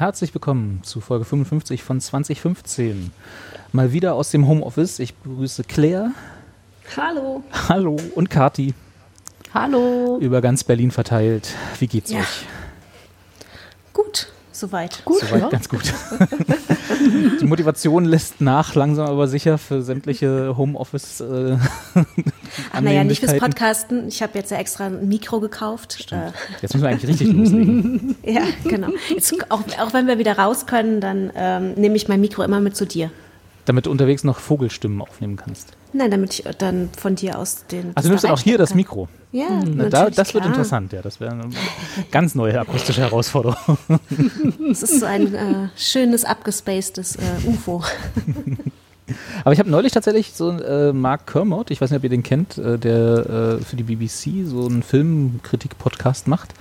Herzlich willkommen zu Folge 55 von 2015. Mal wieder aus dem Homeoffice. Ich begrüße Claire. Hallo. Hallo und Kati. Hallo. Über ganz Berlin verteilt. Wie geht's Ja. euch? Gut, soweit. Gut, Soweit ja? ganz gut. Die Motivation lässt nach, langsam aber sicher für sämtliche Homeoffice. Äh, Ach, naja, nicht fürs. Podcasten. Ich habe jetzt ja extra ein Mikro gekauft. Äh, Jetzt müssen wir eigentlich richtig loslegen. ja, genau. Jetzt, auch, auch wenn wir wieder raus können, dann ähm, nehme ich mein Mikro immer mit zu dir. Damit du unterwegs noch Vogelstimmen aufnehmen kannst. Nein, damit ich dann von dir aus den. Also du nimmst dann auch hier das Mikro. Ja, Na, natürlich, da, das wird klar. interessant, ja. Das wäre eine ganz neue akustische Herausforderung. Es ist so ein äh, schönes, abgespacedes äh, UFO. Aber ich habe neulich tatsächlich so einen äh, Mark Kermode, ich weiß nicht, ob ihr den kennt, äh, der äh, für die BBC so einen Filmkritik-Podcast macht.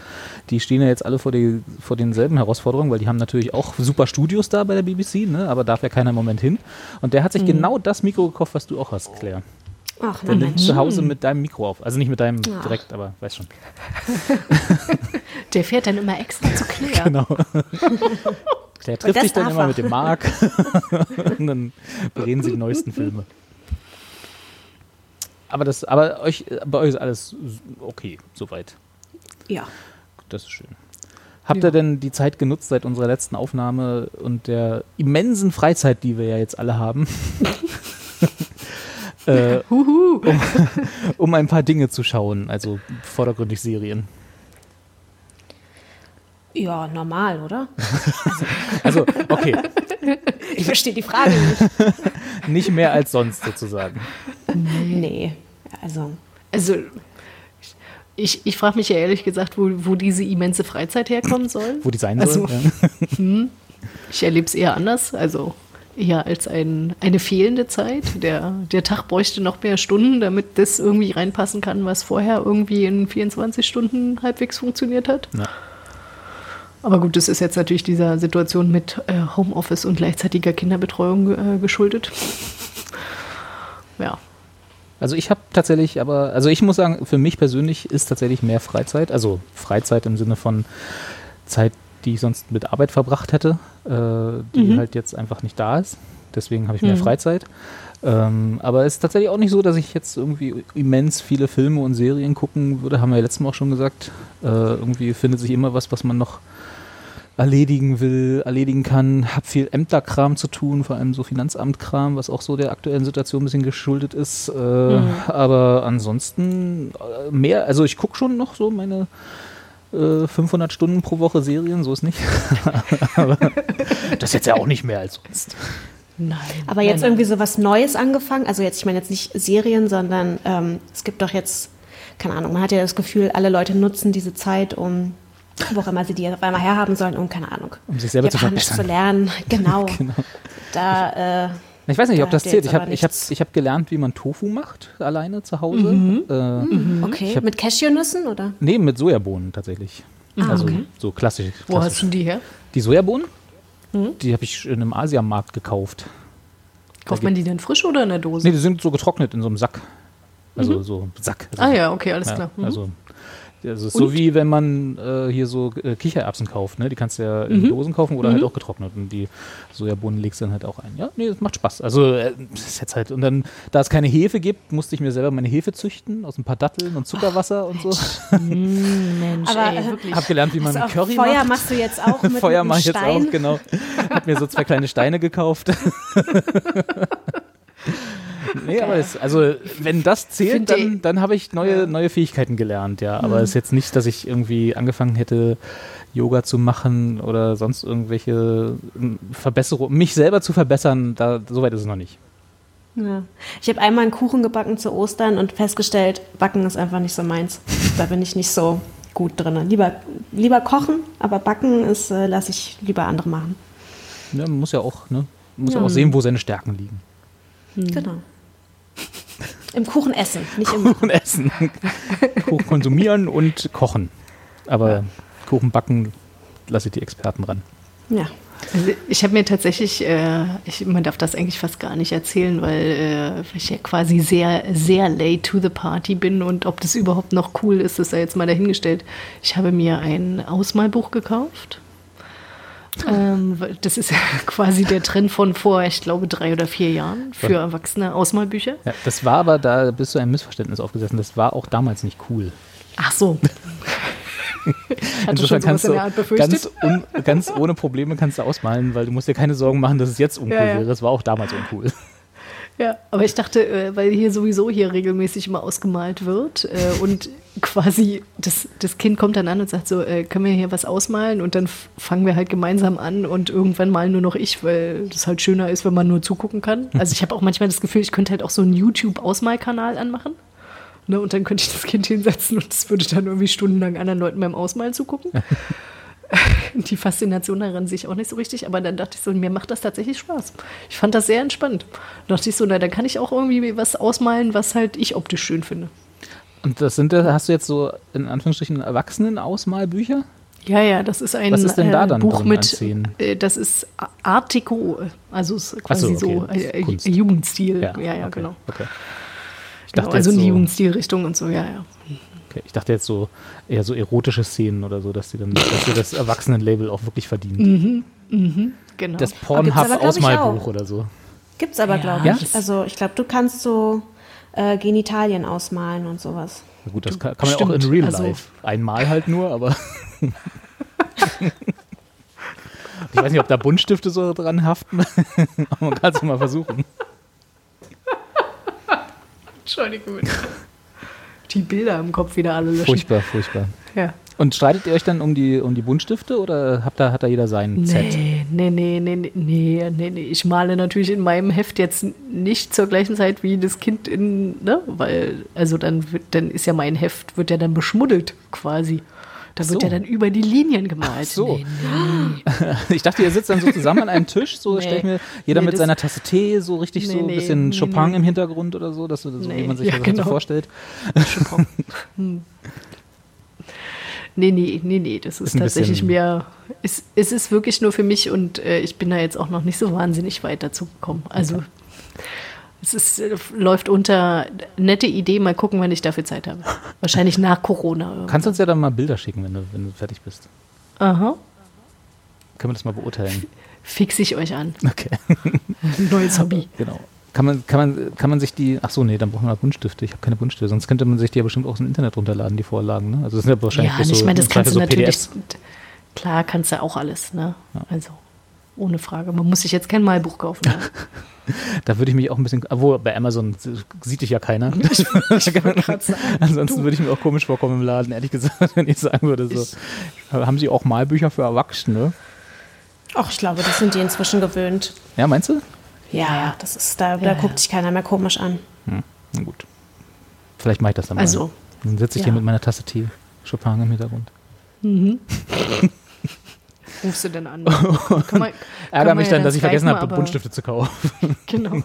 Die stehen ja jetzt alle vor, die, vor denselben Herausforderungen, weil die haben natürlich auch super Studios da bei der BBC, ne? aber darf ja keiner im Moment hin. Und der hat sich genau das Mikro gekauft, was du auch hast, Claire. Ach, Der nimmt zu Hause mit deinem Mikro auf. Also nicht mit deinem Ach. direkt, aber weiß schon. Der fährt dann immer extra zu Claire. Genau. Der trifft sich dann immer er. mit dem Mark und dann bereden sie die neuesten Filme. Aber, das, aber euch, bei euch ist alles okay, soweit. Ja. Das ist schön. Habt ihr denn die Zeit genutzt seit unserer letzten Aufnahme und der immensen Freizeit, die wir ja jetzt alle haben, äh, um, um ein paar Dinge zu schauen, also vordergründig Serien? Ja, normal, oder? Also, okay, Ich verstehe die Frage nicht. nicht mehr als sonst sozusagen. Nee. Also, Also, ich, ich frage mich ja ehrlich gesagt, wo, wo diese immense Freizeit herkommen soll. Wo die sein Also- soll. Ja. Ich erlebe es eher anders, also eher als ein, eine fehlende Zeit. Der, der Tag bräuchte noch mehr Stunden, damit das irgendwie reinpassen kann, was vorher irgendwie in 24 Stunden halbwegs funktioniert hat. Ja. Aber gut, das ist jetzt natürlich dieser Situation mit äh, Homeoffice und gleichzeitiger Kinderbetreuung äh, geschuldet. Ja. Also ich habe tatsächlich, aber, also ich muss sagen, für mich persönlich ist tatsächlich mehr Freizeit, also Freizeit im Sinne von Zeit, die ich sonst mit Arbeit verbracht hätte, äh, die halt jetzt einfach nicht da ist. Deswegen habe ich mehr Freizeit. Ähm, aber es ist tatsächlich auch nicht so, dass ich jetzt irgendwie immens viele Filme und Serien gucken würde, haben wir ja letztes Mal auch schon gesagt. Äh, irgendwie findet sich immer was, was man noch erledigen will, erledigen kann. Hab viel Ämterkram zu tun, vor allem so Finanzamtkram, was auch so der aktuellen Situation ein bisschen geschuldet ist. Äh, Aber ansonsten äh, mehr, also ich gucke schon noch so meine äh, 500 Stunden pro Woche Serien, so ist nicht. Aber das ist jetzt ja auch nicht mehr als sonst. Nein. Aber jetzt irgendwie so was Neues angefangen? Also jetzt, ich meine jetzt nicht Serien, sondern ähm, es gibt doch jetzt, keine Ahnung, man hat ja das Gefühl, alle Leute nutzen diese Zeit, um, wo auch immer sie die auf einmal herhaben sollen, um, keine Ahnung, Um sich selber zu Japanisch verbessern. zu lernen. Genau. Genau. Da, äh, Ich weiß nicht, ob Da das zählt. Ich habe ich hab, ich hab gelernt, wie man Tofu macht, alleine zu Hause. Äh, okay, Ich hab- mit Cashewnüssen oder? Nee, mit Sojabohnen tatsächlich. also okay. so klassisch. Wo klassisch. hast du die her? Die Sojabohnen? Die habe ich in einem Asiamarkt gekauft. Kauft man die denn frisch oder in der Dose? Nee, die sind so getrocknet in so einem Sack. Also so Sack. Also, ah ja, okay, alles ja, klar. Mhm. Also, also so wie wenn man äh, hier so äh, Kichererbsen kauft. Ne? Die kannst du ja in Mhm. Dosen kaufen oder halt auch getrocknet. Und die Sojabohnen legst du dann halt auch ein. Ja, nee, das macht Spaß. Also äh, das ist jetzt halt. Und dann, da es keine Hefe gibt, musste ich mir selber meine Hefe züchten aus ein paar Datteln und Zuckerwasser und so. Mensch, Aber, ey, äh, wirklich. Hab gelernt, wie man Also Curry Feuer macht. machst du jetzt auch mit Feuer mache ich jetzt Stein? auch, genau. Hab mir so zwei kleine Steine gekauft. nee, aber es, also wenn das zählt, dann, dann habe ich neue, neue Fähigkeiten gelernt, ja. Aber es ist jetzt nicht, dass ich irgendwie angefangen hätte, Yoga zu machen oder sonst irgendwelche ähm, Verbesserungen, mich selber zu verbessern, da, so weit ist es noch nicht. Ja. Ich habe einmal einen Kuchen gebacken zu Ostern und festgestellt, Backen ist einfach nicht so meins. Da bin ich nicht so gut drin. Lieber, lieber kochen, aber Backen ist, äh, lasse ich lieber andere machen. Ja, man muss ja auch, ne? Man muss ja. auch sehen, wo seine Stärken liegen. Genau. Im Kuchen essen, nicht im Kuchen essen. Kuchen konsumieren und kochen. Aber ja. Kuchen backen lasse ich die Experten ran. Ja. Also ich habe mir tatsächlich, äh, ich, man darf das eigentlich fast gar nicht erzählen, weil äh, ich ja quasi sehr, sehr late to the party bin und ob das überhaupt noch cool ist, ist da jetzt mal dahingestellt. Ich habe mir ein Ausmalbuch gekauft. Ähm, das ist quasi der Trend von vor, ich glaube, drei oder vier Jahren für Erwachsene Ausmalbücher. Ja, das war aber, da bist du ein Missverständnis aufgesessen, das war auch damals nicht cool. Ach so. Insofern kannst du ganz, un, ganz, ohne Probleme kannst du ausmalen, weil du musst dir keine Sorgen machen, dass es jetzt uncool ja, ja. wäre. Das war auch damals uncool. Ja, aber ich dachte, äh, weil hier sowieso hier regelmäßig immer ausgemalt wird äh, und quasi das, das Kind kommt dann an und sagt so, äh, können wir hier was ausmalen? Und dann fangen wir halt gemeinsam an und irgendwann malen nur noch ich, weil das halt schöner ist, wenn man nur zugucken kann. Also ich habe auch manchmal das Gefühl, ich könnte halt auch so einen YouTube-Ausmalkanal anmachen. Ne, und dann könnte ich das Kind hinsetzen und es würde dann irgendwie stundenlang anderen Leuten beim Ausmalen zugucken. die Faszination daran sehe ich auch nicht so richtig, aber dann dachte ich so, mir macht das tatsächlich Spaß. Ich fand das sehr entspannt. Da dachte ich so, na, dann kann ich auch irgendwie was ausmalen, was halt ich optisch schön finde. Und das sind, hast du jetzt so in Anführungsstrichen Erwachsenen-Ausmalbücher? Ja, ja, das ist ein Was ist denn da äh, dann Buch mit, äh, das ist Art Deco, also ist quasi so, so okay. äh, Kunst. Jugendstil. Ja, Ja, ja, okay, genau. Okay. Ich genau dachte also in die so- Jugendstilrichtung und so, ja, ja. Okay, ich dachte jetzt so eher so erotische Szenen oder so, dass die dann dass sie das Erwachsenen-Label auch wirklich verdienen. Genau. Das gibt's aber, glaub ich, Pornhub-Ausmalbuch oder so. Gibt's aber, Ja. glaube ich. Also ich glaube, du kannst so äh, Genitalien ausmalen und sowas. Na gut, das kann, kann man ja auch in Real also- Life. Einmal halt nur, aber. ich weiß nicht, ob da Buntstifte so dran haften. aber man kann es mal versuchen. Entschuldigung. Die Bilder im Kopf wieder alle löschen. Furchtbar, furchtbar. Ja. Und streitet ihr euch dann um die, um die Buntstifte oder habt da, hat da jeder sein Set? Nee, nee, nee, nee, nee, nee, nee, nee. Ich male natürlich in meinem Heft jetzt nicht zur gleichen Zeit wie das Kind in, ne? Weil, also dann wird, dann ist ja mein Heft, wird ja dann beschmuddelt quasi. Da wird so. ja dann über die Linien gemalt. Ach so. Nee, nee. Ich dachte, ihr sitzt dann so zusammen an einem Tisch, so Nee. stell ich mir jeder Nee, mit seiner Tasse Tee, so richtig so ein bisschen Chopin im Hintergrund oder so, dass, so wie man sich ja, das halt so genau. vorstellt. Nee, nee, nee, nee, das ist, Ist tatsächlich mehr, es, es ist wirklich nur für mich und äh, ich bin da jetzt auch noch nicht so wahnsinnig weit dazu gekommen. Also es ist, äh, läuft unter nette Idee, mal gucken, wann ich dafür Zeit habe. Wahrscheinlich nach Corona. irgendwann. Kannst du uns ja dann mal Bilder schicken, wenn du, wenn du fertig bist. Aha, Können wir das mal beurteilen? fix ich euch an. Okay. Neues Hobby. Genau. Kann man, kann, man, kann man sich die, ach so, nee, dann brauchen wir Buntstifte. Ich habe keine Buntstifte, sonst könnte man sich die ja bestimmt auch dem Internet runterladen, die Vorlagen. Ne? Also das sind ja wahrscheinlich Ja, ich so, meine, das im kannst du so natürlich, PDFs. klar kannst du auch alles, ne? Also, ohne Frage. Man muss sich jetzt kein Malbuch kaufen. Ne? Da würde ich mich auch ein bisschen, obwohl bei Amazon sieht dich ja keiner. Ansonsten würde ich mir auch komisch vorkommen im Laden, ehrlich gesagt, wenn ich sagen würde, so, haben Sie auch Malbücher für Erwachsene? Ach, ich glaube, das sind die inzwischen gewöhnt. Ja, meinst du? Ja, ja, das ist, da, da Ja, guckt sich keiner mehr komisch an. Hm, na gut. Vielleicht mache ich das dann mal. Also, Dann sitze ich ja. hier mit meiner Tasse Tee, Chopin im Hintergrund. Rufst du denn an? Kann man- Ärger mich ja dann, dass ich vergessen habe, Buntstifte zu kaufen. Genau.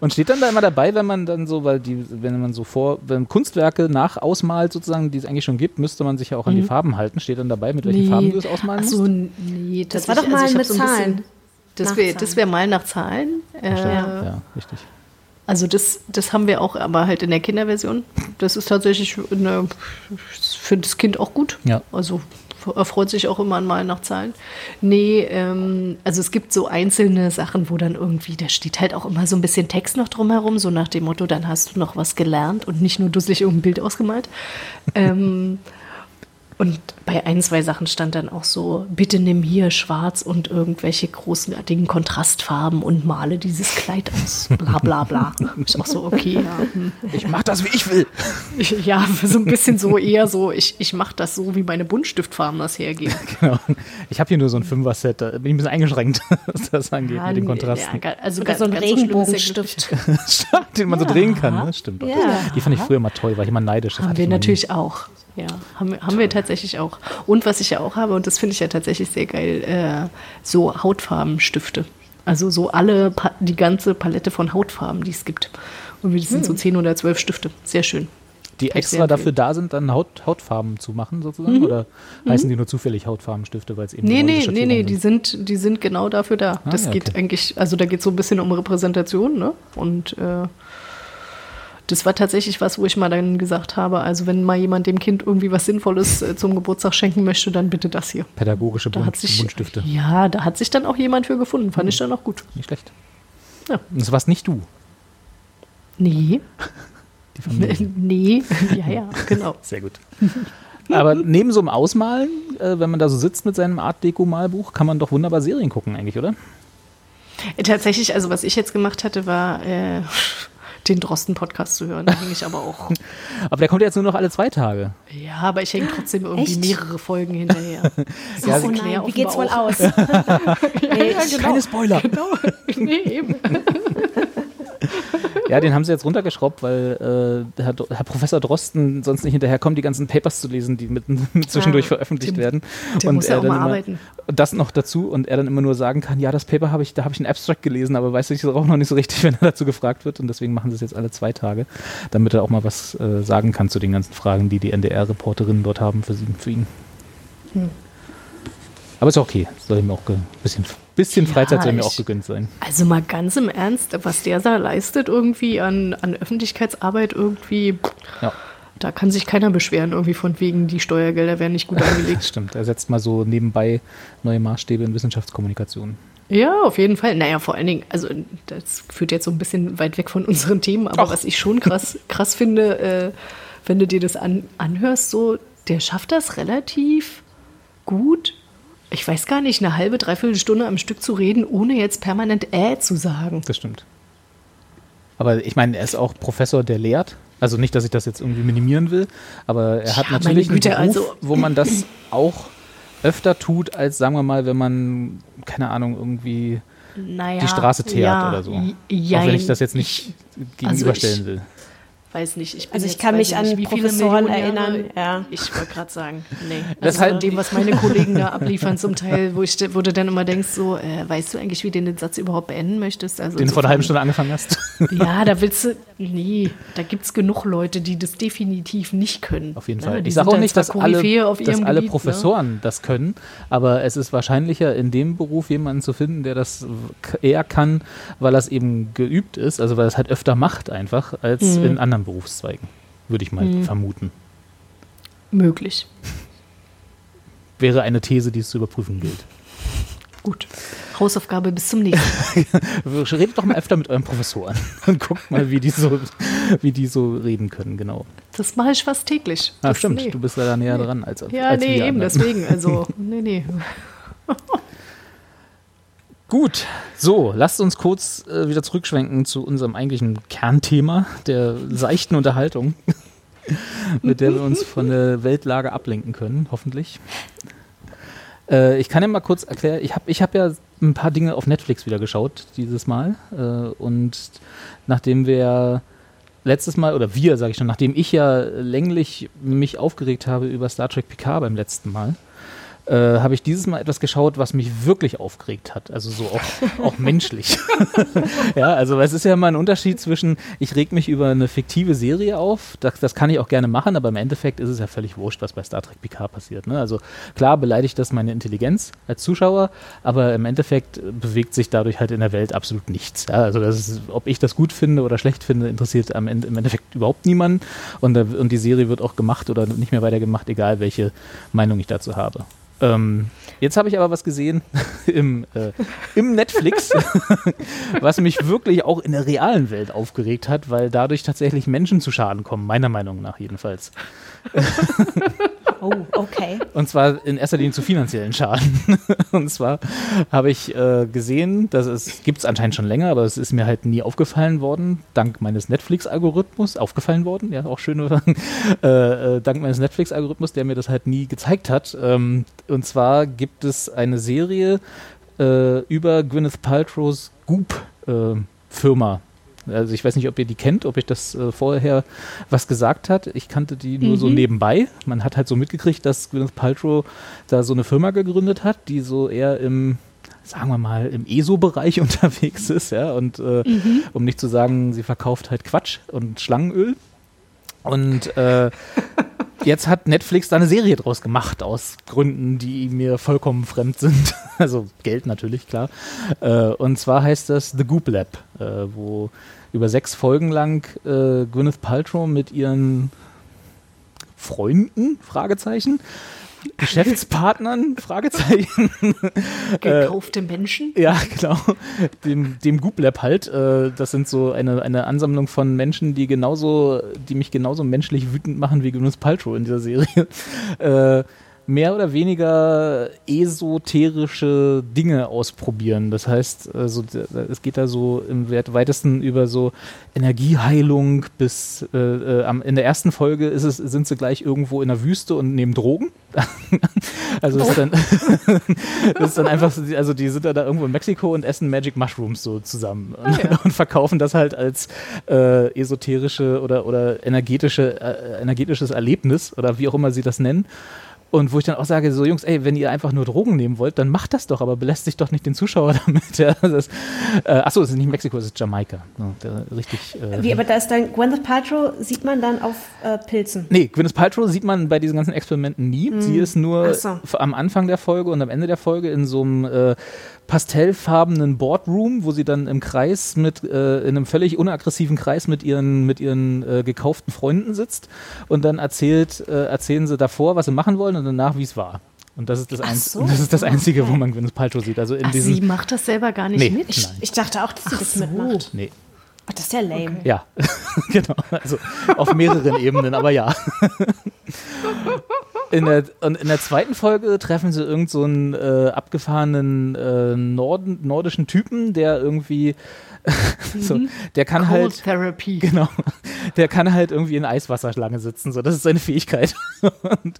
Und steht dann da immer dabei, wenn man dann so, weil die, wenn man so vor, wenn Kunstwerke nach ausmalt, sozusagen, die es eigentlich schon gibt, müsste man sich ja auch an die Farben halten. Steht dann dabei, mit welchen Farben du es ausmalen Ach musst? so, nee, Das war doch tatsächlich, mal hab mit so Zahlen. Das wäre das wär mal nach Zahlen. Äh, Stimmt, ja, richtig. Also das, das haben wir auch, aber halt in der Kinderversion. Das ist tatsächlich eine, für das Kind auch gut. Ja. Also er freut sich auch immer an Malen nach Zahlen. Nee, ähm, also es gibt so einzelne Sachen, wo dann irgendwie, da steht halt auch immer so ein bisschen Text noch drumherum, so nach dem Motto, dann hast du noch was gelernt und nicht nur dusselig irgendein Bild ausgemalt. ähm, und bei ein, zwei Sachen stand dann auch so, bitte nimm hier schwarz und irgendwelche großartigen Kontrastfarben und male dieses Kleid aus. Bla bla bla. Ich auch so, okay, ja. hm. Ich mach das, wie ich will. Ja, so ein bisschen so eher so, ich, ich mache das so, wie meine Buntstiftfarben das hergeben. Genau. Ich habe hier nur so ein Fünfer-Set, da bin ich ein bisschen eingeschränkt, was das angeht mit den Kontrasten. Ja, also ganz, so ein ja Regenbogenstift. Den man so drehen kann, ne? Stimmt. Ja. Die fand ich früher mal toll, war ich immer neidisch. Das Haben hatte wir immer natürlich auch. Ja, haben, haben wir tatsächlich auch. Und was ich ja auch habe, und das finde ich ja tatsächlich sehr geil, äh, so Hautfarbenstifte. Also so alle, die ganze Palette von Hautfarben, die es gibt. Und das sind so 10 oder 12 Stifte. Sehr schön. Die Kann extra dafür da sind, dann Haut, Hautfarben zu machen sozusagen? Oder heißen die nur zufällig Hautfarbenstifte, weil es eben Nee, genau nee, diese nee, nee, Schattierungen die sind, die sind genau dafür da. Ah, das ja, geht okay. eigentlich, also da geht es so ein bisschen um Repräsentation, ne? Und äh, das war tatsächlich was, wo ich mal dann gesagt habe, also wenn mal jemand dem Kind irgendwie was Sinnvolles äh, zum Geburtstag schenken möchte, dann bitte das hier. Pädagogische Da hat sich, Buntstifte. Ja, da hat sich dann auch jemand für gefunden. Fand ich dann auch gut. Nicht schlecht. Ja. Und das warst nicht du, Nee, die Familie. nee, ja, ja, genau. Sehr gut. Aber neben so einem Ausmalen, äh, wenn man da so sitzt mit seinem Art Deko-Malbuch, kann man doch wunderbar Serien gucken eigentlich, oder? Tatsächlich, also was ich jetzt gemacht hatte, war äh, den Drosten-Podcast zu hören. Da hänge ich aber auch. Aber der kommt ja jetzt nur noch alle zwei Tage. Ja, aber ich hänge trotzdem irgendwie Echt? mehrere Folgen hinterher. So oh ist Claire nein, wie geht's wohl aus? Nee, genau. Keine Spoiler. Genau. Nee, eben. Ja, den haben sie jetzt runtergeschraubt, weil äh, Herr, Herr Professor Drosten sonst nicht hinterherkommt, die ganzen Papers zu lesen, die mit, zwischendurch Ah, veröffentlicht der- werden. der muss ja auch dann mal immer, arbeiten. Das noch dazu und er dann immer nur sagen kann, ja, das Paper habe ich, da habe ich einen Abstract gelesen, aber weiß ich auch noch nicht so richtig, wenn er dazu gefragt wird und deswegen machen sie es jetzt alle zwei Tage, damit er auch mal was äh, sagen kann zu den ganzen Fragen, die die NDR-Reporterinnen dort haben für, sie, für ihn. Hm. Aber ist okay, soll ihm auch ein bisschen, bisschen Ja, Freizeit soll mir auch gegönnt sein. Also mal ganz im Ernst, was der da leistet irgendwie an, an Öffentlichkeitsarbeit irgendwie, Ja. da kann sich keiner beschweren irgendwie von wegen, die Steuergelder werden nicht gut angelegt. Das stimmt. Er setzt mal so nebenbei neue Maßstäbe in Wissenschaftskommunikation. Ja, auf jeden Fall. Naja, vor allen Dingen, also das führt jetzt so ein bisschen weit weg von unseren Themen, aber was ich schon krass, krass finde, äh, wenn du dir das an, anhörst, so, der schafft das relativ gut. Ich weiß gar nicht, eine halbe, dreiviertel Stunde am Stück zu reden, ohne jetzt permanent äh zu sagen. Das stimmt. Aber ich meine, er ist auch Professor, der lehrt. Also nicht, dass ich das jetzt irgendwie minimieren will, aber er hat Ja, natürlich Güte, einen Beruf, also- wo man das auch öfter tut, als sagen wir mal, wenn man, keine Ahnung, irgendwie Naja, die Straße teert ja, oder so. Ja, auch wenn ich das jetzt nicht gegenüberstellen ich- will. Weiß nicht. Ich bin Also ich jetzt, kann mich nicht, an wie viele Professoren erinnern, ja. Ich wollte gerade sagen, nee. Das Also halt- dem, was meine Kollegen da abliefern zum Teil, wo, ich, wo du dann immer denkst, so, äh, weißt du eigentlich, wie du den Satz überhaupt beenden möchtest? Also Den du vor einer halben Stunde angefangen hast. Ja, da willst du, nee, da gibt es genug Leute, die das definitiv nicht können. Auf jeden Ne? Fall. Die ich sage auch nicht, dass alle, auf dass alle Gebiet, ne? Professoren das können, aber es ist wahrscheinlicher, in dem Beruf jemanden zu finden, der das eher kann, weil es eben geübt ist, also weil es halt öfter macht einfach, als Mhm. in anderen Berufszweigen, würde ich mal vermuten. Ne? Möglich. Wäre eine These, die es zu überprüfen gilt. Gut. Hausaufgabe bis zum nächsten Mal. Redet doch mal öfter mit euren Professoren und guckt mal, wie die so, wie die so reden können, genau. Das mache ich fast täglich. Ah, Das- stimmt, nee. du bist ja da näher dran als, Ja, als nee, wir eben, anderen. deswegen. Also, nee, nee. Gut, so, lasst uns kurz äh, wieder zurückschwenken zu unserem eigentlichen Kernthema der seichten Unterhaltung, mit der wir uns von der Weltlage ablenken können, hoffentlich. Äh, ich kann ja mal kurz erklären, ich habe ich hab ja ein paar Dinge auf Netflix wieder geschaut dieses Mal äh, und nachdem wir letztes Mal, oder wir, sage ich schon, nachdem ich ja länglich mich aufgeregt habe über Star Trek Picard beim letzten Mal, äh, habe ich dieses Mal etwas geschaut, was mich wirklich aufgeregt hat. Also so auch, auch menschlich. ja, also es ist ja mal ein Unterschied zwischen, ich reg mich über eine fiktive Serie auf, das, das kann ich auch gerne machen, aber im Endeffekt ist es ja völlig wurscht, was bei Star Trek Picard passiert. Ne? Also klar beleidigt das meine Intelligenz als Zuschauer, aber im Endeffekt bewegt sich dadurch halt in der Welt absolut nichts. Ja? Also das ist, ob ich das gut finde oder schlecht finde, interessiert am Ende, im Endeffekt überhaupt niemanden. Und, und die Serie wird auch gemacht oder nicht mehr weitergemacht, egal welche Meinung ich dazu habe. Ähm, jetzt habe ich aber was gesehen im, äh, im Netflix, was mich wirklich auch in der realen Welt aufgeregt hat, weil dadurch tatsächlich Menschen zu Schaden kommen, meiner Meinung nach jedenfalls. Oh, okay. Und zwar in erster Linie zu finanziellen Schaden. Und zwar habe ich äh, gesehen, dass es gibt es anscheinend schon länger, aber es ist mir halt nie aufgefallen worden, dank meines Netflix-Algorithmus, aufgefallen worden, ja, auch schön, äh, äh, dank meines Netflix-Algorithmus, der mir das halt nie gezeigt hat. Ähm, und zwar gibt es eine Serie äh, über Gwyneth Paltrows Goop-Firma. Also ich weiß nicht, ob ihr die kennt, ob ich das äh, vorher was gesagt hat. Ich kannte die nur so nebenbei. Man hat halt so mitgekriegt, dass Gwyneth Paltrow da so eine Firma gegründet hat, die so eher im sagen wir mal, im ESO-Bereich unterwegs ist, ja, und äh, um nicht zu sagen, sie verkauft halt Quatsch und Schlangenöl. Und äh, jetzt hat Netflix da eine Serie draus gemacht, aus Gründen, die mir vollkommen fremd sind. Also Geld natürlich, klar. Äh, und zwar heißt das The Goop Lab, äh, wo über sechs Folgen lang äh, Gwyneth Paltrow mit ihren Freunden, Fragezeichen, Geschäftspartnern, Fragezeichen, Gekaufte Menschen. ja, genau. Dem, dem Goop Lab halt. Äh, das sind so eine, eine Ansammlung von Menschen, die genauso, die mich genauso menschlich wütend machen wie Gwyneth Paltrow in dieser Serie. Mehr oder weniger esoterische Dinge ausprobieren. Das heißt, also, es geht da so im weit- weitesten über so Energieheilung bis äh, äh, am, in der ersten Folge ist es, sind sie gleich irgendwo in der Wüste und nehmen Drogen. also ist dann, das ist dann einfach, also die sind da, da irgendwo in Mexiko und essen Magic Mushrooms so zusammen und, und verkaufen das halt als äh, esoterische oder, oder energetische, äh, energetisches Erlebnis oder wie auch immer sie das nennen. Und wo ich dann auch sage, so Jungs, ey, wenn ihr einfach nur Drogen nehmen wollt, dann macht das doch, aber belästigt doch nicht den Zuschauer damit. Ja, das, äh, achso, es ist nicht Mexiko, es ist Jamaika. Ja, richtig. Äh, Wie, aber da ist dann Gwyneth Paltrow, sieht man dann auf äh, Pilzen. Nee, Gwyneth Paltrow sieht man bei diesen ganzen Experimenten nie. Sie ist nur so. am Anfang der Folge und am Ende der Folge in so einem äh, pastellfarbenen Boardroom, wo sie dann im Kreis mit, äh, in einem völlig unaggressiven Kreis mit ihren, mit ihren äh, gekauften Freunden sitzt und dann erzählt, äh, erzählen sie davor, was sie machen wollen und danach, wie es war. Und das ist das, Ach so. das, ist das Einzige, wo okay. man Gwyneth Paltrow sieht. Also in Ach, diesen. sie macht das selber gar nicht Nee. mit. Nein. Ich dachte auch, dass sie das so. mitmacht. nee. Ach, das ist ja lame. Ja, genau. Also auf mehreren Ebenen, aber ja. In der, und in der zweiten Folge treffen sie irgend so einen äh, abgefahrenen äh, Norden, nordischen Typen, der irgendwie so, der kann Cold halt Therapy. genau, der kann halt irgendwie in Eiswasserschlange sitzen, so das ist seine Fähigkeit. und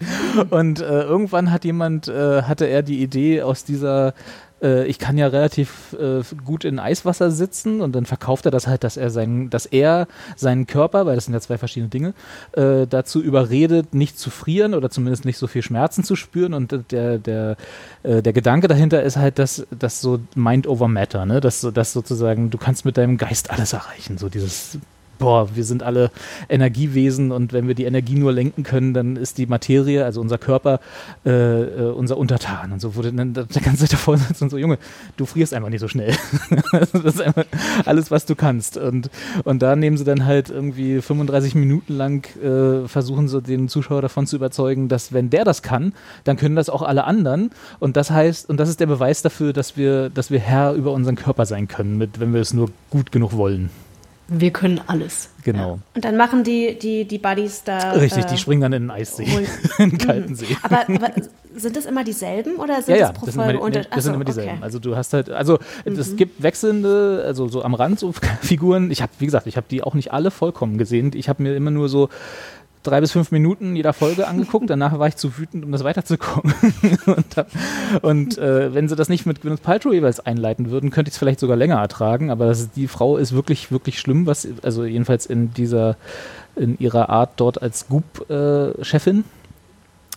und äh, irgendwann hat jemand äh, hatte er die Idee aus dieser äh, ich kann ja relativ äh, gut in Eiswasser sitzen und dann verkauft er das halt, dass er seinen, dass er seinen Körper, weil das sind ja zwei verschiedene Dinge, äh, dazu überredet, nicht zu frieren oder zumindest nicht so viel Schmerzen zu spüren. Und der, der, äh, der Gedanke dahinter ist halt, dass, dass so Mind over Matter, ne? Dass, dass sozusagen du kannst mit deinem Geist alles erreichen. So dieses boah, wir sind alle Energiewesen und wenn wir die Energie nur lenken können, dann ist die Materie, also unser Körper, äh, äh, unser Untertan. Und so wurde dann der ganze Zeit davor sitzen und so, Junge, du frierst einfach nicht so schnell. das ist einfach alles, was du kannst. Und, und da nehmen sie dann halt irgendwie 35 Minuten lang, äh, versuchen sie den Zuschauer davon zu überzeugen, dass wenn der das kann, dann können das auch alle anderen. Und das heißt, und das ist der Beweis dafür, dass wir, dass wir Herr über unseren Körper sein können, mit, wenn wir es nur gut genug wollen. Wir können alles. Genau. Und dann machen die, die, die Buddies da. Richtig, äh, die springen dann in den Eissee, in den kalten See. Aber, aber sind das immer dieselben oder sind Ja, ja, das pro das sind, Folge immer, nee, das sind Ach so, immer dieselben. okay. Mhm. Also du hast halt, also es gibt wechselnde, also so am Rand so Figuren. Ich habe, wie gesagt, ich habe die auch nicht alle vollkommen gesehen. Ich habe mir immer nur so drei bis fünf Minuten jeder Folge angeguckt. Danach war ich zu wütend, um das weiterzugucken. und und äh, wenn sie das nicht mit Gwyneth Paltrow jeweils einleiten würden, könnte ich es vielleicht sogar länger ertragen. Aber ist, die Frau ist wirklich, wirklich schlimm, was, also jedenfalls in dieser, in ihrer Art dort als Goop-Chefin.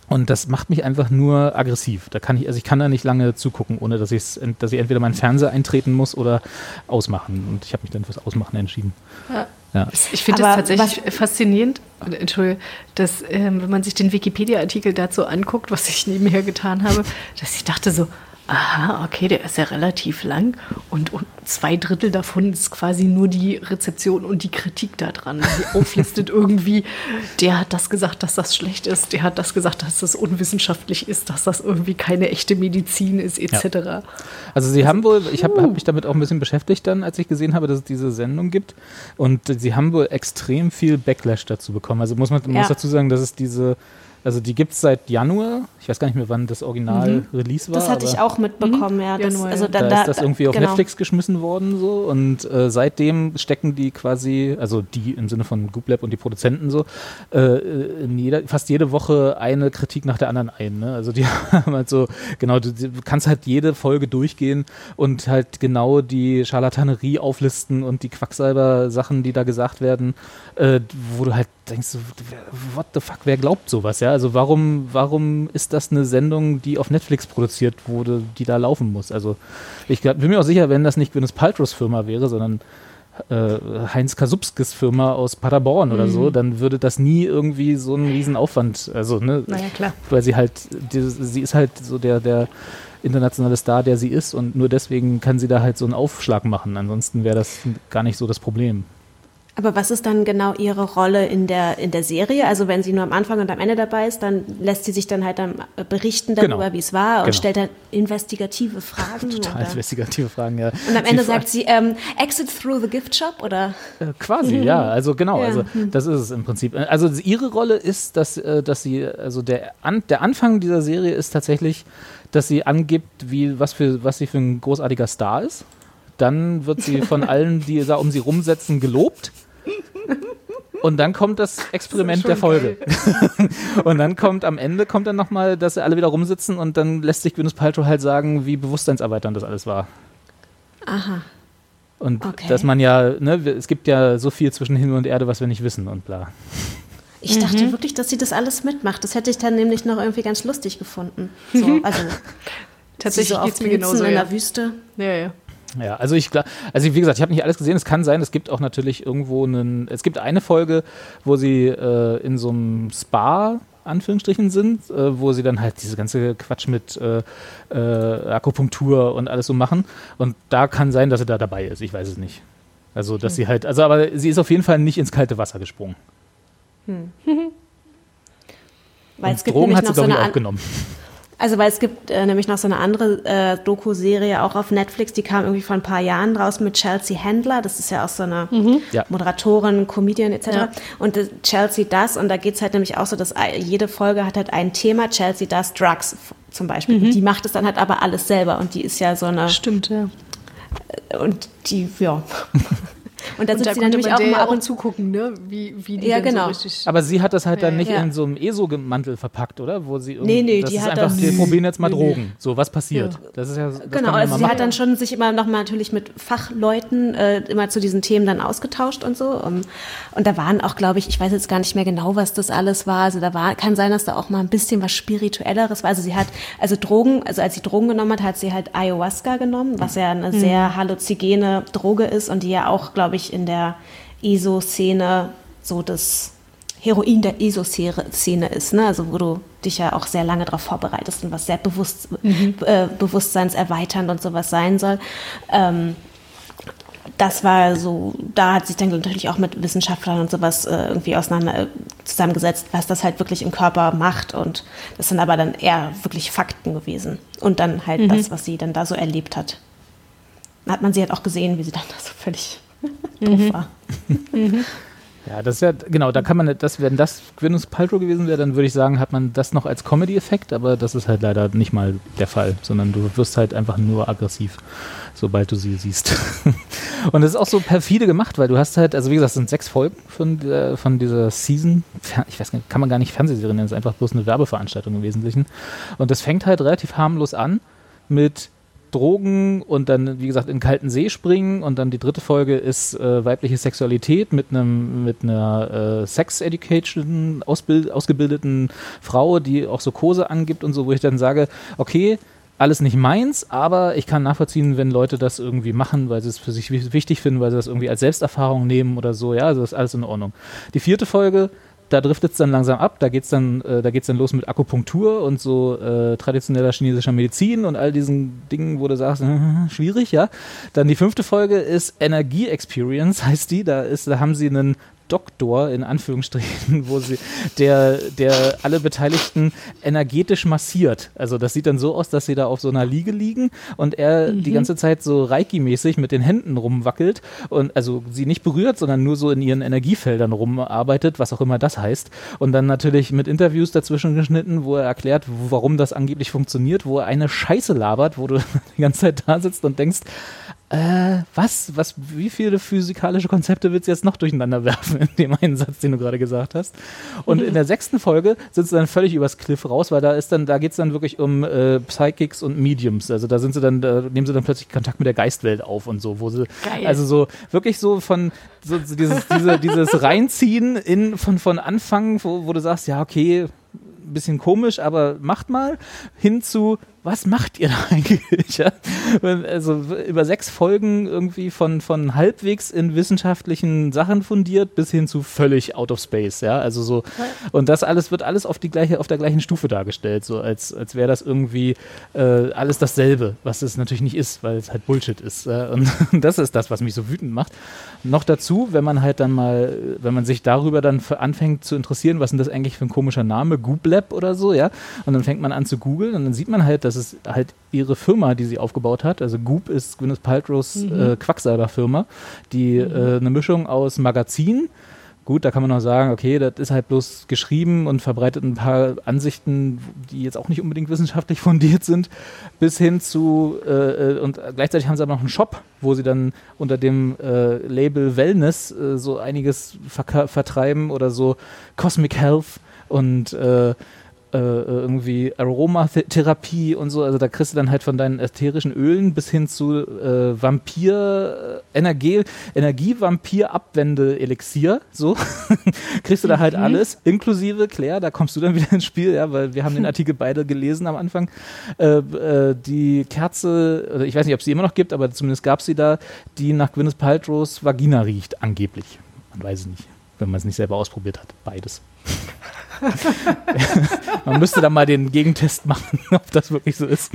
Und das macht mich einfach nur aggressiv. Da kann ich, also ich kann da nicht lange zugucken, ohne dass, ich's, dass ich entweder meinen Fernseher eintreten muss oder ausmachen. Und ich habe mich dann fürs Ausmachen entschieden. Ja. Ja. Ich finde es Aber tatsächlich faszinierend, Entschuldige, dass ähm, wenn man sich den Wikipedia-Artikel dazu anguckt, was ich nebenher getan habe, dass ich dachte so, aha, okay, der ist ja relativ lang und, und zwei Drittel davon ist quasi nur die Rezeption und die Kritik daran. Die auflistet irgendwie, der hat das gesagt, dass das schlecht ist, der hat das gesagt, dass das unwissenschaftlich ist, dass das irgendwie keine echte Medizin ist, etc. Also sie haben wohl, ich habe hab mich damit auch ein bisschen beschäftigt dann, als ich gesehen habe, dass es diese Sendung gibt. Und sie haben wohl extrem viel Backlash dazu bekommen. Also muss man muss Ja. dazu sagen, dass es diese Also die gibt es seit Januar. Ich weiß gar nicht mehr, wann das Original-Release war. Das hatte ich auch mitbekommen, ja. Das, Januar, also da, Da, ist das irgendwie auf genau. Netflix geschmissen worden so und äh, seitdem stecken die quasi, also die im Sinne von Goop Lab und die Produzenten so, äh, in jeder, fast jede Woche eine Kritik nach der anderen ein. Ne? Also die haben halt so, genau, du, du kannst halt jede Folge durchgehen und halt genau die Scharlatanerie auflisten und die Quacksalber-Sachen, die da gesagt werden, äh, wo du halt denkst, so, what the fuck, wer glaubt sowas, ja? Also warum, warum ist das eine Sendung, die auf Netflix produziert wurde, die da laufen muss? Also ich glaub, bin mir auch sicher, wenn das nicht Gwyneth Paltrows Firma wäre, sondern äh, Heinz Kasubskis Firma aus Paderborn oder so, dann würde das nie irgendwie so einen riesen Aufwand, also ne, Naja, klar. weil sie halt, die, sie ist halt so der, der internationale Star, der sie ist und nur deswegen kann sie da halt so einen Aufschlag machen. Ansonsten wäre das gar nicht so das Problem. Aber was ist dann genau ihre Rolle in der, in der Serie? Also wenn sie nur am Anfang und am Ende dabei ist, dann lässt sie sich dann halt dann berichten darüber, Genau. wie es war und Genau. stellt dann investigative Fragen. Total oder? investigative Fragen, ja. Und am Ende sagt sie, ähm, exit through the gift shop oder? Äh, Quasi, ja. Also genau, Ja. also das ist es im Prinzip. Also ihre Rolle ist, dass, äh, dass sie, also der, An der Anfang dieser Serie ist tatsächlich, dass sie angibt, wie, was, für, was sie für ein großartiger Star ist. Dann wird sie von allen, die da um sie rumsetzen, gelobt. Und dann kommt das Experiment der Folge. und dann kommt am Ende kommt dann nochmal, dass sie alle wieder rumsitzen und dann lässt sich Gwyneth Paltrow halt sagen, wie bewusstseinserweiternd das alles war. Aha. Und Okay. dass man ja, ne, wir- es gibt ja so viel zwischen Himmel und Erde, was wir nicht wissen und bla. Ich dachte wirklich, dass sie das alles mitmacht. Das hätte ich dann nämlich noch irgendwie ganz lustig gefunden. So, also Tatsächlich so geht's mir genauso. in Ja. der Wüste. Ja, ja. Ja, also ich glaube, also wie gesagt, ich habe nicht alles gesehen. Es kann sein, es gibt auch natürlich irgendwo einen, es gibt eine Folge, wo sie äh, in so einem Spa Anführungsstrichen sind, äh, wo sie dann halt diese ganze Quatsch mit äh, äh, Akupunktur und alles so machen. Und da kann sein, dass sie da dabei ist. Ich weiß es nicht. Also, dass sie halt, also aber sie ist auf jeden Fall nicht ins kalte Wasser gesprungen. Weil Und es gibt Drogen hat sie, noch so glaube ich, auch genommen. Also weil es gibt äh, nämlich noch so eine andere äh, Doku-Serie auch auf Netflix, die kam irgendwie vor ein paar Jahren raus mit Chelsea Handler. Das ist ja auch so eine Ja. Moderatorin, Comedian etc. Ja. Und äh, Chelsea das, und da geht's halt nämlich auch so, dass jede Folge hat halt ein Thema. Chelsea das Drugs zum Beispiel. Die macht es dann halt aber alles selber und die ist ja so eine Stimmt, ja. und die ja. und da Und sitzt da sie dann konnte nämlich man auch ja ab auch und zugucken, ne? Wie, wie die Ja, genau. so richtig... Aber sie hat das halt dann Ja, nicht ja. in so einem ESO-Mantel verpackt, oder? Wo sie Nee, nee, das die ist hat einfach, das- wir probieren jetzt mal Drogen. So, was passiert? Das ist ja, das Genau, also sie hat machen. dann schon sich immer noch mal natürlich mit Fachleuten äh, immer zu diesen Themen dann ausgetauscht und so. Um, und da waren auch, glaube ich, ich weiß jetzt gar nicht mehr genau, was das alles war. Also da war, kann sein, dass da auch mal ein bisschen was Spirituelleres war. Also sie hat, also Drogen, also als sie Drogen genommen hat, hat sie halt Ayahuasca genommen, was ja eine sehr halluzigene Droge ist und die ja auch, glaube ich, in der ESO-Szene so das Heroin der ESO-Szene ist, ne? also wo du dich ja auch sehr lange darauf vorbereitest und was sehr bewusst, äh, bewusstseinserweiternd und sowas sein soll. Ähm, das war so, da hat sich dann natürlich auch mit Wissenschaftlern und sowas äh, irgendwie auseinander äh, zusammengesetzt, was das halt wirklich im Körper macht. Und das sind aber dann eher wirklich Fakten gewesen. Und dann halt das, was sie dann da so erlebt hat. Da hat man sie halt auch gesehen, wie sie dann da so völlig drauf war. Ja, das ist ja, genau, da kann man, das, wenn das Gwyneth Paltrow gewesen wäre, dann würde ich sagen, hat man das noch als Comedy-Effekt, aber das ist halt leider nicht mal der Fall, sondern du wirst halt einfach nur aggressiv, sobald du sie siehst. Und das ist auch so perfide gemacht, weil du hast halt, also wie gesagt, es sind sechs Folgen von, der, von dieser Season, ich weiß nicht, kann man gar nicht Fernsehserie nennen, es ist einfach bloß eine Werbeveranstaltung im Wesentlichen. Und das fängt halt relativ harmlos an mit Drogen und dann, wie gesagt, in kalten See springen und dann die dritte Folge ist äh, weibliche Sexualität mit einem mit einer äh, Sex Education ausbild, ausgebildeten Frau, die auch so Kurse angibt und so, wo ich dann sage, okay, alles nicht meins, aber ich kann nachvollziehen, wenn Leute das irgendwie machen, weil sie es für sich wi- wichtig finden, weil sie das irgendwie als Selbsterfahrung nehmen oder so, ja, also das ist alles in Ordnung. Die vierte Folge da driftet es dann langsam ab, da geht's dann, äh, da dann los mit Akupunktur und so äh, traditioneller chinesischer Medizin und all diesen Dingen, wo du sagst, äh, schwierig, ja. Dann die fünfte Folge ist Energie Experience, heißt die. Da ist, da haben sie einen Doktor in Anführungsstrichen, wo sie der der alle Beteiligten energetisch massiert. Also das sieht dann so aus, dass sie da auf so einer Liege liegen und er die ganze Zeit so Reiki-mäßig mit den Händen rumwackelt und also sie nicht berührt, sondern nur so in ihren Energiefeldern rumarbeitet, was auch immer das heißt. Und dann natürlich mit Interviews dazwischen geschnitten, wo er erklärt, warum das angeblich funktioniert, wo er eine Scheiße labert, wo du die ganze Zeit da sitzt und denkst, äh, was, was, wie viele physikalische Konzepte willst du jetzt noch durcheinander werfen in dem einen Satz, den du gerade gesagt hast? Und in der sechsten Folge sind sie dann völlig übers Cliff raus, weil da ist dann, da geht's dann wirklich um äh, Psychics und Mediums. Also da sind sie dann, da nehmen sie dann plötzlich Kontakt mit der Geistwelt auf und so, wo sie, Geil. also so wirklich so von so, so dieses, diese, dieses Reinziehen in von von Anfang, wo, wo du sagst, ja okay, ein bisschen komisch, aber macht mal, hin zu, was macht ihr da eigentlich? Ja? Also über sechs Folgen irgendwie von, von halbwegs in wissenschaftlichen Sachen fundiert bis hin zu völlig out of space, ja. Also so, und das alles wird alles auf die gleiche, auf der gleichen Stufe dargestellt, so als, als wäre das irgendwie äh, alles dasselbe, was es natürlich nicht ist, weil es halt Bullshit ist. Ja? Und das ist das, was mich so wütend macht. Noch dazu, wenn man halt dann mal, wenn man sich darüber dann anfängt zu interessieren, was ist denn das eigentlich für ein komischer Name, Gooblab oder so, ja, und dann fängt man an zu googeln und dann sieht man halt, dass es halt ihre Firma, die sie aufgebaut hat, also Goop ist Gwyneth Paltrows äh, Quacksalber-Firma, die äh, eine Mischung aus Magazin, Gut, da kann man noch sagen, okay, das ist halt bloß geschrieben und verbreitet ein paar Ansichten, die jetzt auch nicht unbedingt wissenschaftlich fundiert sind, bis hin zu, äh, äh, und gleichzeitig haben sie aber noch einen Shop, wo sie dann unter dem äh, Label Wellness äh, so einiges vertreiben oder so Cosmic Health und äh, äh, irgendwie Aromatherapie und so. Also da kriegst du dann halt von deinen ätherischen Ölen bis hin zu äh, Vampir, äh, Energie, Energievampir-Abwende-Elixier. So kriegst du da halt alles, inklusive Claire, da kommst du dann wieder ins Spiel, ja, weil wir haben den Artikel beide gelesen am Anfang. Äh, äh, die Kerze, oder ich weiß nicht, ob es sie immer noch gibt, aber zumindest gab es sie da, die nach Gwyneth Paltrows Vagina riecht, angeblich. Man weiß es nicht, wenn man es nicht selber ausprobiert hat. Beides. Man müsste da mal den Gegentest machen, ob das wirklich so ist.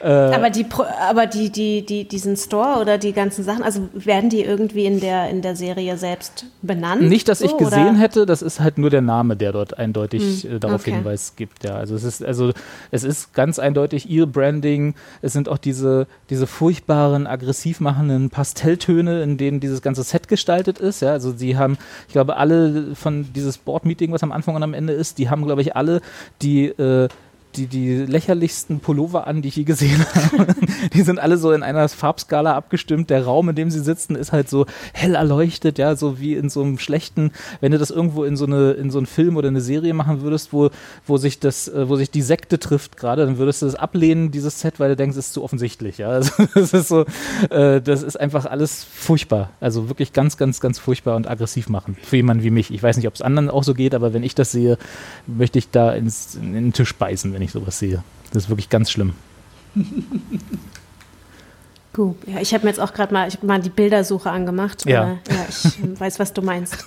Äh, Aber die, aber die, die, die, diesen Store oder die ganzen Sachen, also werden die irgendwie in der, in der Serie selbst benannt? nicht, dass ich so, gesehen oder? hätte, das ist halt nur der Name, der dort eindeutig äh, darauf okay. Hinweis gibt. Ja, also es ist also es ist ganz eindeutig ihr Branding. Es sind auch diese diese furchtbaren, aggressiv machenden Pastelltöne, in denen dieses ganze Set gestaltet ist. Ja, also sie haben, ich glaube, alle von dieses Board-Meeting, was am Anfang und am Ende ist, die haben, glaube ich, alle die äh, die, die lächerlichsten Pullover an, die ich je gesehen habe. Die sind alle so in einer Farbskala abgestimmt. Der Raum, in dem sie sitzen, ist halt so hell erleuchtet, ja, so wie in so einem schlechten, wenn du das irgendwo in so eine, in so einen Film oder eine Serie machen würdest, wo, wo sich das, äh, wo sich die Sekte trifft gerade, dann würdest du das ablehnen, dieses Set, weil du denkst, es ist zu offensichtlich, ja. Also, das ist so, äh, das ist einfach alles furchtbar. Also wirklich ganz, ganz, ganz furchtbar und aggressiv machen. Für jemanden wie mich. Ich weiß nicht, ob es anderen auch so geht, aber wenn ich das sehe, möchte ich da ins, in den Tisch beißen, wenn ich sowas sehe. Das ist wirklich ganz schlimm. Gut. Ja, ich habe mir jetzt auch gerade mal, ich mal die Bildersuche angemacht. Ja. Ja, ich weiß, was du meinst.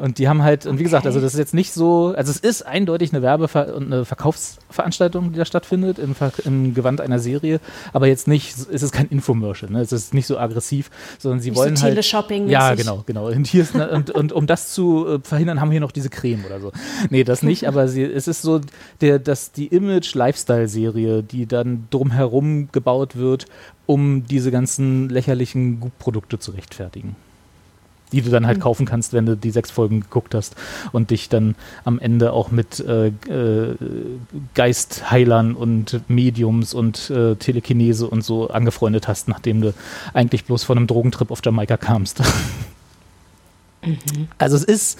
Und die haben halt, und wie gesagt, also das ist jetzt nicht so, also es ist eindeutig eine Werbe- und eine Verkaufsveranstaltung, die da stattfindet, im, Ver im Gewand einer Serie, aber jetzt nicht, es ist kein Infomercial, ne? es ist nicht so aggressiv, sondern sie Nicht so wollen halt... Teleshopping-mäßig. Ja, genau, genau. Und, hier ist, ne, und, und um das zu äh, verhindern, haben wir hier noch diese Creme oder so. Nee, das nicht, aber sie, es ist so der, dass die Image-Lifestyle-Serie, die dann drumherum gebaut wird, um diese ganzen lächerlichen Produkte zu rechtfertigen die du dann halt kaufen kannst, wenn du die sechs Folgen geguckt hast und dich dann am Ende auch mit äh, äh, Geistheilern und Mediums und äh, Telekinese und so angefreundet hast, nachdem du eigentlich bloß von einem Drogentrip auf Jamaika kamst. Also es ist,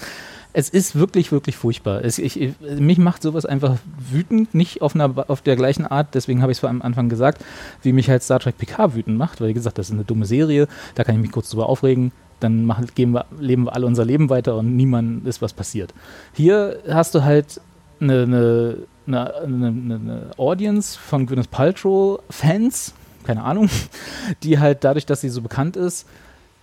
es ist wirklich, wirklich furchtbar. Es, ich, ich, mich macht sowas einfach wütend, nicht auf, einer, auf der gleichen Art, deswegen habe ich es am Anfang gesagt, wie mich halt Star Trek PK wütend macht, weil wie gesagt, das ist eine dumme Serie, da kann ich mich kurz drüber aufregen, dann machen, wir, leben wir alle unser Leben weiter und niemand ist was passiert. Hier hast du halt eine, eine, eine, eine Audience von Gwyneth Paltrow Fans, keine Ahnung, die halt dadurch, dass sie so bekannt ist,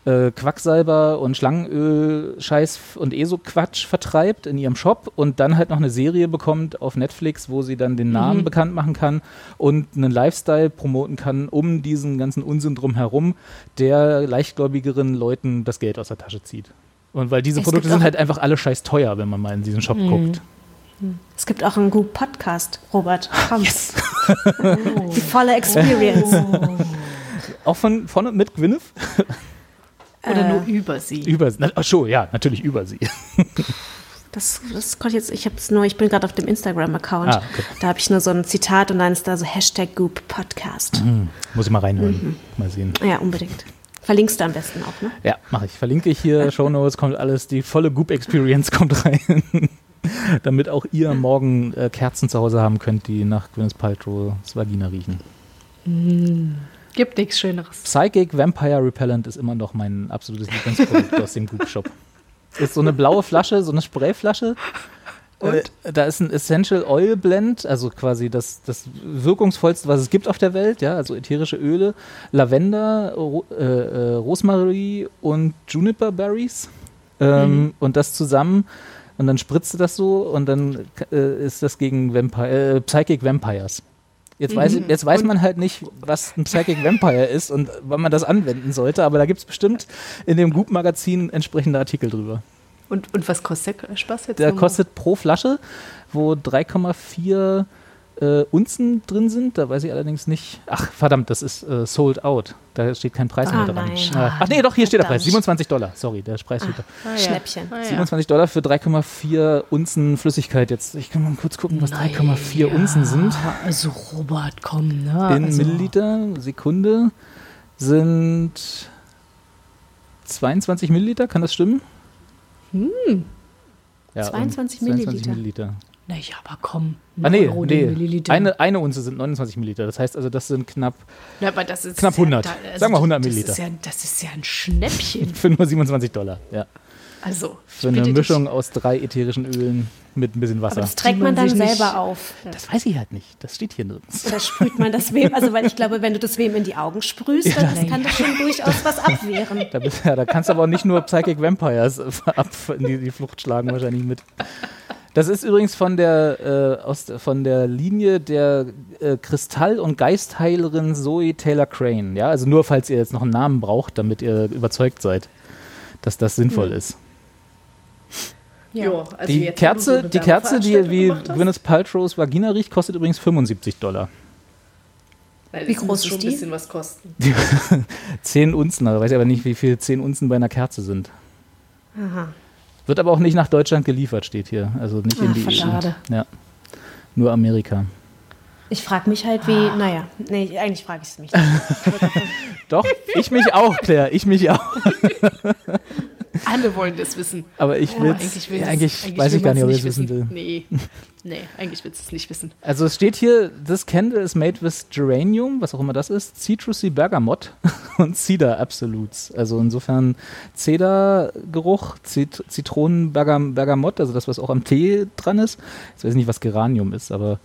äh, Quacksalber und Schlangenöl-Scheiß und eh so Quatsch vertreibt in ihrem Shop und dann halt noch eine Serie bekommt auf Netflix, wo sie dann den Namen bekannt machen kann und einen Lifestyle promoten kann um diesen ganzen Unsinn drum herum, der leichtgläubigeren Leuten das Geld aus der Tasche zieht. Und weil diese Es Produkte sind halt einfach alle scheiß teuer, wenn man mal in diesen Shop guckt. Es gibt auch einen Goop Podcast, Robert. Komm. Die volle Experience. Auch von, von und mit Gwyneth? Oder nur über sie. Über, na, ach so, ja, natürlich über sie. Das, das konnte jetzt, ich habe es nur, ich bin gerade auf dem Instagram-Account. Ah, okay. Da habe ich nur so ein Zitat und dann ist da so Hashtag Goop Podcast. Hm, muss ich mal reinhören. Mhm. Mal sehen. Ja, unbedingt. Verlinkst du am besten auch, ne? Ja, mache ich. Verlinke ich hier, Show Notes, kommt alles, die volle Goop-Experience kommt rein. Damit auch ihr morgen äh, Kerzen zu Hause haben könnt, die nach Gwyneth Paltrow's Vagina riechen. Gibt nichts Schöneres. Psychic Vampire Repellent ist immer noch mein absolutes Lieblingsprodukt aus dem Goop-Shop. Ist so eine blaue Flasche, so eine Sprayflasche. Äh, da ist ein Essential Oil Blend, also quasi das, das wirkungsvollste, was es gibt auf der Welt, ja, also ätherische Öle, Lavender, Ro äh, äh, Rosmarie und Juniper Berries. Ähm, Und das zusammen und dann spritzt du das so und dann äh, ist das gegen Vampire, äh, Psychic Vampires. Jetzt, weiß, ich- jetzt weiß man halt nicht, was ein Psychic Vampire ist und wann man das anwenden sollte, aber da gibt es bestimmt in dem Goop-Magazin entsprechende Artikel drüber. Und, und was kostet der Spaß jetzt? Der nochmal? kostet pro Flasche, wo 3,4 äh, Unzen drin sind. Da weiß ich allerdings nicht. Ach, verdammt, das ist äh, sold out. Da steht kein Preis Ah, mehr dran. nein. Ah, Ach nee, doch, hier steht der Preis. Verdammt. 27 Dollar. Sorry, der Preis steht da. Ah, ja. Schnäppchen. Ah, ja. 27 Dollar für 3,4 Unzen Flüssigkeit. Jetzt, ich kann mal kurz gucken, was 3,4 Unzen sind. Ja, Also Robert, komm, ne? In also, Milliliter, Sekunde sind 22 Milliliter, kann das stimmen? Hm. Ja, 22 und Milliliter. Milliliter. Na ja, aber komm. Ah, nee, Euro nee. Milliliter. Eine, eine Unze sind 29 Milliliter. Das heißt also, das sind knapp ja, aber das ist knapp 100. Ja, da- also Sagen wir 100 das Milliliter. Ist ja, das ist ja ein Schnäppchen. für nur 27 Dollar. Ja. Also, Für ich eine Mischung aus drei ätherischen Ölen mit ein bisschen Aber Wasser. das trägt man man dann sich nicht- selber auf. Das weiß ich halt nicht. Das steht hier nirgends. Da sprüht man das wem, also weil ich glaube, wenn du das wem in die Augen sprühst, dann das kann das schon durchaus was abwehren. Da, bist, ja, da kannst du aber auch nicht nur Psychic Vampires ab in die, die Flucht schlagen, wahrscheinlich mit. Das ist übrigens von der, äh, aus, von der Linie der äh, Kristall- und Geistheilerin Zoe Taylor Crane. Ja, also nur falls ihr jetzt noch einen Namen braucht, damit ihr überzeugt seid, dass das sinnvoll ist. Ja, also Die so Kerze, eine die Kerze, die wie? Gwyneth Paltrow's Vagina riecht, kostet übrigens 75 Dollar. Weil Wie groß ist schon die? ein bisschen was kosten. 10 Unzen, aber weiß ich aber nicht, wie viel 10 Unzen bei einer Kerze sind. Aha. Wird aber auch nicht nach Deutschland geliefert, steht hier. Also nicht in Ah, die schade. EU. Ja. Nur Amerika. Ich frage mich halt, wie, naja, nee, eigentlich frage ich es mich. nicht. Doch, ich mich auch, Claire, ich mich auch. Alle wollen das wissen. Aber ich Aber will eigentlich, will ja, das- eigentlich, eigentlich weiß ich gar nicht, ob ich es wissen will. Nee, nee, eigentlich willst du es nicht wissen. Also es steht hier, this candle is made with geranium, was auch immer das ist, citrusy bergamot und Cedar Absolutes. Also insofern Cedar-Geruch, Zit Zitronen Bergamot, also das, was auch am Tee dran ist. Ich weiß nicht, was Geranium ist, aber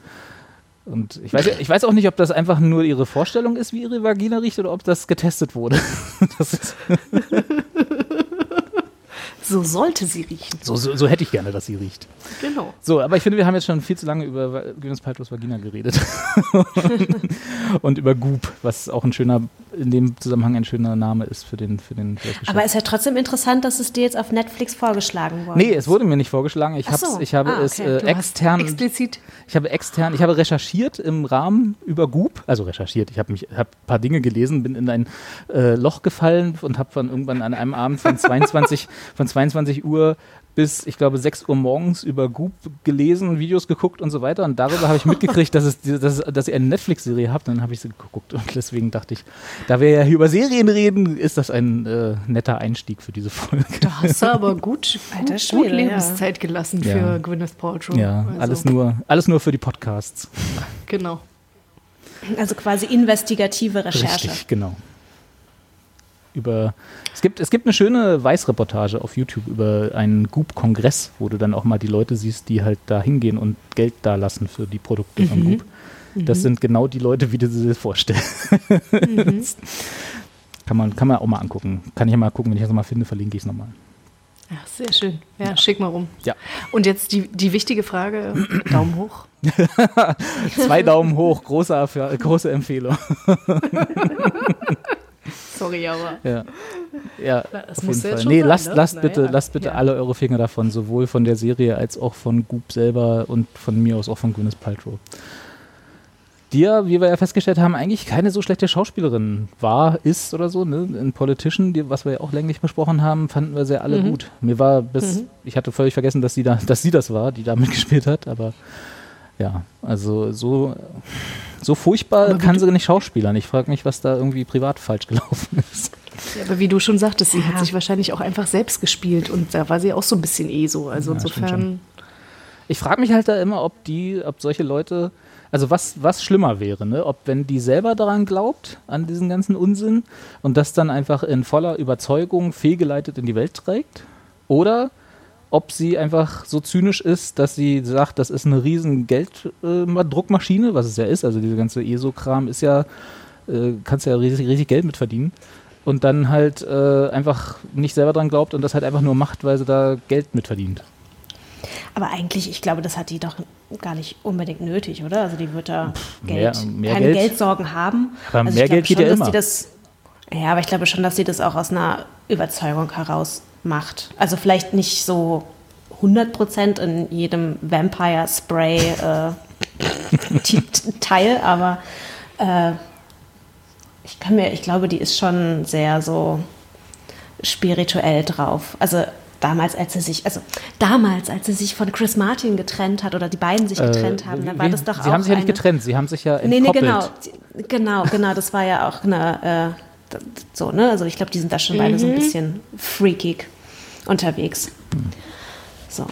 und ich weiß, ich weiß auch nicht, ob das einfach nur ihre Vorstellung ist, wie ihre Vagina riecht, oder ob das getestet wurde. Das ist, So sollte sie riechen. so, so, so hätte ich gerne, dass sie riecht. Genau. So, aber ich finde, wir haben jetzt schon viel zu lange über Gwyneth Paltrow's Vagina geredet. und über Goop, was auch ein schöner, in dem Zusammenhang ein schöner Name ist für den, für den für das Geschäft. Aber ist ja trotzdem interessant, dass es dir jetzt auf Netflix vorgeschlagen wurde. Nee, es wurde mir nicht vorgeschlagen. Ich, so. ich habe Ah, es okay. äh, Du hast extern, Explizit. ich habe extern, ich habe recherchiert im Rahmen über Goop, also recherchiert. Ich habe mich, habe ein paar Dinge gelesen, bin in ein äh, Loch gefallen und habe dann irgendwann an einem Abend von 22, von 22 Uhr bis, ich glaube, 6 Uhr morgens über Goop gelesen, Videos geguckt und so weiter. Und darüber habe ich mitgekriegt, dass, es, dass, dass ihr eine Netflix-Serie habt. Und dann habe ich sie geguckt. Und deswegen dachte ich, da wir ja hier über Serien reden, ist das ein äh, netter Einstieg für diese Folge. Da hast du aber gut, Alter gut, gut ja. Lebenszeit gelassen Ja. für Gwyneth Paltrow. Ja, Also, alles, nur, alles nur für die Podcasts. Genau. Also quasi investigative Recherche. Richtig, genau. Über, es, gibt, es gibt eine schöne Weißreportage auf YouTube über einen Goop-Kongress, wo du dann auch mal die Leute siehst, die halt da hingehen und Geld da lassen für die Produkte von Goop. Das sind genau die Leute, wie du sie dir vorstellst. Kann man, kann man auch mal angucken. Kann ich ja mal gucken, wenn ich das nochmal finde, verlinke ich es nochmal. Ja, sehr schön. Ja, schick mal rum. Ja. Und jetzt die, die wichtige Frage: Daumen hoch. Zwei Daumen hoch, große, große Empfehlung. Sorry, aber. Ja, ja Das muss jeden Fall. Nee, sein, lasst, ne? lasst bitte, Naja, lasst bitte ja. alle eure Finger davon, sowohl von der Serie als auch von Goop selber und von mir aus auch von Gwyneth Paltrow. Die ja, wie wir ja festgestellt haben, eigentlich keine so schlechte Schauspielerin war, ist oder so. Ne? In Politician, die, was wir ja auch länglich besprochen haben, fanden wir sehr alle Mhm. gut. Mir war bis, ich hatte völlig vergessen, dass sie, da, dass sie das war, die da mitgespielt hat, aber ja, also so, so furchtbar kann sie nicht schauspielern. Ich frage mich, was da irgendwie privat falsch gelaufen ist. Ja, aber wie du schon sagtest, sie hat Ja. sich wahrscheinlich auch einfach selbst gespielt und da war sie auch so ein bisschen eh so. Also Ja, insofern. Ich frage mich halt da immer, ob die, ob solche Leute, also was, was schlimmer wäre, ne? Ob wenn die selber daran glaubt, an diesen ganzen Unsinn und das dann einfach in voller Überzeugung fehlgeleitet in die Welt trägt, oder ob sie einfach so zynisch ist, dass sie sagt, das ist eine riesen Gelddruckmaschine, was es ja ist, also diese ganze ESO-Kram ist ja, äh, kannst ja riesig, riesig Geld mit verdienen. Und dann halt äh, einfach nicht selber dran glaubt und das halt einfach nur macht, weil sie da Geld mit verdient. Aber eigentlich, ich glaube, das hat die doch gar nicht unbedingt nötig, oder? Also die wird da mehr- Geld, mehr keine Geld- Geldsorgen haben. Aber also mehr Geld geht schon, ja immer. Das, ja, aber ich glaube schon, dass sie das auch aus einer Überzeugung heraus macht. Also vielleicht nicht so 100% in jedem Vampire-Spray-Teil, aber äh, ich kann mir, ich glaube, die ist schon sehr so spirituell drauf. Also damals, als sie sich, also damals, als sie sich von Chris Martin getrennt hat oder die beiden sich getrennt haben, dann war Äh, das doch auch. Sie haben sich ja nicht getrennt, sie haben sich ja Nee, entkoppelt. nee, genau. Sie- Genau, genau, das war ja auch eine, äh, so, ne? Also ich glaube, die sind da schon beide so ein bisschen freakig unterwegs. So.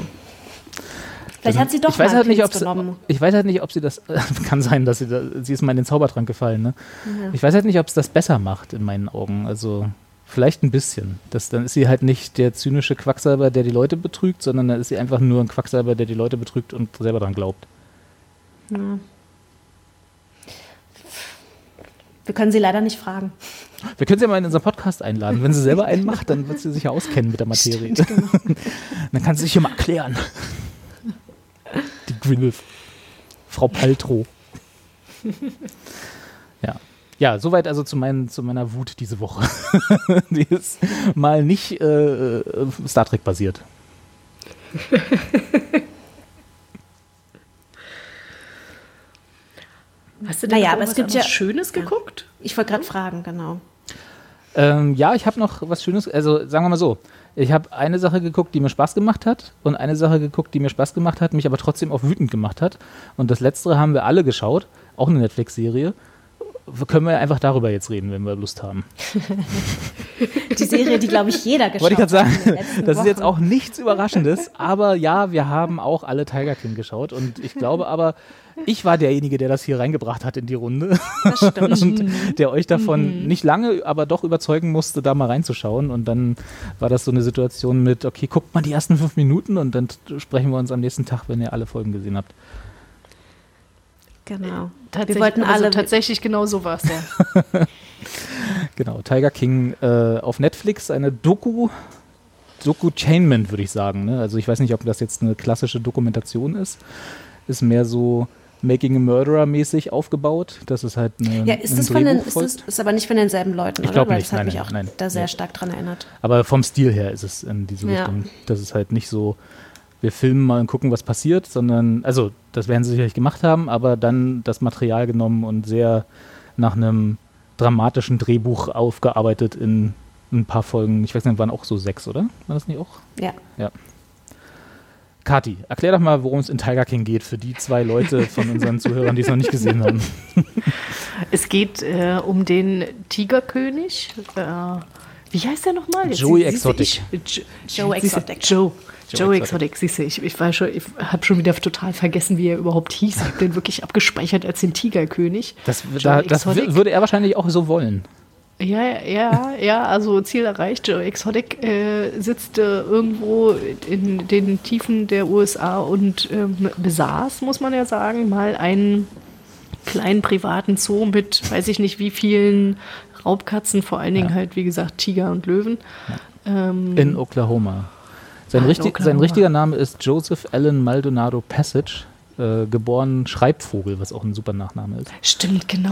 Vielleicht hat sie doch ich weiß mal halt nicht, ob sie, genommen. ich weiß halt nicht, ob sie das kann sein, dass sie da, sie ist mal in den Zaubertrank gefallen, ne? Ich weiß halt nicht, ob es das besser macht in meinen Augen. Also vielleicht ein bisschen. Das, dann ist sie halt nicht der zynische Quacksalber, der die Leute betrügt, sondern dann ist sie einfach nur ein Quacksalber, der die Leute betrügt und selber dran glaubt. Wir können sie leider nicht fragen. Wir können sie ja mal in unseren Podcast einladen. Wenn sie selber einen macht, dann wird sie sich ja auskennen mit der Materie. dann kann sie sich hier mal erklären. Die Gwyneth. Frau Paltrow. Ja. Ja, soweit also zu, meinen, zu meiner Wut diese Woche. Die ist mal nicht äh, äh, Star Trek basiert. Hast du denn Naja, aber es was gibt ja- Schönes geguckt? Ich wollte gerade fragen, genau. Ähm, ja, ich habe noch was Schönes, also sagen wir mal so, ich habe eine Sache geguckt, die mir Spaß gemacht hat und eine Sache geguckt, die mir Spaß gemacht hat, mich aber trotzdem auch wütend gemacht hat. Und das letztere haben wir alle geschaut, auch eine Netflix-Serie. Können wir einfach darüber jetzt reden, wenn wir Lust haben. Die Serie, die, glaube ich, jeder geschaut Wollte ich gerade sagen, das ist jetzt Wochen. auch nichts Überraschendes, aber ja, wir haben auch alle Tiger King geschaut und ich glaube aber, ich war derjenige, der das hier reingebracht hat in die Runde stimmt. und der euch davon nicht lange, aber doch überzeugen musste, da mal reinzuschauen und dann war das so eine Situation mit, okay, guckt mal die ersten fünf Minuten und dann sprechen wir uns am nächsten Tag, wenn ihr alle Folgen gesehen habt. Genau. Tatsächlich, Wir wollten also alle. tatsächlich genau so war es, ja. Genau, Tiger King äh, auf Netflix, eine Doku, Doku-Chainment, würde ich sagen. Ne? Also ich weiß nicht, ob das jetzt eine klassische Dokumentation ist. Ist mehr so Making a Murderer mäßig aufgebaut. Das ist halt eine, ja, ist ein das von den, ist, das, ist aber nicht von denselben Leuten, Ich oder? glaub Weil nicht, das hat nein, mich nein, auch nein. da sehr Nee. stark dran erinnert. Aber vom Stil her ist es in diese Ja. Richtung. Das ist halt nicht so, wir filmen mal und gucken, was passiert, sondern, also das werden sie sicherlich gemacht haben, aber dann das Material genommen und sehr nach einem dramatischen Drehbuch aufgearbeitet in ein paar Folgen. Ich weiß nicht, waren auch so sechs, oder? War das nicht auch? Ja. Ja. Kati, erklär doch mal, worum es in Tiger King geht, für die zwei Leute von unseren Zuhörern, die es noch nicht gesehen haben. Es geht äh, um den Tigerkönig. Äh, wie heißt der nochmal? Joey Exotic. Joe Exotic. Joe. Joe Exotic. Siehst du, ich, ich, war schon, ich habe schon wieder total vergessen, wie er überhaupt hieß. Ich habe den wirklich abgespeichert als den Tigerkönig. Das, da, das würde er wahrscheinlich auch so wollen. Ja, ja, ja, also Ziel erreicht. Joe Exotic äh, sitzt äh, irgendwo in den Tiefen der USA und ähm, besaß, muss man ja sagen, mal einen kleinen privaten Zoo mit, weiß ich nicht wie vielen Raubkatzen, vor allen Dingen Ja. halt, wie gesagt, Tiger und Löwen. Ähm, In Oklahoma. Sein, in richtig, sein richtiger Name ist Joseph Allen Maldonado Passage, äh, geboren Schreibvogel, was auch ein super Nachname ist. stimmt, genau.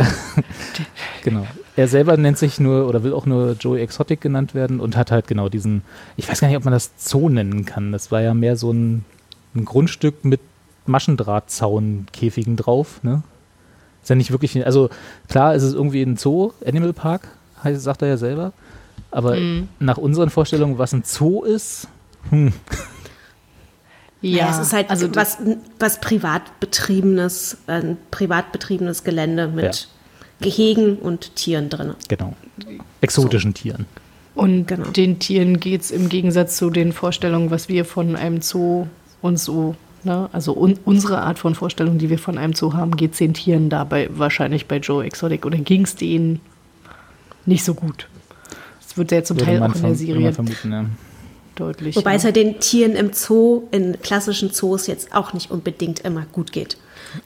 Genau. Er selber nennt sich nur oder will auch nur Joey Exotic genannt werden und hat halt genau diesen, ich weiß gar nicht, ob man das Zoo nennen kann. Das war ja mehr so ein, ein Grundstück mit Maschendrahtzaunkäfigen drauf. Ne? Ist ja nicht wirklich, also klar ist es irgendwie ein Zoo, Animal Park, heißt, sagt er ja selber. Aber Mhm. nach unseren Vorstellungen, was ein Zoo ist, hm, Ja, es ist halt also was, was privat betriebenes, ein privat betriebenes Gelände mit Ja. Gehegen und Tieren drin. genau, exotischen Tieren. Und Genau. den Tieren geht es im Gegensatz zu den Vorstellungen, was wir von einem Zoo uns so, ne, also un unsere Art von Vorstellung, die wir von einem Zoo haben, geht es den Tieren dabei wahrscheinlich bei Joe Exotic oder ging es denen nicht so gut. Das wird ja zum Würde Teil auch in der Serie vermuten, ja. Deutlich. Wobei ja. es halt den Tieren im Zoo, in klassischen Zoos jetzt auch nicht unbedingt immer gut geht.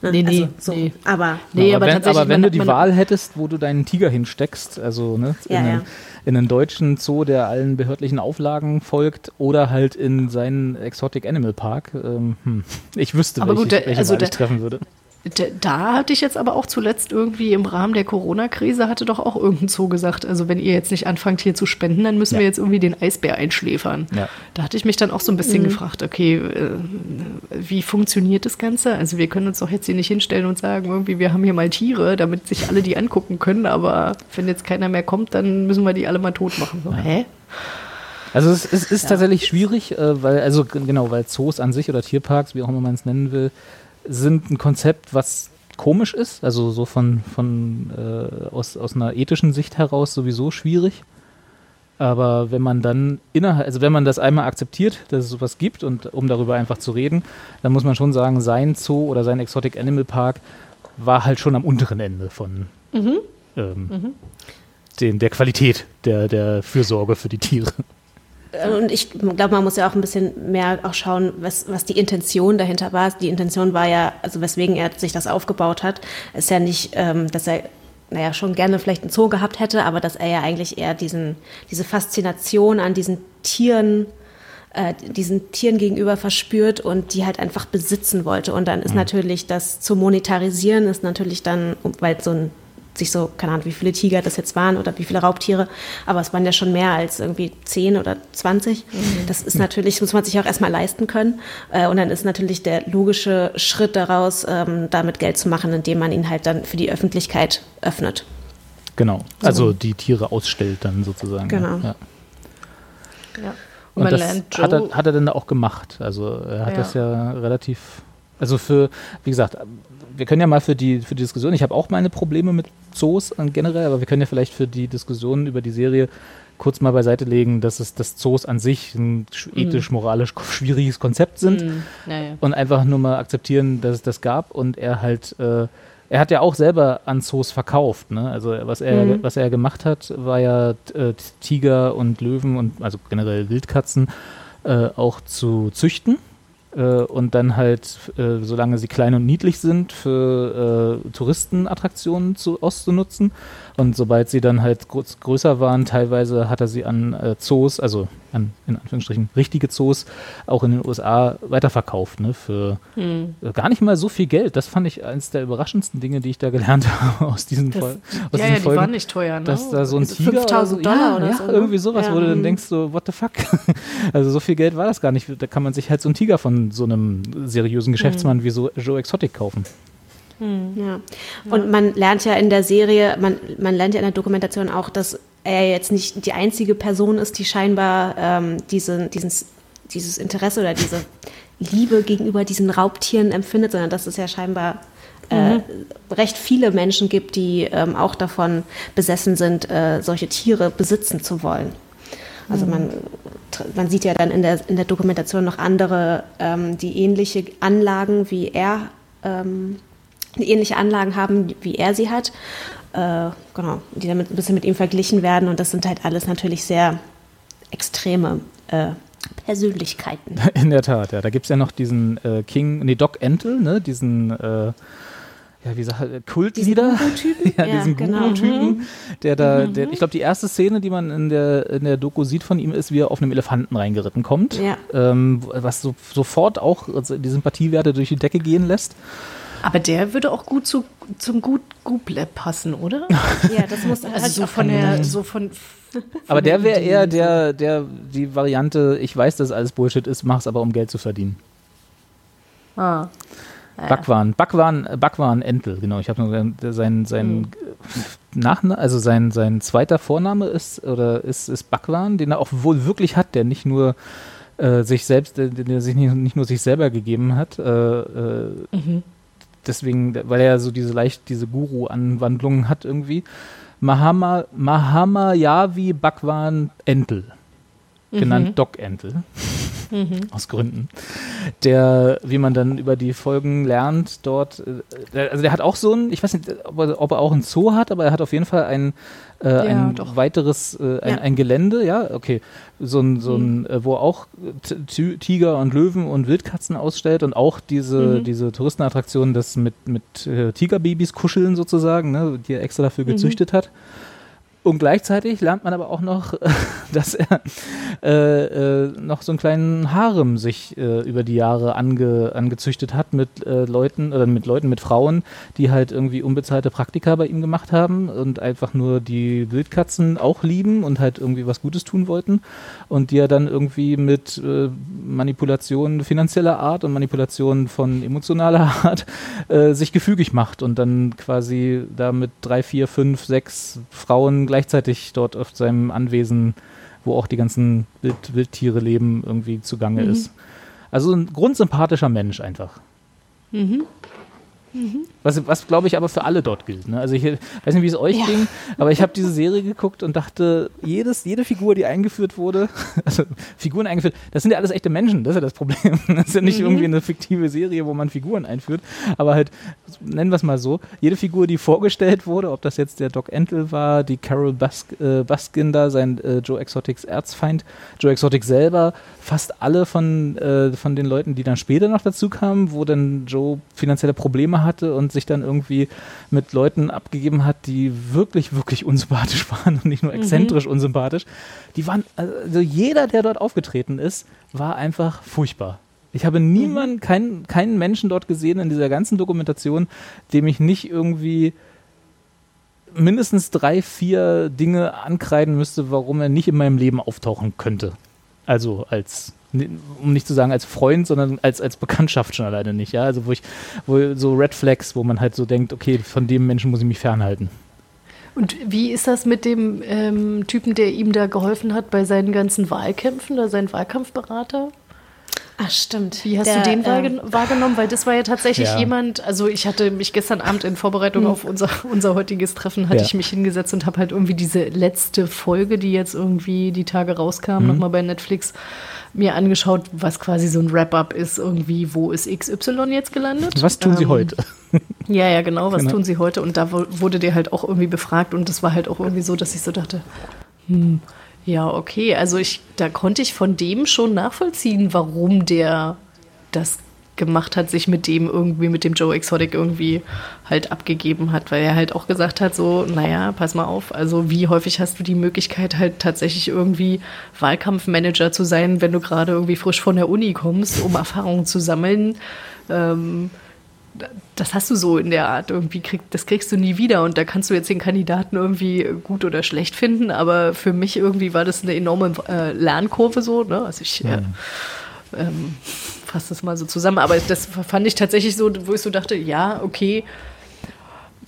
Ne? Nee, nee, so. nee. Aber Nee, aber, aber wenn, tatsächlich, aber wenn man- du die Wahl hättest, wo du deinen Tiger hinsteckst, also ne, in, Ja, einen, ja. in einen deutschen Zoo, der allen behördlichen Auflagen folgt, oder halt in seinen Exotic Animal Park, ähm, hm, ich wüsste, Aber welche, gut, der- welche also Wahl ich der- treffen würde. Da hatte ich jetzt aber auch zuletzt irgendwie im Rahmen der Corona-Krise hatte doch auch irgendein Zoo gesagt, also wenn ihr jetzt nicht anfangt hier zu spenden, dann müssen Ja. wir jetzt irgendwie den Eisbär einschläfern. Ja. Da hatte ich mich dann auch so ein bisschen gefragt, okay, äh, wie funktioniert das Ganze? Also wir können uns doch jetzt hier nicht hinstellen und sagen, irgendwie wir haben hier mal Tiere, damit sich alle die angucken können, aber wenn jetzt keiner mehr kommt, dann müssen wir die alle mal tot machen. So, hä? Also es, es ist tatsächlich schwierig, äh, weil, also genau, weil Zoos an sich oder Tierparks, wie auch immer man es nennen will, sind ein Konzept, was komisch ist, also so von, von äh, aus, aus einer ethischen Sicht heraus sowieso schwierig. Aber wenn man dann innerhalb, also wenn man das einmal akzeptiert, dass es sowas gibt und um darüber einfach zu reden, dann muss man schon sagen, sein Zoo oder sein Exotic Animal Park war halt schon am unteren Ende von ähm, Den, der Qualität der, der Fürsorge für die Tiere. Und ich glaube, man muss ja auch ein bisschen mehr auch schauen, was, was die Intention dahinter war. Die Intention war ja, also weswegen er sich das aufgebaut hat, ist ja nicht, ähm, dass er naja, schon gerne vielleicht einen Zoo gehabt hätte, aber dass er ja eigentlich eher diesen, diese Faszination an diesen Tieren, äh, diesen Tieren gegenüber verspürt und die halt einfach besitzen wollte. Und dann ist natürlich das zu monetarisieren, ist natürlich dann, weil so ein sich so, keine Ahnung, wie viele Tiger das jetzt waren oder wie viele Raubtiere, aber es waren ja schon mehr als irgendwie 10 oder 20. Das ist natürlich, muss man sich auch erstmal leisten können. Äh, Und dann ist natürlich der logische Schritt daraus, ähm, damit Geld zu machen, indem man ihn halt dann für die Öffentlichkeit öffnet. Genau. Also die Tiere ausstellt dann sozusagen. Genau. Ja. Ja. Und Man das hat, er, hat er dann auch gemacht. Also er hat Ja. das ja relativ, also für, wie gesagt, wir können ja mal für die, für die Diskussion, ich habe auch meine Probleme mit Zoos generell, aber wir können ja vielleicht für die Diskussion über die Serie kurz mal beiseite legen, dass es dass Zoos an sich ein sch- ethisch, moralisch schwieriges Konzept sind Mhm. Naja. und einfach nur mal akzeptieren, dass es das gab und er halt, äh, er hat ja auch selber an Zoos verkauft, ne? Also was er, was er gemacht hat, war ja äh, Tiger und Löwen und also generell Wildkatzen äh, auch zu züchten und dann halt, äh, solange sie klein und niedlich sind, für äh, Touristenattraktionen zu, auszunutzen. Und sobald sie dann halt groß, größer waren, teilweise hat er sie an äh, Zoos, also an in Anführungsstrichen richtige Zoos, auch in den USA weiterverkauft, ne, für Hm. äh, gar nicht mal so viel Geld. Das fand ich eines der überraschendsten Dinge, die ich da gelernt habe aus diesen, Das, Fol aus ja, diesen ja, die Folgen. waren nicht teuer, ne? Dass da so ein Tiger 5000 oder so, Dollar ja, oder ja, so, ne? irgendwie sowas, wo du Ja. dann denkst so, what the fuck? Also so viel Geld war das gar nicht. Da kann man sich halt so einen Tiger von so einem seriösen Geschäftsmann wie so Joe Exotic kaufen. Ja. Und man lernt ja in der Serie, man, man lernt ja in der Dokumentation auch, dass er jetzt nicht die einzige Person ist, die scheinbar ähm, diese, dieses, dieses Interesse oder diese Liebe gegenüber diesen Raubtieren empfindet, sondern dass es ja scheinbar äh, recht viele Menschen gibt, die ähm, auch davon besessen sind, äh, solche Tiere besitzen zu wollen. Also man, tr- man sieht ja dann in der, in der Dokumentation noch andere, ähm, die ähnliche Anlagen wie er, ähm, die ähnliche Anlagen haben, wie er sie hat. Äh, genau, die damit ein bisschen mit ihm verglichen werden. Und das sind halt alles natürlich sehr extreme äh, Persönlichkeiten. In der Tat, ja. Da gibt es ja noch diesen äh, King, nee, Doc Entel, ne, diesen äh, ja, wie sagt er, Kultlieder. Guru-Typen? ja, Ja, diesen genau. Guru-Typen, der da, der, ich glaube, die erste Szene, die man in der, in der Doku sieht von ihm, ist, wie er auf einem Elefanten reingeritten kommt. Ja. Ähm, was so, sofort auch also die Sympathiewerte durch die Decke gehen lässt. Aber der würde auch gut zu, zum Gut Googlab passen, oder? Ja, das muss Also so von der, so von. Aber der wäre eher der, der, die Variante, ich weiß, dass alles Bullshit ist, mach's aber um Geld zu verdienen. Ah. Backwaren, Backwaren, Backwaren Entel, genau. Ich habe nur sein, sein, sein Nachna also sein, sein zweiter Vorname ist oder ist, ist Backwaren, den er auch wohl wirklich hat, der nicht nur äh, sich selbst, der, der sich nicht, nicht nur sich selber gegeben hat. Äh, äh, Deswegen, weil er so diese leicht diese Guru-Anwandlungen hat irgendwie. Mahama, Mahama Yavi Bhagwan Entel, genannt Doc Entel, aus Gründen. Der, wie man dann über die Folgen lernt, dort, äh, der, also der hat auch so ein, ich weiß nicht, ob er, ob er auch ein Zoo hat, aber er hat auf jeden Fall ein, äh, ein doch. weiteres, äh, ein, Ja. ein Gelände, ja, okay, so ein, so ein, äh, wo er auch T- Tiger und Löwen und Wildkatzen ausstellt und auch diese, diese Touristenattraktion, das mit, mit äh, Tigerbabys kuscheln sozusagen, ne, die er extra dafür gezüchtet hat. Und gleichzeitig lernt man aber auch noch, dass er äh, äh, noch so einen kleinen Harem sich äh, über die Jahre ange, angezüchtet hat mit äh, Leuten oder mit Leuten, mit Frauen, die halt irgendwie unbezahlte Praktika bei ihm gemacht haben und einfach nur die Wildkatzen auch lieben und halt irgendwie was Gutes tun wollten und die er dann irgendwie mit äh, Manipulationen finanzieller Art und Manipulationen von emotionaler Art äh, sich gefügig macht und dann quasi da mit drei, vier, fünf, sechs Frauen gleichzeitig dort auf seinem Anwesen, wo auch die ganzen Wild Wildtiere leben, irgendwie zugange ist. Also ein grundsympathischer Mensch einfach. Was, was glaube ich aber für alle dort gilt. Ne? Also ich weiß nicht, wie es euch Ja. ging, aber ich habe diese Serie geguckt und dachte, jedes, jede Figur, die eingeführt wurde, also Figuren eingeführt, das sind ja alles echte Menschen, das ist ja das Problem. Das ist ja nicht irgendwie eine fiktive Serie, wo man Figuren einführt, aber halt, nennen wir es mal so, jede Figur, die vorgestellt wurde, ob das jetzt der Doc Entel war, die Carol Bas äh, Baskin da, sein äh, Joe Exotics Erzfeind, Joe Exotic selber, fast alle von, äh, von den Leuten, die dann später noch dazu kamen, wo dann Joe finanzielle Probleme hatte und sich dann irgendwie mit Leuten abgegeben hat, die wirklich, wirklich unsympathisch waren und nicht nur exzentrisch unsympathisch. Die waren, also jeder, der dort aufgetreten ist, war einfach furchtbar. Ich habe niemanden, keinen, keinen Menschen dort gesehen in dieser ganzen Dokumentation, dem ich nicht irgendwie mindestens drei, vier Dinge ankreiden müsste, warum er nicht in meinem Leben auftauchen könnte. Also als, um nicht zu sagen als Freund, sondern als, als Bekanntschaft schon alleine nicht, ja. Also wo ich, wo so Red Flags, wo man halt so denkt, okay, von dem Menschen muss ich mich fernhalten. Und wie ist das mit dem ähm, Typen, der ihm da geholfen hat bei seinen ganzen Wahlkämpfen, da sein Wahlkampfberater? Ach, stimmt. Wie hast Der, du den ähm, wahrgen- wahrgenommen? Weil das war ja tatsächlich Ja. jemand, also ich hatte mich gestern Abend in Vorbereitung auf unser, unser heutiges Treffen, hatte Ja. ich mich hingesetzt und habe halt irgendwie diese letzte Folge, die jetzt irgendwie die Tage rauskam, nochmal bei Netflix, mir angeschaut, was quasi so ein Wrap-up ist, irgendwie, wo ist XY jetzt gelandet? Was tun sie Ähm, heute? Ja, ja, genau, was Genau. tun sie heute? Und da wurde der halt auch irgendwie befragt und das war halt auch irgendwie so, dass ich so dachte, hm, ja, okay, also ich, da konnte ich von dem schon nachvollziehen, warum der das gemacht hat, sich mit dem irgendwie, mit dem Joe Exotic irgendwie halt abgegeben hat, weil er halt auch gesagt hat, so, naja, pass mal auf, also wie häufig hast du die Möglichkeit halt tatsächlich irgendwie Wahlkampfmanager zu sein, wenn du gerade irgendwie frisch von der Uni kommst, um Erfahrungen zu sammeln, ähm, das hast du so in der Art irgendwie, krieg, das kriegst du nie wieder und da kannst du jetzt den Kandidaten irgendwie gut oder schlecht finden, aber für mich irgendwie war das eine enorme äh, Lernkurve so, ne? Also ich äh, ähm, fasse das mal so zusammen, aber das fand ich tatsächlich so, wo ich so dachte, ja, okay,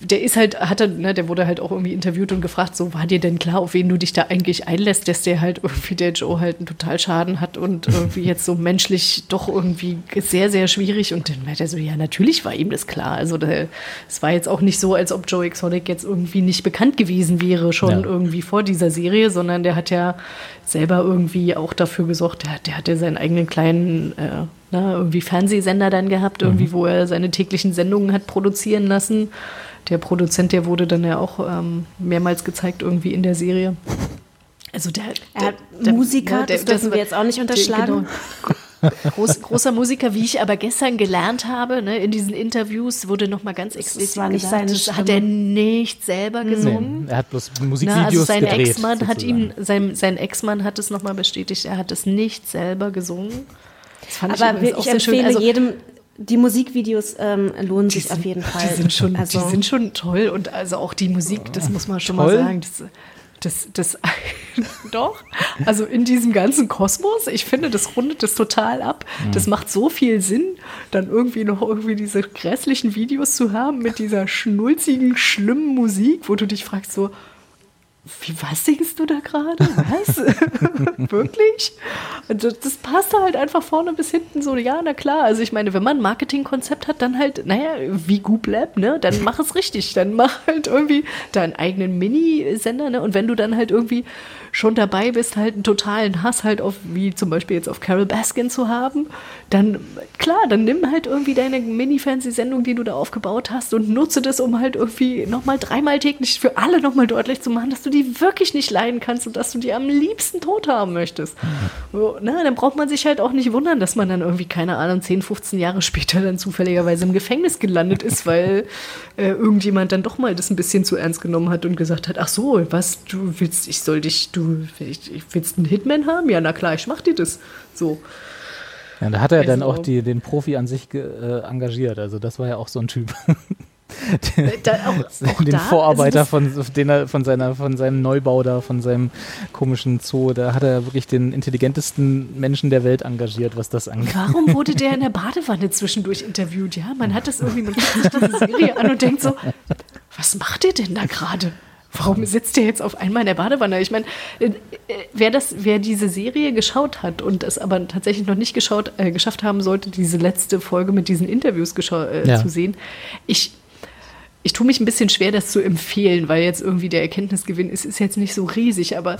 der ist halt, hatte, ne, der wurde halt auch irgendwie interviewt und gefragt, so war dir denn klar, auf wen du dich da eigentlich einlässt, dass der halt irgendwie der Joe halt einen Totalschaden hat und irgendwie jetzt so menschlich doch irgendwie sehr, sehr schwierig. Und dann meinte er so, ja, natürlich war ihm das klar. Also der, es war jetzt auch nicht so, als ob Joe Exotic jetzt irgendwie nicht bekannt gewesen wäre, schon Ja. irgendwie vor dieser Serie, sondern der hat ja selber irgendwie auch dafür gesorgt, der, der hat ja seinen eigenen kleinen äh, na, irgendwie Fernsehsender dann gehabt, irgendwie, wo er seine täglichen Sendungen hat produzieren lassen. Der Produzent, der wurde dann ja auch ähm, mehrmals gezeigt irgendwie in der Serie. Also der, Er hat der- Musiker, ne, der- das dürfen das- wir jetzt auch nicht der- unterschlagen. genau. Groß, großer Musiker, wie ich aber gestern gelernt habe, ne, in diesen Interviews wurde nochmal ganz explizit war nicht gesagt, seine das hat er nicht selber gesungen. Nee, er hat bloß Na, Musikvideos also sein gedreht. Ex-Mann hat ihm, sein, sein Ex-Mann hat es nochmal bestätigt, er hat es nicht selber gesungen. Das fand Aber ich, schön. empfehle Also, jedem, die Musikvideos ähm, lohnen sich auf jeden Fall. Die sind schon, also, die sind schon toll und also auch die Musik, das muss man schon Toll? mal sagen. Das, das, das, doch, also in diesem ganzen Kosmos, ich finde, das rundet das total ab. Das macht so viel Sinn, dann irgendwie noch irgendwie diese grässlichen Videos zu haben mit dieser schnulzigen, schlimmen Musik, wo du dich fragst so, wie, was singst du da gerade? Was? Wirklich? Das, das passt halt einfach vorne bis hinten so, ja, na klar. Also ich meine, wenn man ein Marketingkonzept hat, dann halt, naja, wie Goop Lab, ne? Dann mach es richtig. Dann mach halt irgendwie deinen eigenen Mini-Sender, ne? Und wenn du dann halt irgendwie schon dabei bist, halt einen totalen Hass halt auf, wie zum Beispiel jetzt auf Carol Baskin zu haben, dann, klar, dann nimm halt irgendwie deine Mini-Fernsehsendung, die du da aufgebaut hast und nutze das, um halt irgendwie nochmal dreimal täglich für alle nochmal deutlich zu machen, dass du die wirklich nicht leiden kannst und dass du die am liebsten tot haben möchtest. So, na, dann braucht man sich halt auch nicht wundern, dass man dann irgendwie, keine Ahnung, 10, 15 Jahre später dann zufälligerweise im Gefängnis gelandet ist, weil äh, irgendjemand dann doch mal das ein bisschen zu ernst genommen hat und gesagt hat, ach so, was, du willst, ich soll dich, du, ich, ich willst einen Hitman haben? Ja, na klar, ich mach dir das. So. Ja, da hat er dann Also- auch die, den Profi an sich äh, engagiert. Also das war ja auch so ein Typ. Da, auch, auch den da, Vorarbeiter also von, den er, von, seiner, von seinem Neubau da, von seinem komischen Zoo, da hat er wirklich den intelligentesten Menschen der Welt engagiert, was das angeht. Warum wurde der in der Badewanne zwischendurch interviewt? Ja, man hat das irgendwie, man guckt sich diese Serie an und denkt so, was macht der denn da gerade? Warum sitzt der jetzt auf einmal in der Badewanne? Ich meine, äh, wer das, wer diese Serie geschaut hat und es aber tatsächlich noch nicht geschaut, äh, geschafft haben sollte, diese letzte Folge mit diesen Interviews äh, Ja. zu sehen, ich ich tue mich ein bisschen schwer, das zu empfehlen, weil jetzt irgendwie der Erkenntnisgewinn ist, ist jetzt nicht so riesig, aber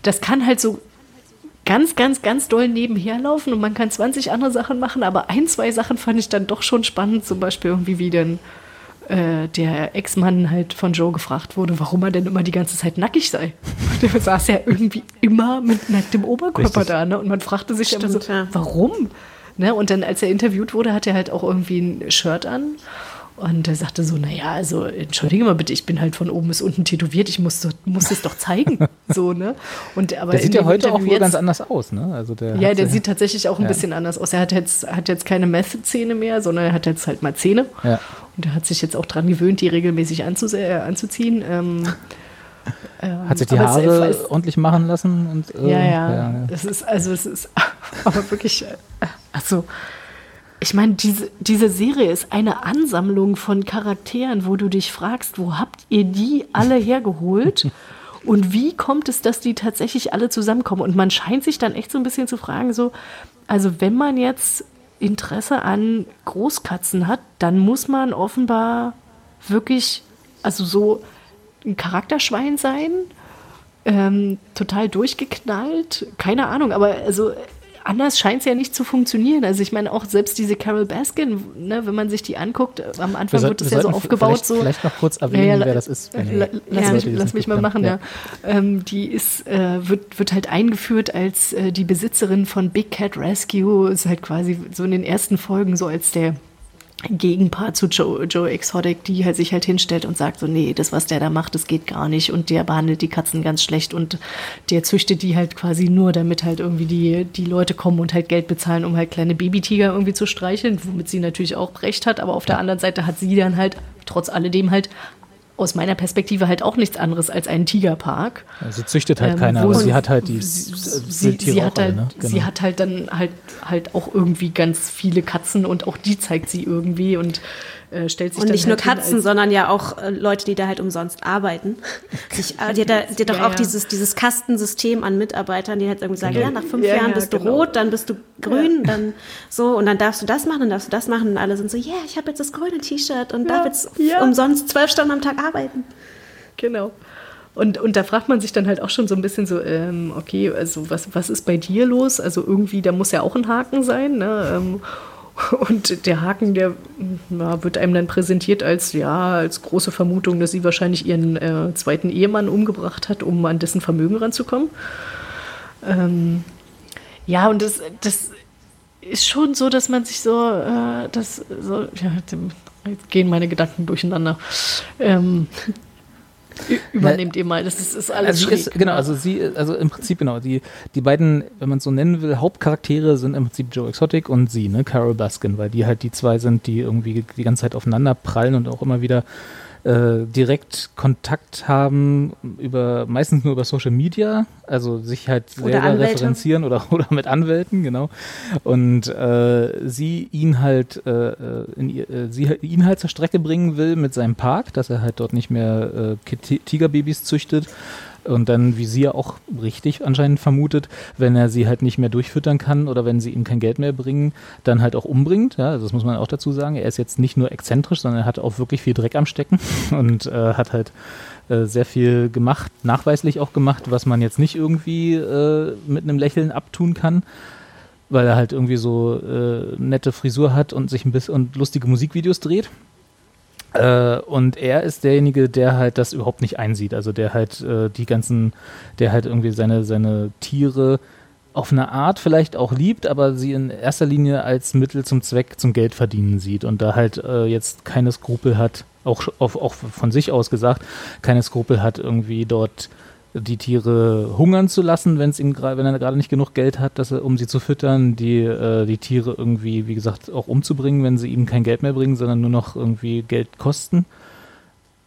das kann halt so ganz, ganz, ganz doll nebenher laufen und man kann 20 andere Sachen machen, aber ein, zwei Sachen fand ich dann doch schon spannend, zum Beispiel irgendwie wie dann äh, der Ex-Mann halt von Joe gefragt wurde, warum er denn immer die ganze Zeit nackig sei. Der saß ja irgendwie immer mit nacktem Oberkörper Richtig. da, ne? Und man fragte sich immer so, Stimmt, ja. warum? Ne? Und dann, als er interviewt wurde, hat er halt auch irgendwie ein Shirt an. Und er sagte so, naja, also entschuldige mal bitte, ich bin halt von oben bis unten tätowiert, ich muss, muss es doch zeigen. so, ne? Und, aber Der sieht ja heute auch Interview ganz jetzt- anders aus, ne? Also der ja, der sieht tatsächlich auch ein Ja. bisschen anders aus. Er hat jetzt, hat jetzt keine Meth-Zähne mehr, sondern er hat jetzt halt mal Zähne. Ja. Und er hat sich jetzt auch dran gewöhnt, die regelmäßig äh, anzuziehen. Ähm, Hat sich die aber Haare es- ordentlich machen lassen und äh, ja, ja, ja. Es ist, also es ist aber wirklich, also ich meine, diese, diese Serie ist eine Ansammlung von Charakteren, wo du dich fragst, wo habt ihr die alle hergeholt? Und wie kommt es, dass die tatsächlich alle zusammenkommen? Und man scheint sich dann echt so ein bisschen zu fragen, so, also wenn man jetzt Interesse an Großkatzen hat, dann muss man offenbar wirklich, also so ein Charakterschwein sein, ähm, total durchgeknallt. Keine Ahnung, aber also anders scheint es ja nicht zu funktionieren. Also ich meine auch selbst diese Carol Baskin, ne, wenn man sich die anguckt, äh, am Anfang Wir wird es wir ja so aufgebaut. vielleicht, so, vielleicht noch kurz erwähnen, Ja, ja, wer das ist. wenn La, lass mich, lass mich mal machen, ja. Ähm, die ist, äh, wird, wird halt eingeführt als äh, die Besitzerin von Big Cat Rescue, ist halt quasi so in den ersten Folgen so als der Gegenpart zu Joe, Joe Exotic, die halt sich halt hinstellt und sagt so, nee, das, was der da macht, das geht gar nicht. Und der behandelt die Katzen ganz schlecht und der züchtet die halt quasi nur, damit halt irgendwie die, die Leute kommen und halt Geld bezahlen, um halt kleine Babytiger irgendwie zu streicheln, womit sie natürlich auch recht hat, aber auf der anderen Seite hat sie dann halt trotz alledem halt aus meiner Perspektive halt auch nichts anderes als einen Tigerpark. Sie züchtet halt Ähm, keine, wo aber sie- hat halt die sie, sie, hat alle, halt, ne? Genau. sie hat halt dann halt, halt auch irgendwie ganz viele Katzen und auch die zeigt sie irgendwie und äh, stellt sich Und nicht nur halt hin Katzen, sondern ja auch äh, Leute, die da halt umsonst arbeiten. Sich, äh, die hat, da, die hat doch Ja, auch ja. dieses, dieses Kastensystem an Mitarbeitern, die halt irgendwie sagen, Genau. ja, nach fünf Ja, Jahren ja, bist du genau. rot, dann bist du grün, dann so und dann darfst du das machen, dann darfst du das machen und alle sind so, ja, yeah, ich habe jetzt das grüne T-Shirt und darf jetzt umsonst zwölf Stunden am Tag arbeiten. Genau. Und, und da fragt man sich dann halt auch schon so ein bisschen so, ähm, okay, also was, was ist bei dir los? Also irgendwie, da muss ja auch ein Haken sein, ne? Ähm, und der Haken, der na, wird einem dann präsentiert als, ja, als große Vermutung, dass sie wahrscheinlich ihren äh, zweiten Ehemann umgebracht hat, um an dessen Vermögen ranzukommen. Ähm, ja, und das, das ist schon so, dass man sich so, äh, das so, ja, jetzt gehen meine Gedanken durcheinander. Ähm, übernehmt ihr mal, das ist, ist alles Also, ist, genau, also sie, also im Prinzip genau, die, die beiden, wenn man es so nennen will, Hauptcharaktere sind im Prinzip Joe Exotic und sie, ne, Carol Baskin, weil die halt die zwei sind, die irgendwie die ganze Zeit aufeinander prallen und auch immer wieder äh, direkt Kontakt haben über meistens nur über Social Media, also sich halt Oder selber Anwälte. referenzieren oder oder mit Anwälten, genau. Und äh, sie ihn halt äh, äh, in ihr, äh, sie halt- ihn halt zur Strecke bringen will mit seinem Park, dass er halt dort nicht mehr äh, Tigerbabys züchtet. Und dann, wie sie ja auch richtig anscheinend vermutet, wenn er sie halt nicht mehr durchfüttern kann oder wenn sie ihm kein Geld mehr bringen, dann halt auch umbringt. Ja, also das muss man auch dazu sagen. Er ist jetzt nicht nur exzentrisch, sondern er hat auch wirklich viel Dreck am Stecken und äh, hat halt äh, sehr viel gemacht, nachweislich auch gemacht, was man jetzt nicht irgendwie äh, mit einem Lächeln abtun kann, weil er halt irgendwie so äh, nette Frisur hat und sich ein bisschen und lustige Musikvideos dreht. Äh, und er ist derjenige, der halt das überhaupt nicht einsieht. Also der halt äh, die ganzen, der halt irgendwie seine, seine Tiere auf eine Art vielleicht auch liebt, aber sie in erster Linie als Mittel zum Zweck zum Geldverdienen sieht und da halt äh, jetzt keine Skrupel hat, auch, auf, auch von sich aus gesagt, keine Skrupel hat, irgendwie dort die Tiere hungern zu lassen, wenn es ihm wenn er gerade nicht genug Geld hat, dass er, um sie zu füttern, die, äh, die Tiere irgendwie, wie gesagt, auch umzubringen, wenn sie ihm kein Geld mehr bringen, sondern nur noch irgendwie Geld kosten.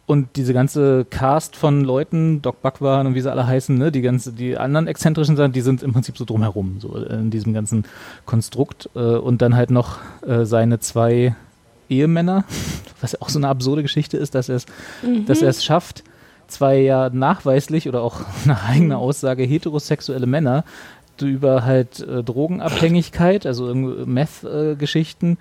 Und diese ganze Cast von Leuten, Doc Backwaren und wie sie alle heißen, ne, die ganze, die anderen exzentrischen Sachen, die sind im Prinzip so drumherum, so in diesem ganzen Konstrukt. Äh, und dann halt noch äh, seine zwei Ehemänner, was ja auch so eine absurde Geschichte ist, dass er es, dass er es schafft, zwei ja nachweislich oder auch nach eigener Aussage heterosexuelle Männer über halt äh, Drogenabhängigkeit, also irgendwie Meth-Geschichten,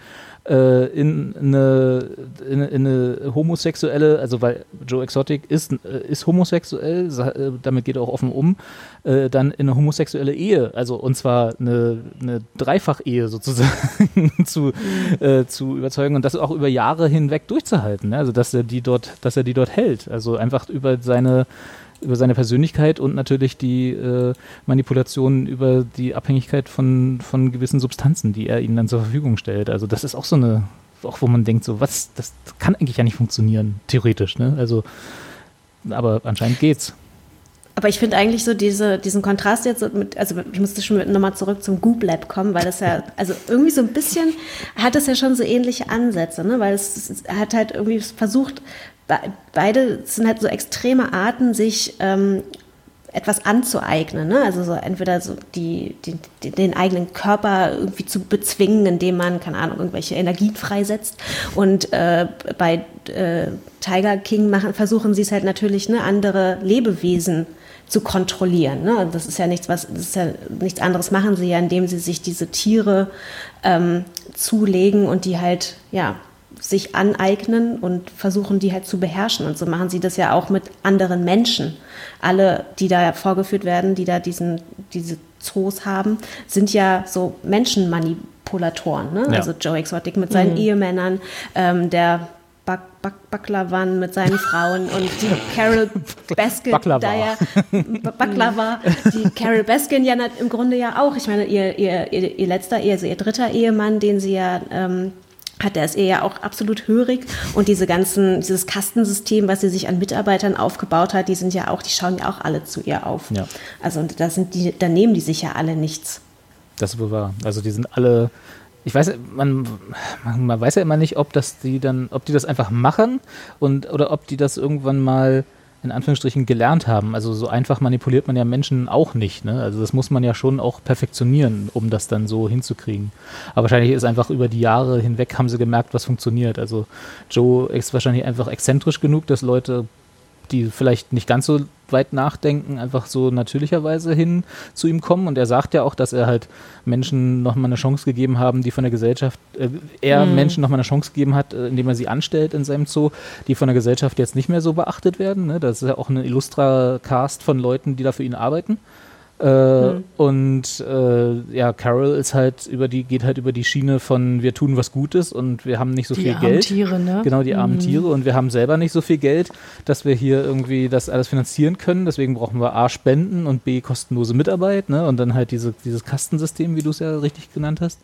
äh, in, eine, in, in eine homosexuelle, also weil Joe Exotic ist, äh, ist homosexuell, äh, damit geht er auch offen um, äh, dann in eine homosexuelle Ehe, also und zwar eine, eine Dreifach-Ehe sozusagen zu, äh, zu überzeugen und das auch über Jahre hinweg durchzuhalten, ne? also dass er die dort, dass er die dort hält, also einfach über seine über seine Persönlichkeit und natürlich die äh, Manipulationen über die Abhängigkeit von, von gewissen Substanzen, die er ihnen dann zur Verfügung stellt. Also das ist auch so eine, auch wo man denkt, so was, das kann eigentlich ja nicht funktionieren, theoretisch, ne? Also, aber anscheinend geht's. Aber ich finde eigentlich so diese, diesen Kontrast jetzt mit, also ich musste schon nochmal zurück zum Goop Lab kommen, weil das ja, also irgendwie so ein bisschen hat es ja schon so ähnliche Ansätze, ne? Weil es, es hat halt irgendwie versucht, beide sind halt so extreme Arten, sich ähm, etwas anzueignen, ne? Also so entweder so die, die, den eigenen Körper irgendwie zu bezwingen, indem man, keine Ahnung, irgendwelche Energien freisetzt. Und äh, bei äh, Tiger King machen, versuchen sie es halt natürlich, ne, andere Lebewesen zu kontrollieren. Ne? Das ist ja nichts, was das ist ja nichts anderes machen sie ja, indem sie sich diese Tiere ähm, zulegen und die halt ja sich aneignen und versuchen, die halt zu beherrschen. Und so machen sie das ja auch mit anderen Menschen. Alle, die da vorgeführt werden, die da diesen, diese Zoos haben, sind ja so Menschenmanipulatoren. Ne? Ja. Also Joe Exotic mit seinen Ehemännern, ähm, der Bak Bak Baklavan mit seinen Frauen und die Carol Baskin, Baklava. da ja Baklava, die Carol Baskin ja im Grunde ja auch. Ich meine, ihr, ihr, ihr, ihr letzter, also ihr dritter Ehemann, den sie ja ähm, hat, der ist ihr ja auch absolut hörig und diese ganzen, dieses Kastensystem, was sie sich an Mitarbeitern aufgebaut hat, die sind ja auch, die schauen ja auch alle zu ihr auf. Ja. Also und da sind die, da nehmen die sich ja alle nichts. Das ist wohl wahr. Also die sind alle. Ich weiß, man, man, man weiß ja immer nicht, ob das die dann, ob die das einfach machen und oder ob die das irgendwann mal in Anführungsstrichen gelernt haben. Also so einfach manipuliert man ja Menschen auch nicht. Ne? Also das muss man ja schon auch perfektionieren, um das dann so hinzukriegen. Aber wahrscheinlich ist einfach über die Jahre hinweg haben sie gemerkt, was funktioniert. Also Joe ist wahrscheinlich einfach exzentrisch genug, dass Leute die vielleicht nicht ganz so weit nachdenken, einfach so natürlicherweise hin zu ihm kommen. Und er sagt ja auch, dass er halt Menschen nochmal eine Chance gegeben haben, die von der Gesellschaft, äh, er Menschen nochmal eine Chance gegeben hat, äh, indem er sie anstellt in seinem Zoo, die von der Gesellschaft jetzt nicht mehr so beachtet werden. Ne? Das ist ja auch ein illustrer Cast von Leuten, die da für ihn arbeiten. Äh, Und äh, ja, Carol ist halt über die, geht halt über die Schiene von wir tun was Gutes und wir haben nicht so Die viel armen Geld. Tiere, ne? Genau, die armen Tiere und wir haben selber nicht so viel Geld, dass wir hier irgendwie das alles finanzieren können. Deswegen brauchen wir A Spenden und B kostenlose Mitarbeit, ne? Und dann halt diese, dieses Kastensystem, wie du es ja richtig genannt hast.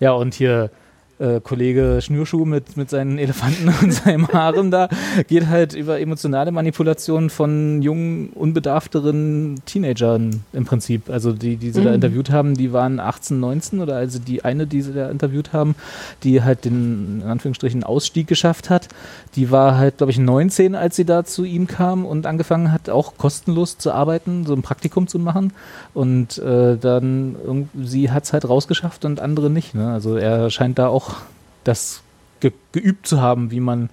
Ja, und hier äh, Kollege Schnürschuh mit, mit seinen Elefanten und seinem Harem da geht halt über emotionale Manipulation von jungen, unbedarfteren Teenagern im Prinzip. Also die, die sie Mhm. da interviewt haben, die waren 18, 19 oder also die eine, die sie da interviewt haben, die halt den, in Anführungsstrichen, Ausstieg geschafft hat, die war halt, glaube ich, 19, als sie da zu ihm kam und angefangen hat, auch kostenlos zu arbeiten, so ein Praktikum zu machen. Und äh, dann, sie hat es halt rausgeschafft und andere nicht. Ne? Also er scheint da auch das ge geübt zu haben, wie man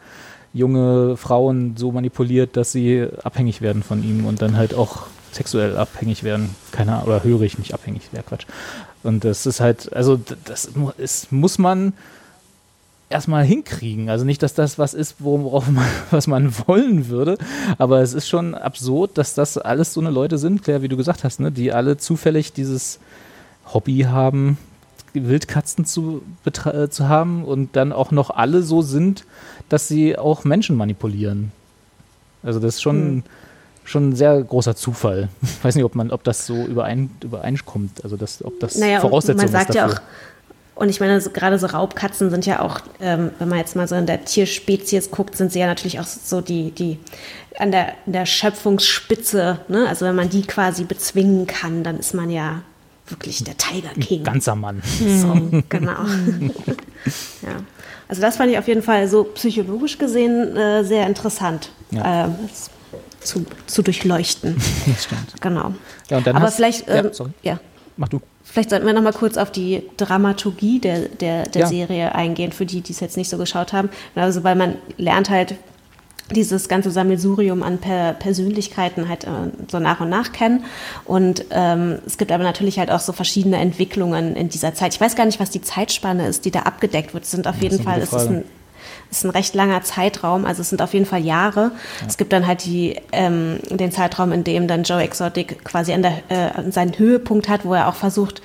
junge Frauen so manipuliert, dass sie abhängig werden von ihm und dann halt auch sexuell abhängig werden. Keine Ahnung, oder hörig, nicht abhängig, wäre Quatsch. Und das ist halt, also das ist, muss man erstmal hinkriegen. Also nicht, dass das was ist, worauf man, was man wollen würde, aber es ist schon absurd, dass das alles so eine Leute sind, Claire, wie du gesagt hast, ne, die alle zufällig dieses Hobby haben, Wildkatzen zu, äh, zu haben und dann auch noch alle so sind, dass sie auch Menschen manipulieren. Also das ist schon, schon ein sehr großer Zufall. Ich weiß nicht, ob man, ob das so überein, übereinkommt, also das, ob das Naja, Voraussetzung man sagt ist ja dafür. auch, und ich meine, so, gerade so Raubkatzen sind ja auch, ähm, wenn man jetzt mal so in der Tierspezies guckt, sind sie ja natürlich auch so die, die an der, an der Schöpfungsspitze, ne? Also wenn man die quasi bezwingen kann, dann ist man ja wirklich der Tiger King. Ganzer Mann. So, genau. ja. Also das fand ich auf jeden Fall so psychologisch gesehen äh, sehr interessant Ja. ähm, zu, zu durchleuchten. Das stimmt. Genau. Ja, und dann Aber hast- vielleicht, ja, ähm, sorry. ja, Mach du. Vielleicht sollten wir noch mal kurz auf die Dramaturgie der, der, der Ja. Serie eingehen, für die, die es jetzt nicht so geschaut haben. Also, weil man lernt halt dieses ganze Sammelsurium an per Persönlichkeiten halt äh, so nach und nach kennen. Und ähm, es gibt aber natürlich halt auch so verschiedene Entwicklungen in dieser Zeit. Ich weiß gar nicht, was die Zeitspanne ist, die da abgedeckt wird. Es sind auf Das jeden Fall, es ist ein ist ein recht langer Zeitraum, also es sind auf jeden Fall Jahre. Es gibt dann halt die, ähm, den Zeitraum, in dem dann Joe Exotic quasi an der, äh, seinen Höhepunkt hat, wo er auch versucht,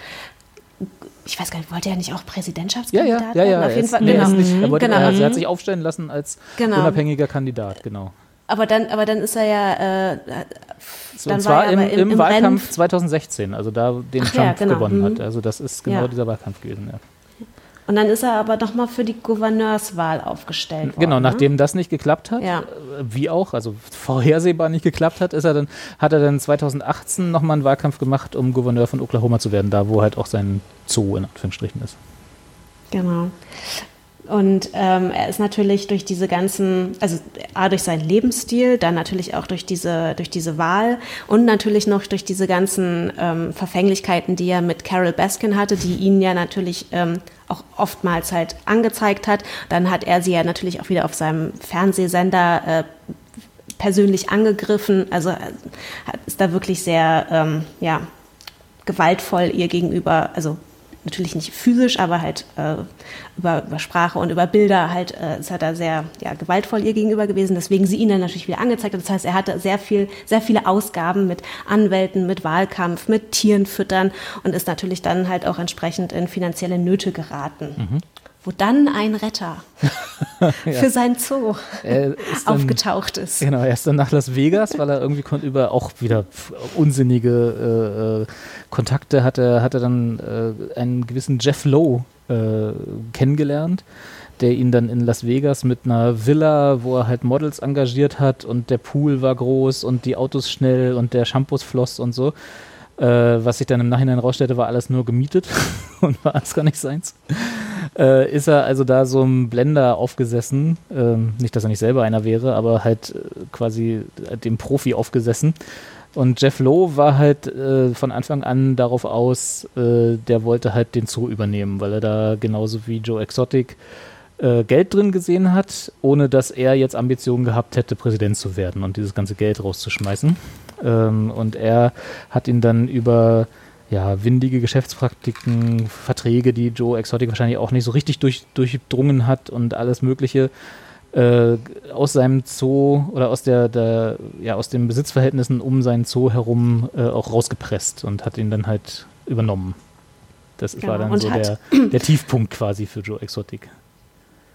ich weiß gar nicht, wollte er nicht auch Ja, Präsidentschaftskandidat ja, ja, ja. werden? Auf er jeden Fall, nee, genau. nicht, er, wollte, genau. er, er hat sich aufstellen lassen als Genau. unabhängiger Kandidat, genau. Aber dann, aber dann ist er ja, äh, So, Dann und war zwar er im, im- im, Wahlkampf Rennen- 2016, also da, den Ach ja, Trump genau, gewonnen mhm. hat. Also das ist genau Ja. dieser Wahlkampf gewesen, ja. Und dann ist er aber nochmal für die Gouverneurswahl aufgestellt worden. Genau, ne? nachdem das nicht geklappt hat, Ja. äh, wie auch, also vorhersehbar nicht geklappt hat, ist er dann, hat er dann 2018 nochmal einen Wahlkampf gemacht, um Gouverneur von Oklahoma zu werden, da wo halt auch sein Zoo in Anführungsstrichen ist. Genau. Und ähm, er ist natürlich durch diese ganzen, also A, durch seinen Lebensstil, dann natürlich auch durch diese, durch diese Wahl und natürlich noch durch diese ganzen ähm, Verfänglichkeiten, die er mit Carol Baskin hatte, die ihn ja natürlich ähm, auch oftmals halt angezeigt hat. Dann hat er sie ja natürlich auch wieder auf seinem Fernsehsender äh, persönlich angegriffen. Also ist da wirklich sehr, ähm, ja, gewaltvoll ihr gegenüber, also natürlich nicht physisch, aber halt äh, über, über Sprache und über Bilder halt äh, ist er da sehr ja, gewaltvoll ihr gegenüber gewesen, deswegen sie ihn dann natürlich wieder angezeigt hat. Das heißt, er hatte sehr viel, sehr viele Ausgaben mit Anwälten, mit Wahlkampf, mit Tieren füttern und ist natürlich dann halt auch entsprechend in finanzielle Nöte geraten. Wo dann ein Retter für sein Zoo ist dann- aufgetaucht ist. Genau, er ist dann nach Las Vegas, weil er irgendwie über auch wieder unsinnige äh, äh, Kontakte hatte, hat er dann äh, einen gewissen Jeff Lowe äh, kennengelernt, der ihn dann in Las Vegas mit einer Villa, wo er halt Models engagiert hat und der Pool war groß und die Autos schnell und der Shampoos floss und so. Äh, was sich dann im Nachhinein rausstellte, war alles nur gemietet und war alles gar nicht seins äh, ist er also da so einem Blender aufgesessen. Ähm, nicht, dass er nicht selber einer wäre, aber halt äh, quasi dem Profi aufgesessen. Und Jeff Lowe war halt äh, von Anfang an darauf aus, äh, der wollte halt den Zoo übernehmen, weil er da genauso wie Joe Exotic äh, Geld drin gesehen hat, ohne dass er jetzt Ambitionen gehabt hätte, Präsident zu werden und dieses ganze Geld rauszuschmeißen. Ähm, und er hat ihn dann über ja, windige Geschäftspraktiken, Verträge, die Joe Exotic wahrscheinlich auch nicht so richtig durch, durchdrungen hat und alles Mögliche äh, aus seinem Zoo oder aus der, der ja, aus den Besitzverhältnissen um seinen Zoo herum äh, auch rausgepresst und hat ihn dann halt übernommen. Das Genau, war dann so der, der Tiefpunkt quasi für Joe Exotic.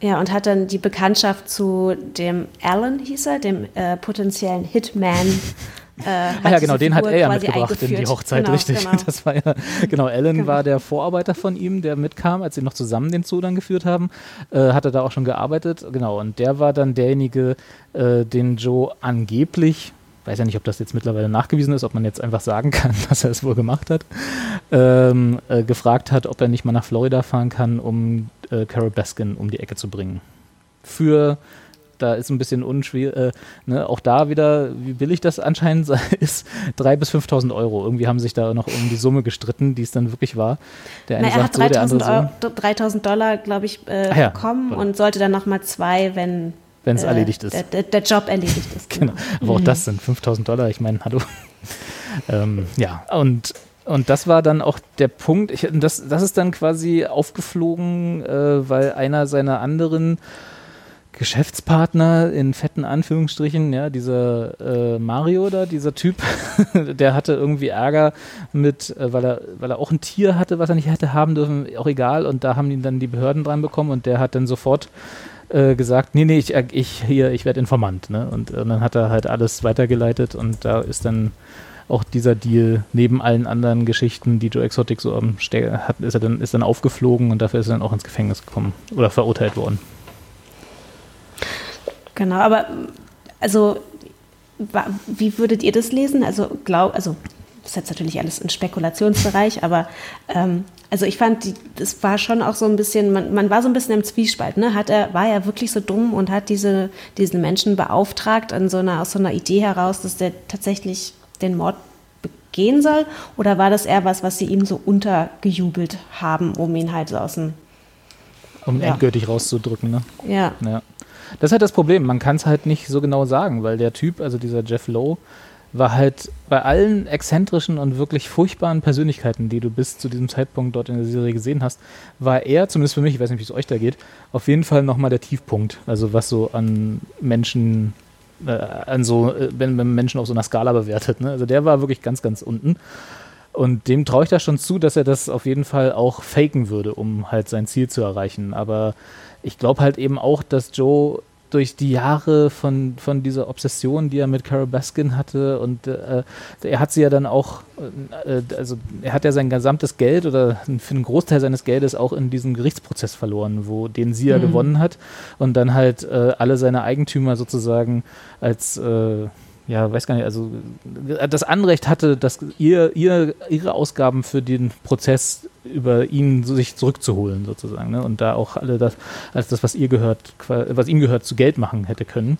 Ja, und hat dann die Bekanntschaft zu dem Alan, hieß er, dem äh, potenziellen Hitman Äh, ah, ja, genau, den hat er ja mitgebracht in die Hochzeit, genau, richtig. Genau. Das war ja, genau, Alan genau. war der Vorarbeiter von ihm, der mitkam, als sie noch zusammen den Zoo dann geführt haben, äh, hatte da auch schon gearbeitet, genau, und der war dann derjenige, äh, den Joe angeblich weiß ja nicht, ob das jetzt mittlerweile nachgewiesen ist, ob man jetzt einfach sagen kann, dass er es wohl gemacht hat, ähm, äh, gefragt hat, ob er nicht mal nach Florida fahren kann, um äh, Carol Baskin um die Ecke zu bringen. Für, da ist ein bisschen unschwer, äh, ne, auch da wieder, wie billig das anscheinend ist, 3.000 bis 5.000 Euro. Irgendwie haben sich da noch um die Summe gestritten, die es dann wirklich war. Der eine Na, er sagt hat 3.000 so, 3.000 Dollar, glaube ich, äh, ja, bekommen und sollte dann nochmal zwei, wenn wenn es äh, erledigt ist. Der, der, Job erledigt ist. Genau. genau. Aber auch mhm. das sind 5000 Dollar. Ich meine, hallo. ähm, ja, und, und das war dann auch der Punkt. Ich, das, das ist dann quasi aufgeflogen, äh, weil einer seiner anderen Geschäftspartner in fetten Anführungsstrichen, ja, dieser äh, Mario da, dieser Typ, der hatte irgendwie Ärger mit, äh, weil er, weil er auch ein Tier hatte, was er nicht hätte haben dürfen, auch egal. Und da haben ihn dann die Behörden dran bekommen und der hat dann sofort äh, gesagt, nee, nee, ich, äh, ich hier, ich werde Informant. Ne? Und, und, dann hat er halt alles weitergeleitet und da ist dann auch dieser Deal neben allen anderen Geschichten, die Joe Exotic so am hat, ist er dann, ist dann aufgeflogen und dafür ist er dann auch ins Gefängnis gekommen oder verurteilt worden. Genau, aber also wie würdet ihr das lesen? Also glaub, also das ist jetzt natürlich alles im Spekulationsbereich, aber ähm, also ich fand, die, das war schon auch so ein bisschen, man, man war so ein bisschen im Zwiespalt, ne? Hat er, war er wirklich so dumm und hat diese, diesen Menschen beauftragt an so einer, aus so einer Idee heraus, dass der tatsächlich den Mord begehen soll? Oder war das eher was, was sie ihm so untergejubelt haben, um ihn halt so aus dem um ja. endgültig rauszudrücken, ne? Ja. ja. Das ist halt das Problem. Man kann es halt nicht so genau sagen, weil der Typ, also dieser Jeff Lowe, war halt bei allen exzentrischen und wirklich furchtbaren Persönlichkeiten, die du bis zu diesem Zeitpunkt dort in der Serie gesehen hast, war er, zumindest für mich, ich weiß nicht, wie es euch da geht, auf jeden Fall nochmal der Tiefpunkt. Also was so an Menschen, äh, an so, äh, wenn man Menschen auf so einer Skala bewertet. Ne? Also der war wirklich ganz, ganz unten. Und dem traue ich da schon zu, dass er das auf jeden Fall auch faken würde, um halt sein Ziel zu erreichen. Aber ich glaube halt eben auch, dass Joe durch die Jahre von, von dieser Obsession, die er mit Carol Baskin hatte und äh, er hat sie ja dann auch, äh, also er hat ja sein gesamtes Geld oder für einen Großteil seines Geldes auch in diesem Gerichtsprozess verloren, wo den sie ja mhm. gewonnen hat und dann halt äh, alle seine Eigentümer sozusagen als äh, ja, weiß gar nicht, also das Anrecht hatte, dass ihr, ihr ihre Ausgaben für den Prozess über ihn sich zurückzuholen sozusagen ne? und da auch alle das als das was ihr gehört was ihm gehört zu Geld machen hätte können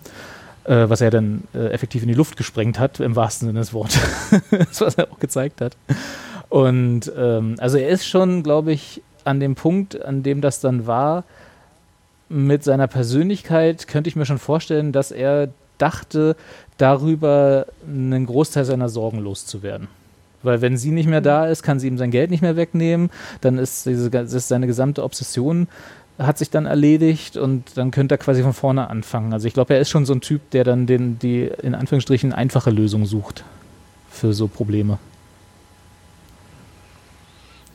äh, was er dann äh, effektiv in die Luft gesprengt hat im wahrsten Sinne des Wortes was er auch gezeigt hat und ähm, also er ist schon glaube ich an dem Punkt an dem das dann war mit seiner Persönlichkeit könnte ich mir schon vorstellen dass er dachte darüber einen Großteil seiner Sorgen loszuwerden weil wenn sie nicht mehr da ist, kann sie ihm sein Geld nicht mehr wegnehmen. Dann ist, diese, ist seine gesamte Obsession hat sich dann erledigt und dann könnte er quasi von vorne anfangen. Also ich glaube, er ist schon so ein Typ, der dann den, die in Anführungsstrichen einfache Lösung sucht für so Probleme.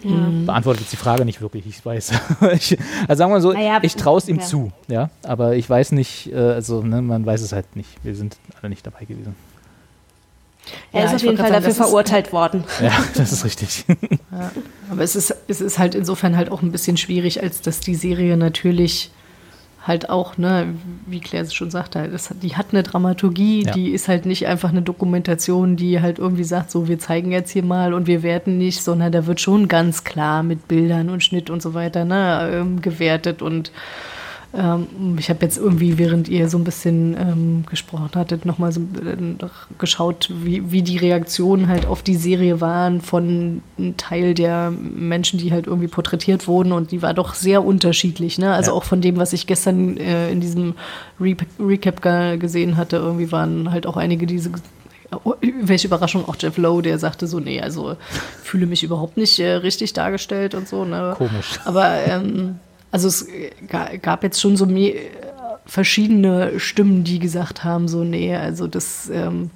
Ja. Mhm. Beantwortet jetzt die Frage nicht wirklich, ich weiß. ich, also sagen wir mal so, naja, ich traue es ihm ja. zu, ja, aber ich weiß nicht, äh, also ne, man weiß es halt nicht. Wir sind alle nicht dabei gewesen. Er ja, ist auf jeden Fall sagen, dafür verurteilt worden. Ja, das ist richtig. Ja, aber es ist, es ist halt insofern halt auch ein bisschen schwierig, als dass die Serie natürlich halt auch, ne, wie Claire schon sagte, halt, das, die hat eine Dramaturgie, ja. die ist halt nicht einfach eine Dokumentation, die halt irgendwie sagt, so, wir zeigen jetzt hier mal und wir werten nicht, sondern da wird schon ganz klar mit Bildern und Schnitt und so weiter ne, ähm, gewertet und ich habe jetzt irgendwie, während ihr so ein bisschen ähm, gesprochen hattet, nochmal so äh, geschaut, wie, wie die Reaktionen halt auf die Serie waren von einem Teil der Menschen, die halt irgendwie porträtiert wurden und die war doch sehr unterschiedlich. Ne? Also ja. auch von dem, was ich gestern äh, in diesem Re Recap gesehen hatte, irgendwie waren halt auch einige diese oh, welche Überraschung, auch Jeff Lowe, der sagte so, nee, also fühle mich überhaupt nicht äh, richtig dargestellt und so. Ne? Komisch. Aber ähm, also es gab jetzt schon so verschiedene Stimmen, die gesagt haben, so, nee, also das ähm,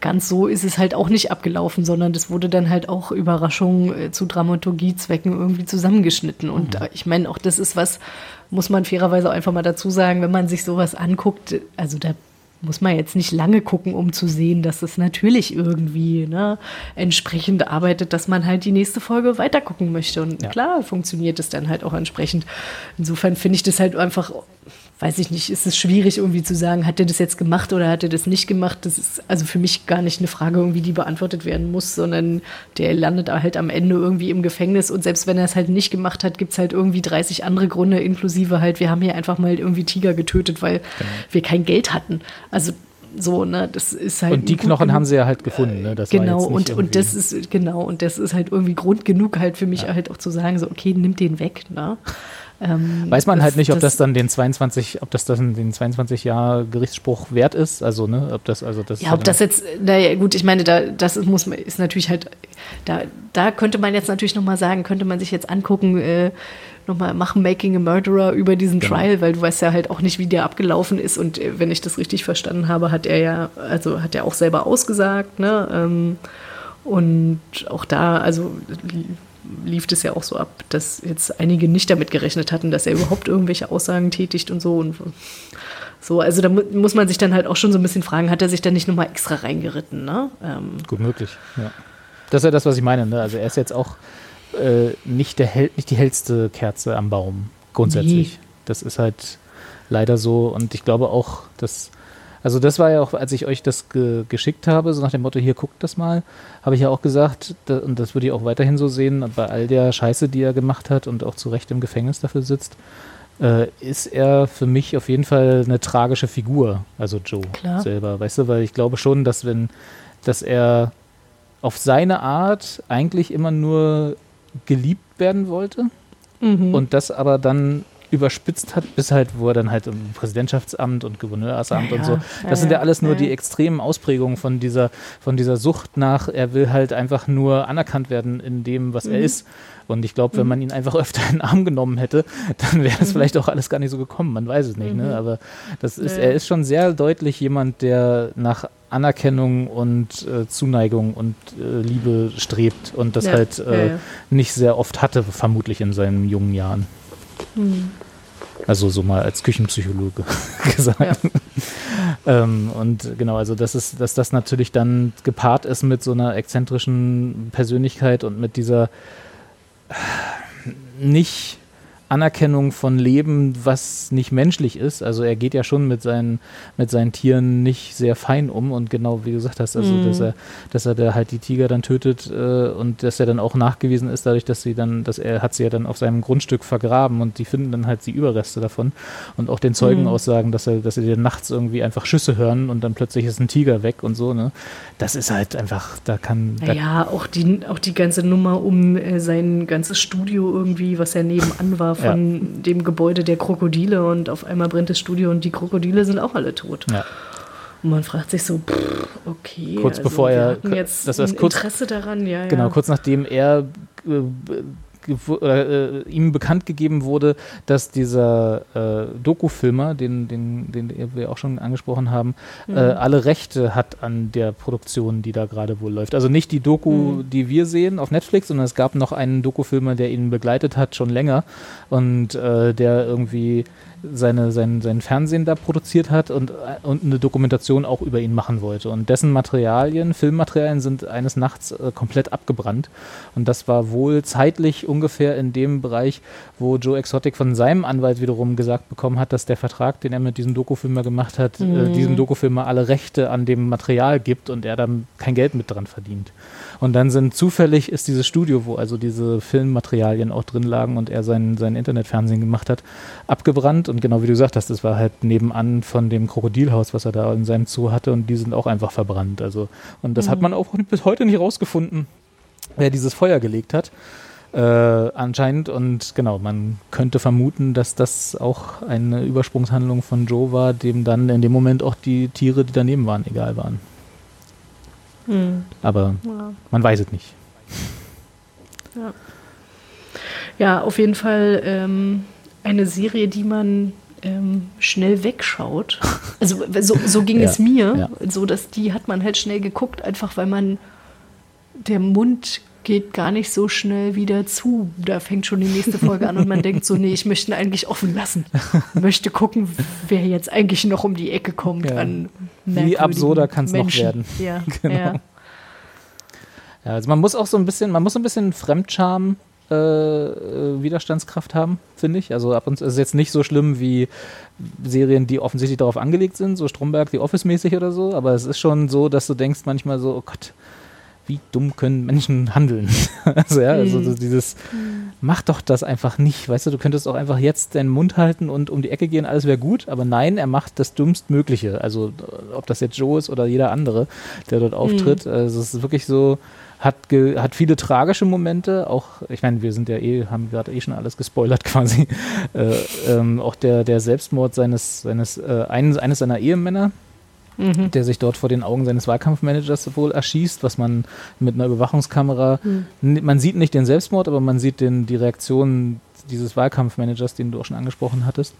ganz so ist es halt auch nicht abgelaufen, sondern das wurde dann halt auch Überraschung äh, zu Dramaturgiezwecken irgendwie zusammengeschnitten. Und mhm. ich meine, auch das ist was, muss man fairerweise auch einfach mal dazu sagen, wenn man sich sowas anguckt, also da muss man jetzt nicht lange gucken, um zu sehen, dass es natürlich irgendwie ne, entsprechend arbeitet, dass man halt die nächste Folge weitergucken möchte. Und Ja. klar funktioniert es dann halt auch entsprechend. Insofern finde ich das halt einfach, weiß ich nicht, ist es schwierig irgendwie zu sagen, hat er das jetzt gemacht oder hat er das nicht gemacht. Das ist also für mich gar nicht eine Frage irgendwie, die beantwortet werden muss, sondern der landet halt am Ende irgendwie im Gefängnis und selbst wenn er es halt nicht gemacht hat, gibt es halt irgendwie 30 andere Gründe, inklusive halt, wir haben hier einfach mal irgendwie Tiger getötet, weil wir kein Geld hatten. Also so, ne, das ist halt. Und die Knochen haben sie ja halt gefunden. Ne? Das genau, und, und das ist, genau, und das ist halt irgendwie Grund genug halt für mich halt auch zu sagen, so, okay, nimm den weg, ne? Ähm, Weiß man das- halt nicht, ob das, dann den 22, ob das dann den 22 Jahre Gerichtsspruch wert ist. Also, ne, ob das, also das. Ja, ob das jetzt, naja, gut, ich meine, da, das ist, muss man, ist natürlich halt, da, da könnte man jetzt natürlich nochmal sagen, könnte man sich jetzt angucken, äh, nochmal machen Making a Murderer über diesen Genau. Trial, weil du weißt ja halt auch nicht, wie der abgelaufen ist und äh, wenn ich das richtig verstanden habe, hat er ja, also hat er auch selber ausgesagt, ne, ähm, und auch da, also lief es ja auch so ab, dass jetzt einige nicht damit gerechnet hatten, dass er überhaupt irgendwelche Aussagen tätigt und so und so, also da mu muss man sich dann halt auch schon so ein bisschen fragen, hat er sich dann nicht nochmal extra reingeritten, ne? Ähm, Gut möglich, ja. Das ist ja das, was ich meine. Ne? Also er ist jetzt auch äh, nicht, der hell, nicht die hellste Kerze am Baum, grundsätzlich. Nee. Das ist halt leider so. Und ich glaube auch, dass. Also das war ja auch, als ich euch das ge geschickt habe, so nach dem Motto, hier guckt das mal, habe ich ja auch gesagt, da, und das würde ich auch weiterhin so sehen, bei all der Scheiße, die er gemacht hat und auch zu Recht im Gefängnis dafür sitzt, äh, ist er für mich auf jeden Fall eine tragische Figur, also Joe Klar. selber, weißt du, weil ich glaube schon, dass wenn, dass er auf seine Art eigentlich immer nur geliebt werden wollte und das aber dann überspitzt hat, bis halt, wo er dann halt im Präsidentschaftsamt und Gouverneursamt Ja, und so. Das Ja, sind ja alles nur Ja, die extremen Ausprägungen von dieser, von dieser Sucht nach, er will halt einfach nur anerkannt werden in dem, was Mhm. er ist. Und ich glaube, wenn man ihn einfach öfter in den Arm genommen hätte, dann wäre Mhm. das vielleicht auch alles gar nicht so gekommen. Man weiß es nicht, ne? Aber das ist, er ist schon sehr deutlich jemand, der nach Anerkennung und äh, Zuneigung und äh, Liebe strebt und das halt äh, nicht sehr oft hatte, vermutlich in seinen jungen Jahren. Hm. Also so mal als Küchenpsychologe gesagt. Ja. ähm, und genau, also das ist, dass das natürlich dann gepaart ist mit so einer exzentrischen Persönlichkeit und mit dieser nicht Anerkennung von Leben, was nicht menschlich ist. Also er geht ja schon mit seinen, mit seinen Tieren nicht sehr fein um und genau wie du gesagt hast, also dass er, dass er da halt die Tiger dann tötet äh, und dass er dann auch nachgewiesen ist, dadurch, dass sie dann, dass er hat sie ja dann auf seinem Grundstück vergraben und die finden dann halt die Überreste davon und auch den Zeugen aussagen, dass er, dass sie dann nachts irgendwie einfach Schüsse hören und dann plötzlich ist ein Tiger weg und so, ne? Das ist halt einfach, da kann, da, Naja, auch die, auch die ganze Nummer um äh, sein ganzes Studio irgendwie, was ja nebenan war von dem Gebäude der Krokodile und auf einmal brennt das Studio und die Krokodile sind auch alle tot. ja. Und man fragt sich so, pff, okay, Kurz also bevor wir er- hatten jetzt das ein kurz- Interesse daran, ja, Genau, ja. kurz nachdem er äh, oder, äh, ihm bekannt gegeben wurde, dass dieser äh, Doku-Filmer, den, den, den wir auch schon angesprochen haben, äh, alle Rechte hat an der Produktion, die da gerade wohl läuft. Also nicht die Doku, die wir sehen auf Netflix, sondern es gab noch einen Doku-Filmer, der ihn begleitet hat, schon länger und äh, der irgendwie seine, sein, sein Fernsehen da produziert hat und, und eine Dokumentation auch über ihn machen wollte. Und dessen Materialien, Filmmaterialien sind eines Nachts äh, komplett abgebrannt. Und das war wohl zeitlich ungefähr in dem Bereich, wo Joe Exotic von seinem Anwalt wiederum gesagt bekommen hat, dass der Vertrag, den er mit diesem Dokufilmer gemacht hat, äh, diesem Dokufilmer alle Rechte an dem Material gibt und er dann kein Geld mit dran verdient. Und dann sind zufällig ist dieses Studio, wo also diese Filmmaterialien auch drin lagen und er sein, sein Internetfernsehen gemacht hat, abgebrannt. Und genau wie du gesagt hast, das war halt nebenan von dem Krokodilhaus, was er da in seinem Zoo hatte und die sind auch einfach verbrannt. Also, und das hat man auch bis heute nicht rausgefunden, wer dieses Feuer gelegt hat. Äh, anscheinend und genau, man könnte vermuten, dass das auch eine Übersprungshandlung von Joe war, dem dann in dem Moment auch die Tiere, die daneben waren, egal waren. Aber man weiß es nicht. Ja, auf jeden Fall ähm, eine Serie, die man ähm, schnell wegschaut. Also so, so ging Ja, es mir, ja. so dass die hat man halt schnell geguckt, einfach weil man der Mund geht gar nicht so schnell wieder zu. Da fängt schon die nächste Folge an und man denkt so, nee, ich möchte ihn eigentlich offen lassen. möchte gucken, wer jetzt eigentlich noch um die Ecke kommt Ja. an Wie absurder kann es noch werden. Ja, Genau. ja. Ja, also man muss auch so ein bisschen, man muss so ein bisschen Fremdscham äh, äh, Widerstandskraft haben, finde ich. Also ab und zu ist es jetzt nicht so schlimm wie Serien, die offensichtlich darauf angelegt sind, so Stromberg, die Office-mäßig oder so, aber es ist schon so, dass du denkst manchmal so, oh Gott, wie dumm können Menschen handeln? also ja, also so dieses, mach doch das einfach nicht, weißt du, du könntest auch einfach jetzt deinen Mund halten und um die Ecke gehen, alles wäre gut, aber nein, er macht das Dümmstmögliche. Also ob das jetzt Joe ist oder jeder andere, der dort auftritt, also es ist wirklich so, hat, ge, hat viele tragische Momente, auch, ich meine, wir sind ja eh, haben gerade eh schon alles gespoilert quasi, äh, ähm, auch der, der Selbstmord seines, seines äh, eines, eines seiner Ehemänner, der sich dort vor den Augen seines Wahlkampfmanagers wohl erschießt, was man mit einer Überwachungskamera, n- man sieht nicht den Selbstmord, aber man sieht den, die Reaktion dieses Wahlkampfmanagers, den du auch schon angesprochen hattest.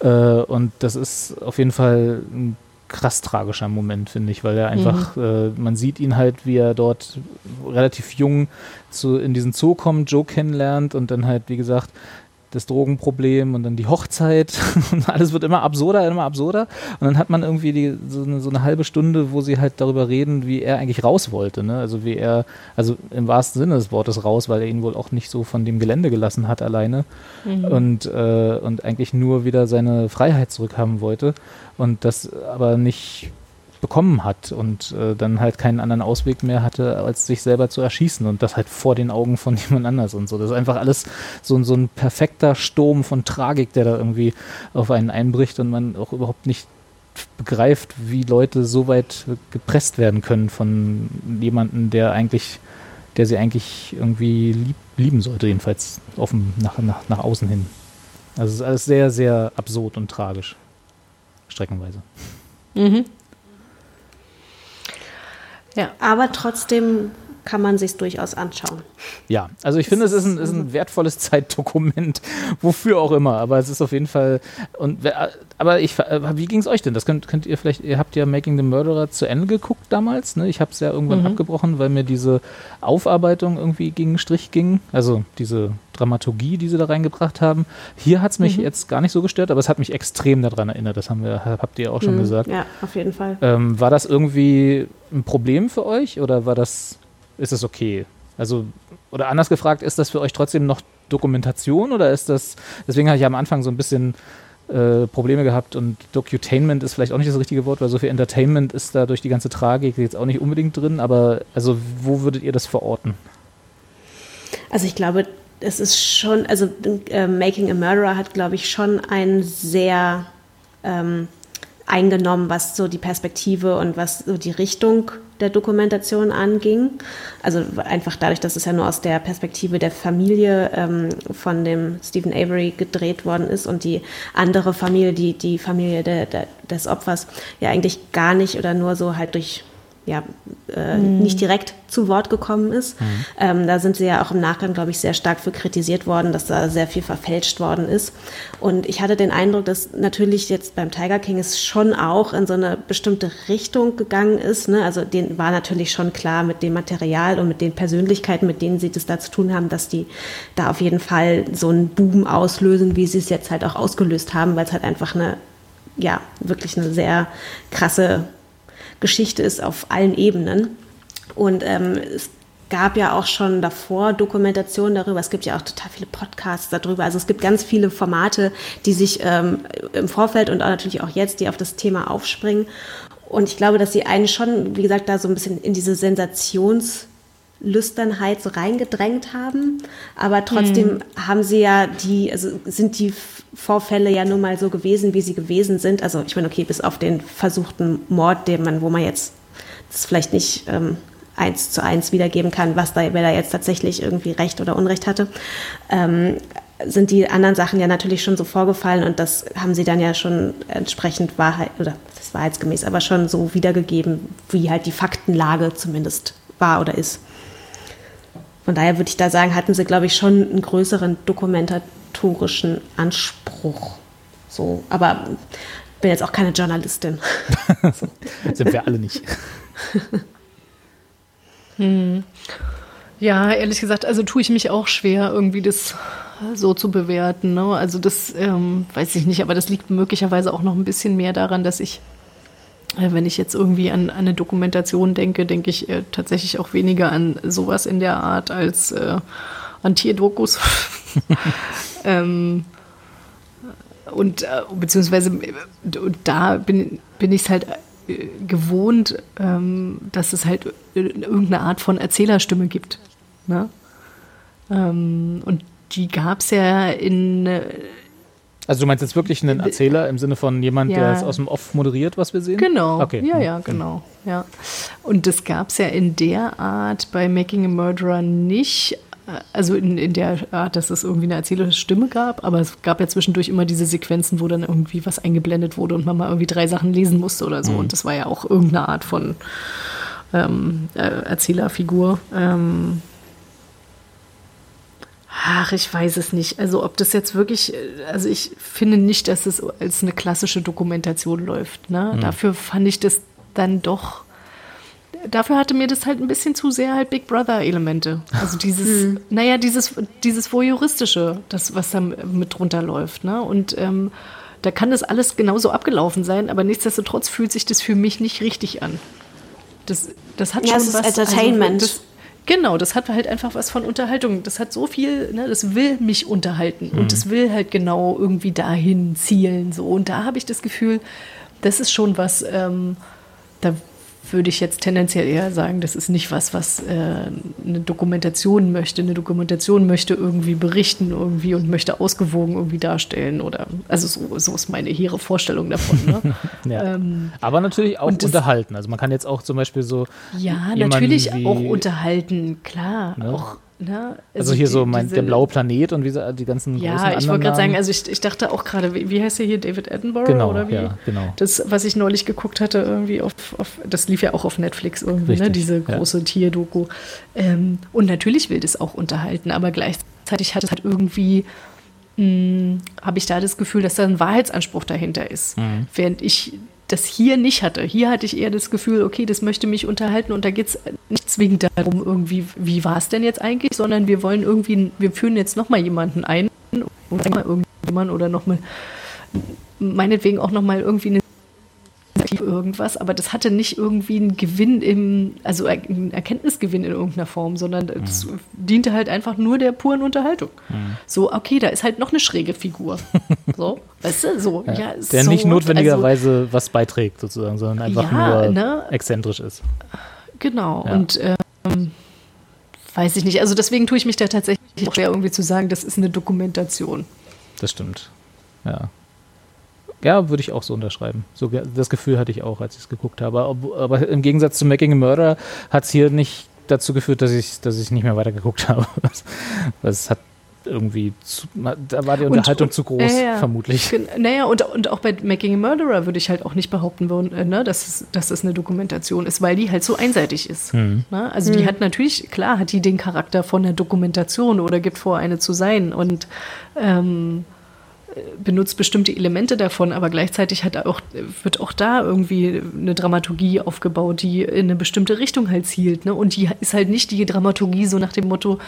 Äh, und das ist auf jeden Fall ein krass tragischer Moment, finde ich, weil er einfach, äh, man sieht ihn halt, wie er dort relativ jung zu, in diesen Zoo kommt, Joe kennenlernt und dann halt, wie gesagt, das Drogenproblem und dann die Hochzeit und alles wird immer absurder, immer absurder. Und dann hat man irgendwie die, so, eine, so eine halbe Stunde, wo sie halt darüber reden, wie er eigentlich raus wollte. Ne? Also wie er, also im wahrsten Sinne des Wortes raus, weil er ihn wohl auch nicht so von dem Gelände gelassen hat alleine und, äh, und eigentlich nur wieder seine Freiheit zurückhaben wollte und das aber nicht bekommen hat und äh, dann halt keinen anderen Ausweg mehr hatte, als sich selber zu erschießen und das halt vor den Augen von jemand anders und so. Das ist einfach alles so, ein- so ein perfekter Sturm von Tragik, der da irgendwie auf einen einbricht und man auch überhaupt nicht begreift, wie Leute so weit gepresst werden können von jemandem, der eigentlich, der sie eigentlich irgendwie lieb, lieben sollte, jedenfalls offen nach, nach, nach außen hin. Also es ist alles sehr, sehr absurd und tragisch. Streckenweise. Aber trotzdem kann man sich durchaus anschauen. Ja, also ich finde, es ist ein, ist ein wertvolles Zeitdokument, wofür auch immer, aber es ist auf jeden Fall, und, aber ich, äh, wie ging es euch denn? Das könnt, könnt ihr vielleicht, ihr habt ja Making the Murderer zu Ende geguckt damals, ne? Ich habe es ja irgendwann abgebrochen, weil mir diese Aufarbeitung irgendwie gegen den Strich ging, also diese Dramaturgie, die sie da reingebracht haben. Hier hat es mich jetzt gar nicht so gestört, aber es hat mich extrem daran erinnert, das haben wir, habt ihr auch schon gesagt. Ja, auf jeden Fall. Ähm, war das irgendwie ein Problem für euch oder war das, ist das okay? Also, oder anders gefragt, ist das für euch trotzdem noch Dokumentation oder ist das, deswegen habe ich am Anfang so ein bisschen äh, Probleme gehabt und Docutainment ist vielleicht auch nicht das richtige Wort, weil so viel Entertainment ist da durch die ganze Tragik jetzt auch nicht unbedingt drin, aber also wo würdet ihr das verorten? Also ich glaube, es ist schon, also äh, Making a Murderer hat, glaube ich, schon ein sehr ähm, eingenommen, was so die Perspektive und was so die Richtung der Dokumentation anging. Also einfach dadurch, dass es ja nur aus der Perspektive der Familie ähm, von dem Stephen Avery gedreht worden ist und die andere Familie, die, die Familie der, der, des Opfers, ja eigentlich gar nicht oder nur so halt durch ja, äh, nicht direkt zu Wort gekommen ist. Ähm, da sind sie ja auch im Nachgang, glaube ich, sehr stark für kritisiert worden, dass da sehr viel verfälscht worden ist. Und ich hatte den Eindruck, dass natürlich jetzt beim Tiger King es schon auch in so eine bestimmte Richtung gegangen ist. Ne? Also denen war natürlich schon klar mit dem Material und mit den Persönlichkeiten, mit denen sie das da zu tun haben, dass die da auf jeden Fall so einen Boom auslösen, wie sie es jetzt halt auch ausgelöst haben, weil es halt einfach eine, ja, wirklich eine sehr krasse Geschichte ist auf allen Ebenen. Und ähm, es gab ja auch schon davor Dokumentationen darüber. Es gibt ja auch total viele Podcasts darüber. Also es gibt ganz viele Formate, die sich ähm, im Vorfeld und auch natürlich auch jetzt, die auf das Thema aufspringen. Und ich glaube, dass sie einen schon, wie gesagt, da so ein bisschen in diese Sensationslüsternheit so reingedrängt haben. Aber trotzdem haben sie ja die, also sind die Vorfälle ja nun mal so gewesen, wie sie gewesen sind. Also ich meine, okay, bis auf den versuchten Mord, den man, wo man jetzt das vielleicht nicht ähm, eins zu eins wiedergeben kann, was da, wer da jetzt tatsächlich irgendwie Recht oder Unrecht hatte, ähm, sind die anderen Sachen ja natürlich schon so vorgefallen und das haben sie dann ja schon entsprechend Wahrheit, oder das wahrheitsgemäß, aber schon so wiedergegeben, wie halt die Faktenlage zumindest war oder ist. Von daher würde ich da sagen, hatten sie, glaube ich, schon einen größeren dokumentatorischen Anspruch. So, aber bin jetzt auch keine Journalistin. Sind wir alle nicht. Ja, ehrlich gesagt, also tue ich mich auch schwer, irgendwie das so zu bewerten. Ne? Also das ähm, weiß ich nicht, aber das liegt möglicherweise auch noch ein bisschen mehr daran, dass ich, wenn ich jetzt irgendwie an, an eine Dokumentation denke, denke ich äh, tatsächlich auch weniger an sowas in der Art als äh, an Tierdokus. ähm, und äh, beziehungsweise äh, da bin, bin ich es halt äh, gewohnt, ähm, dass es halt irgendeine Art von Erzählerstimme gibt. Ne? Ähm, und die gab es ja in. Äh, Also du meinst jetzt wirklich einen Erzähler im Sinne von jemand, der Ja. es aus dem Off moderiert, was wir sehen? Genau. Okay. Ja, Hm. ja, genau. Ja. Und das gab es ja in der Art bei Making a Murderer nicht. Also in, in der Art, dass es irgendwie eine erzählerische Stimme gab, aber es gab ja zwischendurch immer diese Sequenzen, wo dann irgendwie was eingeblendet wurde und man mal irgendwie drei Sachen lesen musste oder so. Und das war ja auch irgendeine Art von ähm, äh, Erzählerfigur. Ähm, Ach, ich weiß es nicht. Also ob das jetzt wirklich, also ich finde nicht, dass es als eine klassische Dokumentation läuft. Ne? Dafür fand ich das dann doch, dafür hatte mir das halt ein bisschen zu sehr halt Big Brother-Elemente. Also dieses, naja, dieses, dieses Voyeuristische, das, was da mit drunter läuft. Ne? Und ähm, da kann das alles genauso abgelaufen sein, aber nichtsdestotrotz fühlt sich das für mich nicht richtig an. Das, das hat Ja, schon es ist was. Entertainment. das, Genau, das hat halt einfach was von Unterhaltung. Das hat so viel, ne, das will mich unterhalten und das will halt genau irgendwie dahin zielen. So. Und da habe ich das Gefühl, das ist schon was, ähm, da würde ich jetzt tendenziell eher sagen, das ist nicht was, was äh, eine Dokumentation möchte. Eine Dokumentation möchte irgendwie berichten irgendwie und möchte ausgewogen irgendwie darstellen. Oder also so, so ist meine hehre Vorstellung davon. Ne? Ja. ähm, Aber natürlich auch unterhalten. Also man kann jetzt auch zum Beispiel so. ja, natürlich auch unterhalten, klar. Ne? Auch, ne? Also, hier so die- mein, diese- der blaue Planet und wie sie, die ganzen großen Ja, ich wollte gerade sagen, also ich, ich dachte auch gerade, wie, wie heißt der hier, David Attenborough Genau, oder wie? ja, genau. Das, was ich neulich geguckt hatte, irgendwie auf, auf das lief ja auch auf Netflix irgendwie, ne? Richtig, diese ja. große Tierdoku. Ähm, und natürlich will das auch unterhalten, aber gleichzeitig hat es halt irgendwie, mh, habe ich da das Gefühl, dass da ein Wahrheitsanspruch dahinter ist. Mhm. Während ich das hier nicht hatte. Hier hatte ich eher das Gefühl, okay, das möchte mich unterhalten und da geht es nicht zwingend darum, irgendwie, wie war es denn jetzt eigentlich, sondern wir wollen irgendwie, wir führen jetzt nochmal jemanden ein und sagen mal irgendjemand oder nochmal, meinetwegen auch nochmal irgendwie eine irgendwas, aber das hatte nicht irgendwie einen Gewinn im, also einen Erkenntnisgewinn in irgendeiner Form, sondern es Mhm. diente halt einfach nur der puren Unterhaltung. So, okay, da ist halt noch eine schräge Figur. So, weißt du, so, ja, ja, der so nicht notwendigerweise Also, was beiträgt, sozusagen, sondern einfach Ja, nur ne? exzentrisch ist. genau, Ja. und ähm, weiß ich nicht, also deswegen tue ich mich da tatsächlich auch schwer irgendwie zu sagen, das ist eine Dokumentation. Das stimmt. Ja. Ja, würde ich auch so unterschreiben. So, das Gefühl hatte ich auch, als ich es geguckt habe. Aber, aber im Gegensatz zu Making a Murder hat es hier nicht dazu geführt, dass ich, dass ich nicht mehr weitergeguckt habe. Es hat irgendwie, zu, da war die Und- Unterhaltung und- zu groß, ja. vermutlich. Naja, und, und auch bei Making a Murderer würde ich halt auch nicht behaupten äh, ne, dass, es, dass es eine Dokumentation ist, weil die halt so einseitig ist. Mhm. Ne? Also die hat natürlich, klar, hat die den Charakter von einer Dokumentation oder gibt vor, eine zu sein und ähm, äh, benutzt bestimmte Elemente davon, aber gleichzeitig hat auch, wird auch da irgendwie eine Dramaturgie aufgebaut, die in eine bestimmte Richtung halt zielt. Ne? Und die ist halt nicht die Dramaturgie so nach dem Motto,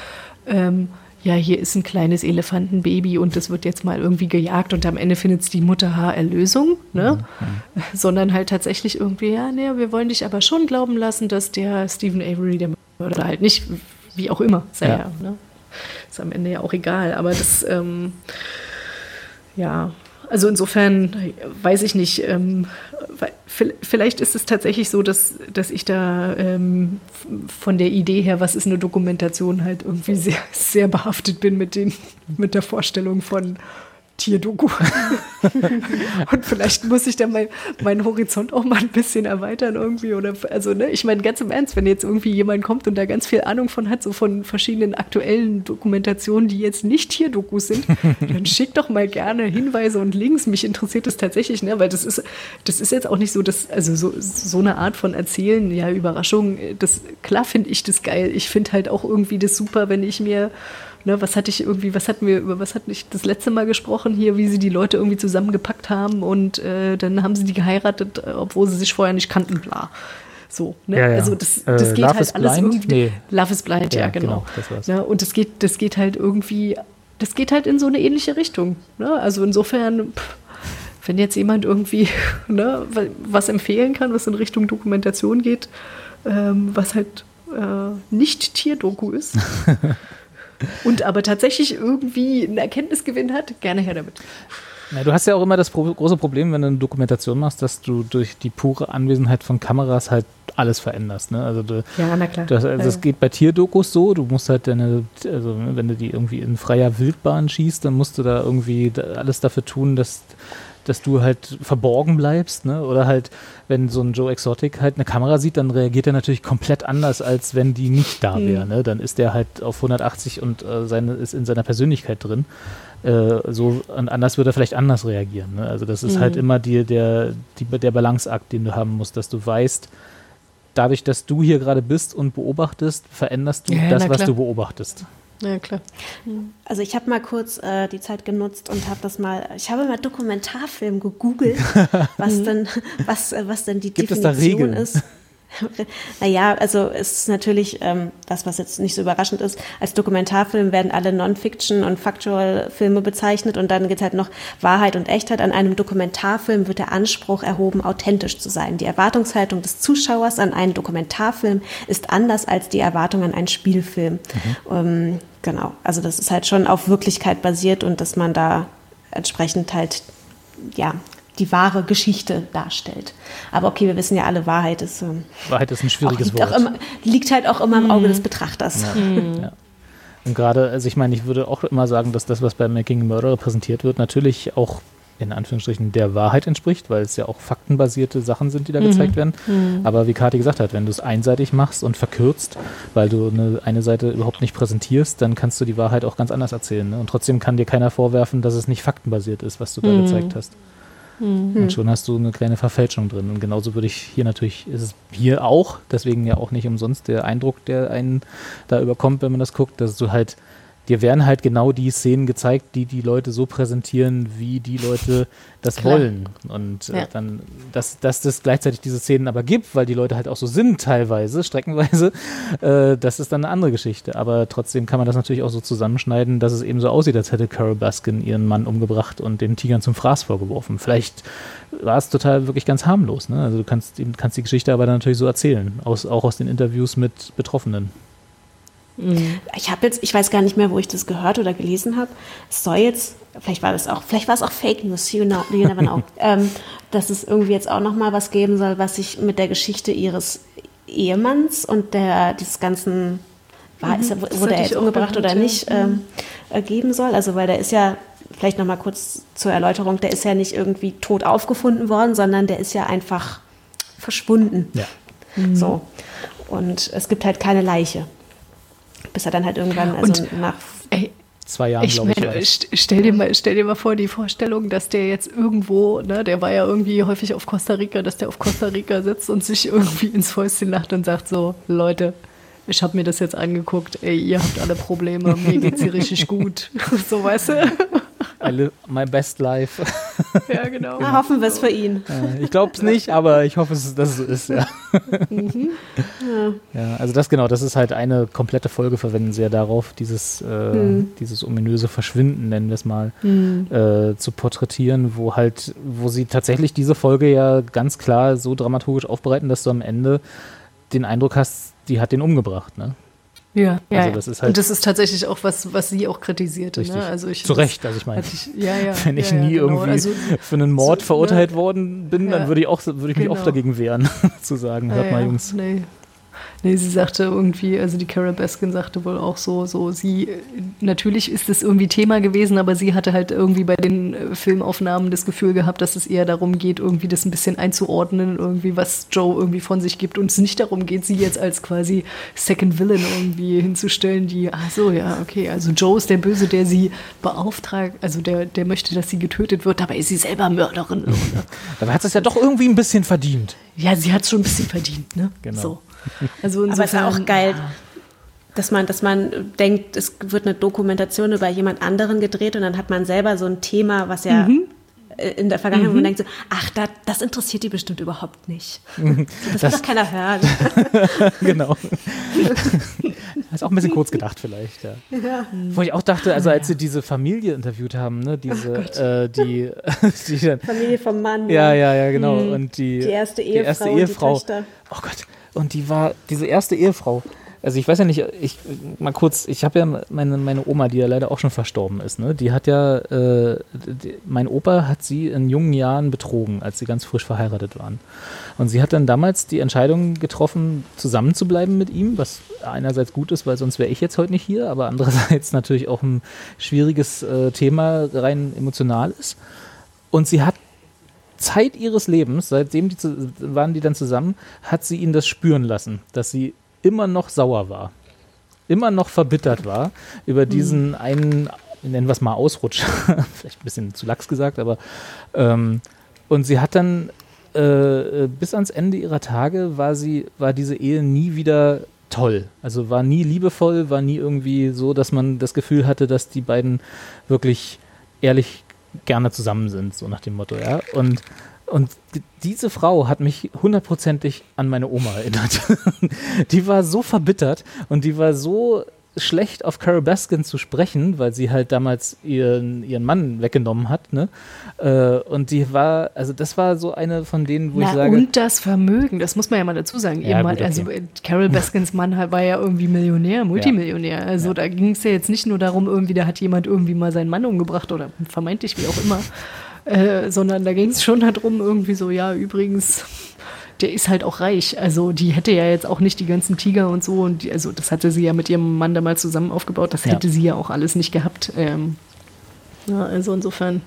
ähm, ja, hier ist ein kleines Elefantenbaby und das wird jetzt mal irgendwie gejagt und am Ende findet es die Mutter Erlösung, ne? Sondern halt tatsächlich irgendwie, ja, nee, wir wollen dich aber schon glauben lassen, dass der Stephen Avery der Mörder halt nicht, wie auch immer, sei Ja. ja. ne? Ist am Ende ja auch egal, aber das, ähm, ja, also insofern weiß ich nicht. Ähm, vielleicht ist es tatsächlich so, dass, dass ich da ähm, von der Idee her, was ist eine Dokumentation, halt irgendwie sehr, sehr behaftet bin mit, den, mit der Vorstellung von Tierdoku. Und vielleicht muss ich da mal meinen Horizont auch mal ein bisschen erweitern irgendwie. Oder also, ne, ich meine, ganz im Ernst, wenn jetzt irgendwie jemand kommt und da ganz viel Ahnung von hat, so von verschiedenen aktuellen Dokumentationen, die jetzt nicht Tierdokus sind, dann schick doch mal gerne Hinweise und Links. Mich interessiert das tatsächlich, ne? Weil das ist, das ist jetzt auch nicht so, dass, also so, so eine Art von Erzählen, ja, Überraschung, das klar finde ich das geil. Ich finde halt auch irgendwie das super, wenn ich mir Ne, was hatte ich irgendwie, was hatten wir, über was hatten ich das letzte Mal gesprochen hier, wie sie die Leute irgendwie zusammengepackt haben und äh, dann haben sie die geheiratet, äh, obwohl sie sich vorher nicht kannten, bla. So, ne? Ja, ja. Also das, Äh, das geht Love halt alles Blind? irgendwie. Nee. Love is Blind, ja, Ja, genau. genau. Ja, und das geht, das geht halt irgendwie, das geht halt in so eine ähnliche Richtung. Ne? Also insofern, pff, wenn jetzt jemand irgendwie ne, wa- was empfehlen kann, was in Richtung Dokumentation geht, ähm, was halt äh, nicht Tierdoku ist. und aber tatsächlich irgendwie einen Erkenntnisgewinn hat, gerne her damit. Na, du hast ja auch immer das pro große Problem, wenn du eine Dokumentation machst, dass du durch die pure Anwesenheit von Kameras halt alles veränderst. Ne? Also du, Ja, na klar. Das, also das geht bei Tierdokus so, du musst halt deine, also wenn du die irgendwie in freier Wildbahn schießt, dann musst du da irgendwie alles dafür tun, dass, dass du halt verborgen bleibst, ne? Oder halt, wenn so ein Joe Exotic halt eine Kamera sieht, dann reagiert er natürlich komplett anders, als wenn die nicht da wäre. Ne? Dann ist der halt auf 180 und äh, seine, ist in seiner Persönlichkeit drin. Äh, so und anders würde er vielleicht anders reagieren. Ne? Also das ist halt immer die, der, die, der Balanceakt, den du haben musst, dass du weißt, dadurch, dass du hier gerade bist und beobachtest, veränderst du Ja, das, was du beobachtest. Ja, klar. Also ich habe mal kurz äh, die Zeit genutzt und habe das mal, ich habe mal Dokumentarfilm gegoogelt, was denn, was, äh, was denn die Gibt Definition ist. Naja, also es ist natürlich ähm, das, was jetzt nicht so überraschend ist. Als Dokumentarfilm werden alle Non-Fiction- und Factual-Filme bezeichnet und dann geht halt noch Wahrheit und Echtheit. An einem Dokumentarfilm wird der Anspruch erhoben, authentisch zu sein. Die Erwartungshaltung des Zuschauers an einen Dokumentarfilm ist anders als die Erwartung an einen Spielfilm. Ähm, genau, also das ist halt schon auf Wirklichkeit basiert und dass man da entsprechend halt, ja, die wahre Geschichte darstellt. Aber okay, wir wissen ja alle, Wahrheit ist, ähm, Wahrheit ist ein auch, schwieriges liegt, Wort. auch immer, liegt halt auch immer im Auge des Betrachters. Ja. Und gerade, also ich meine, ich würde auch immer sagen, dass das, was bei Making a Murderer präsentiert wird, natürlich auch in Anführungsstrichen der Wahrheit entspricht, weil es ja auch faktenbasierte Sachen sind, die da gezeigt werden. Aber wie Kathi gesagt hat, wenn du es einseitig machst und verkürzt, weil du eine, eine Seite überhaupt nicht präsentierst, dann kannst du die Wahrheit auch ganz anders erzählen. Ne? Und trotzdem kann dir keiner vorwerfen, dass es nicht faktenbasiert ist, was du da gezeigt hast. Und schon hast du eine kleine Verfälschung drin. Und genauso würde ich hier natürlich, ist es hier auch, deswegen ja auch nicht umsonst der Eindruck, der einen da überkommt, wenn man das guckt, dass du halt, dir werden halt genau die Szenen gezeigt, die die Leute so präsentieren, wie die Leute das Klar. wollen. Und äh, Ja. dann, dass, dass das gleichzeitig diese Szenen aber gibt, weil die Leute halt auch so sind teilweise, streckenweise, äh, das ist dann eine andere Geschichte. Aber trotzdem kann man das natürlich auch so zusammenschneiden, dass es eben so aussieht, als hätte Carol Baskin ihren Mann umgebracht und den Tigern zum Fraß vorgeworfen. Vielleicht war es total wirklich ganz harmlos. Ne? Also du kannst, kannst die Geschichte aber dann natürlich so erzählen, aus, auch aus den Interviews mit Betroffenen. Ich habe jetzt, ich weiß gar nicht mehr, wo ich das gehört oder gelesen habe. Es soll jetzt, vielleicht war das auch, vielleicht war es auch Fake News, you, know, you never know, ähm, dass es irgendwie jetzt auch noch mal was geben soll, was sich mit der Geschichte ihres Ehemanns und der dieses ganzen war, ist er, das wurde er jetzt umgebracht oder nicht, ähm, ergeben soll. Also weil der ist ja vielleicht noch mal kurz zur Erläuterung, der ist ja nicht irgendwie tot aufgefunden worden, sondern der ist ja einfach verschwunden. Ja. So. Und es gibt halt keine Leiche. Bis er dann halt irgendwann, also Und- nach. Ey, Zwei Jahren, Ich glaube ich. meine, st- stell dir, mal, stell dir mal vor, die Vorstellung, dass der jetzt irgendwo, ne, der war ja irgendwie häufig auf Costa Rica, dass der auf Costa Rica sitzt und sich irgendwie ins Fäustchen lacht und sagt so, Leute, ich habe mir das jetzt angeguckt, ey, ihr habt alle Probleme, mir geht's hier richtig gut. So, weißt du? I live my best life. Ja, genau. Na, hoffen wir es für ihn. Äh, ich glaube es nicht, aber ich hoffe, dass es so ist, ja. ja. Also das genau, das ist halt eine komplette Folge, verwenden sie ja darauf, dieses, äh, dieses ominöse Verschwinden, nennen wir es mal, äh, zu porträtieren, wo halt, wo sie tatsächlich diese Folge ja ganz klar so dramaturgisch aufbereiten, dass du am Ende den Eindruck hast, die hat den umgebracht, ne? Ja, ja, Also ja. das ist halt- und das ist tatsächlich auch was, was sie auch kritisierte. Richtig. Ne? Also ich, Zu Recht, also ich meine. ja, ja, Wenn ich ja, nie genau. irgendwie Also, für einen Mord so, verurteilt ne? worden bin, dann würde ich, auch, würde ich mich auch Genau. dagegen wehren, zu sagen, hört mal Jungs. Nee. Nee, sie sagte irgendwie, also die Carol Baskin sagte wohl auch so, so sie, natürlich ist es irgendwie Thema gewesen, aber sie hatte halt irgendwie bei den äh, Filmaufnahmen das Gefühl gehabt, dass es eher darum geht, irgendwie das ein bisschen einzuordnen, irgendwie was Joe irgendwie von sich gibt und es nicht darum geht, sie jetzt als quasi Second Villain irgendwie hinzustellen, die, ach so, ja, okay, also Joe ist der Böse, der sie beauftragt, also der, der möchte, dass sie getötet wird, dabei ist sie selber Mörderin. Dabei hat es ja doch irgendwie ein bisschen verdient. Ja, sie hat schon ein bisschen verdient, ne? Genau. So. Also Aber es ist ja insofern- auch geil, dass man, dass man denkt, es wird eine Dokumentation über jemand anderen gedreht und dann hat man selber so ein Thema, was ja äh, in der Vergangenheit, wo man denkt so, ach, da, das interessiert die bestimmt überhaupt nicht. Das, will doch keiner hören. genau. Hast auch ein bisschen kurz gedacht vielleicht, ja. Wo ich auch dachte, also als sie diese Familie interviewt haben, ne, diese, äh, die, die dann, Familie vom Mann. ja, ja, ja, genau. Und die, Die erste die erste Ehefrau und die Ehefrau. Oh Gott. Und die war, diese erste Ehefrau. Also ich weiß ja nicht, ich mal kurz, ich habe ja meine, meine Oma, die ja leider auch schon verstorben ist, ne? Die hat ja, äh, die, mein Opa hat sie in jungen Jahren betrogen, als sie ganz frisch verheiratet waren. Und sie hat dann damals die Entscheidung getroffen, zusammen zu bleiben mit ihm, was einerseits gut ist, weil sonst wäre ich jetzt heute nicht hier, aber andererseits natürlich auch ein schwieriges äh, Thema rein emotional ist. Und sie hat Zeit ihres Lebens, seitdem die zu, waren die dann zusammen, hat sie ihn das spüren lassen, dass sie immer noch sauer war, immer noch verbittert war über diesen einen, nennen wir es mal Ausrutscher, vielleicht ein bisschen zu lax gesagt, aber ähm, und sie hat dann äh, bis ans Ende ihrer Tage war sie, war diese Ehe nie wieder toll. Also war nie liebevoll, war nie irgendwie so, dass man das Gefühl hatte, dass die beiden wirklich ehrlich gerne zusammen sind, so nach dem Motto, ja. Und, und die- diese Frau hat mich hundertprozentig an meine Oma erinnert. die war so verbittert und die war so schlecht auf Carol Baskin zu sprechen, weil sie halt damals ihren, ihren Mann weggenommen hat, ne? Äh, und die war, also das war so eine von denen, wo ich Na, sage, und das Vermögen, das muss man ja mal dazu sagen. Ja, Mann, gut, okay. Also äh, Carol Baskins Mann war ja irgendwie Millionär, Multimillionär. Also da ging es ja jetzt nicht nur darum, irgendwie, da hat jemand irgendwie mal seinen Mann umgebracht oder vermeintlich wie auch immer, äh, sondern da ging es schon darum, irgendwie so, ja, übrigens, der ist halt auch reich. Also die hätte ja jetzt auch nicht die ganzen Tiger und so und die, also das hatte sie ja mit ihrem Mann damals zusammen aufgebaut. Das Ja. hätte sie ja auch alles nicht gehabt. Ähm, ja, also insofern.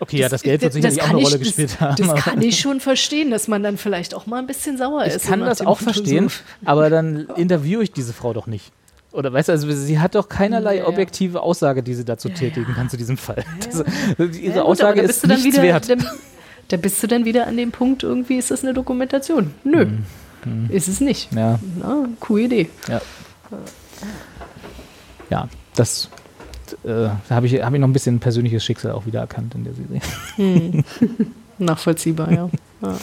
okay, ja, das Geld wird das sicherlich auch kann eine ich- Rolle das, gespielt haben. Das kann ich schon verstehen, dass man dann vielleicht auch mal ein bisschen sauer Ich ist. kann so nach das auch verstehen, aber dann interviewe ich diese Frau doch nicht. Oder weißt du, also sie hat doch keinerlei Ja, ja. objektive Aussage, die sie dazu tätigen kann zu diesem Fall. Das, ihre Ja, gut, Aussage da ist nichts wieder, wert. Dann, da bist du dann wieder an dem Punkt, irgendwie ist das eine Dokumentation. Nö, Hm, ist es nicht. Ja, Na, coole Idee. ja, das äh, habe ich, hab ich noch ein bisschen persönliches Schicksal auch wieder erkannt in der Serie. Nachvollziehbar, ja. ja.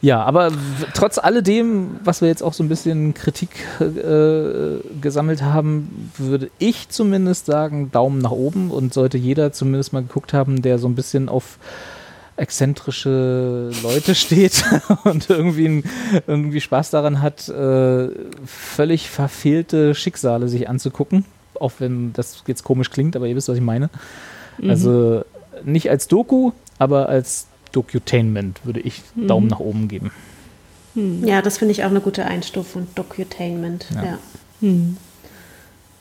Ja, aber trotz alledem, was wir jetzt auch so ein bisschen Kritik äh, gesammelt haben, würde ich zumindest sagen, Daumen nach oben und sollte jeder zumindest mal geguckt haben, der so ein bisschen auf exzentrische Leute steht und irgendwie, ein, irgendwie Spaß daran hat, äh, völlig verfehlte Schicksale sich anzugucken. Auch wenn das jetzt komisch klingt, aber ihr wisst, was ich meine. Also nicht als Doku, aber als Docutainment würde ich Daumen nach oben geben. Ja, das finde ich auch eine gute Einstufung. Docutainment. Ja. Ja. Hm.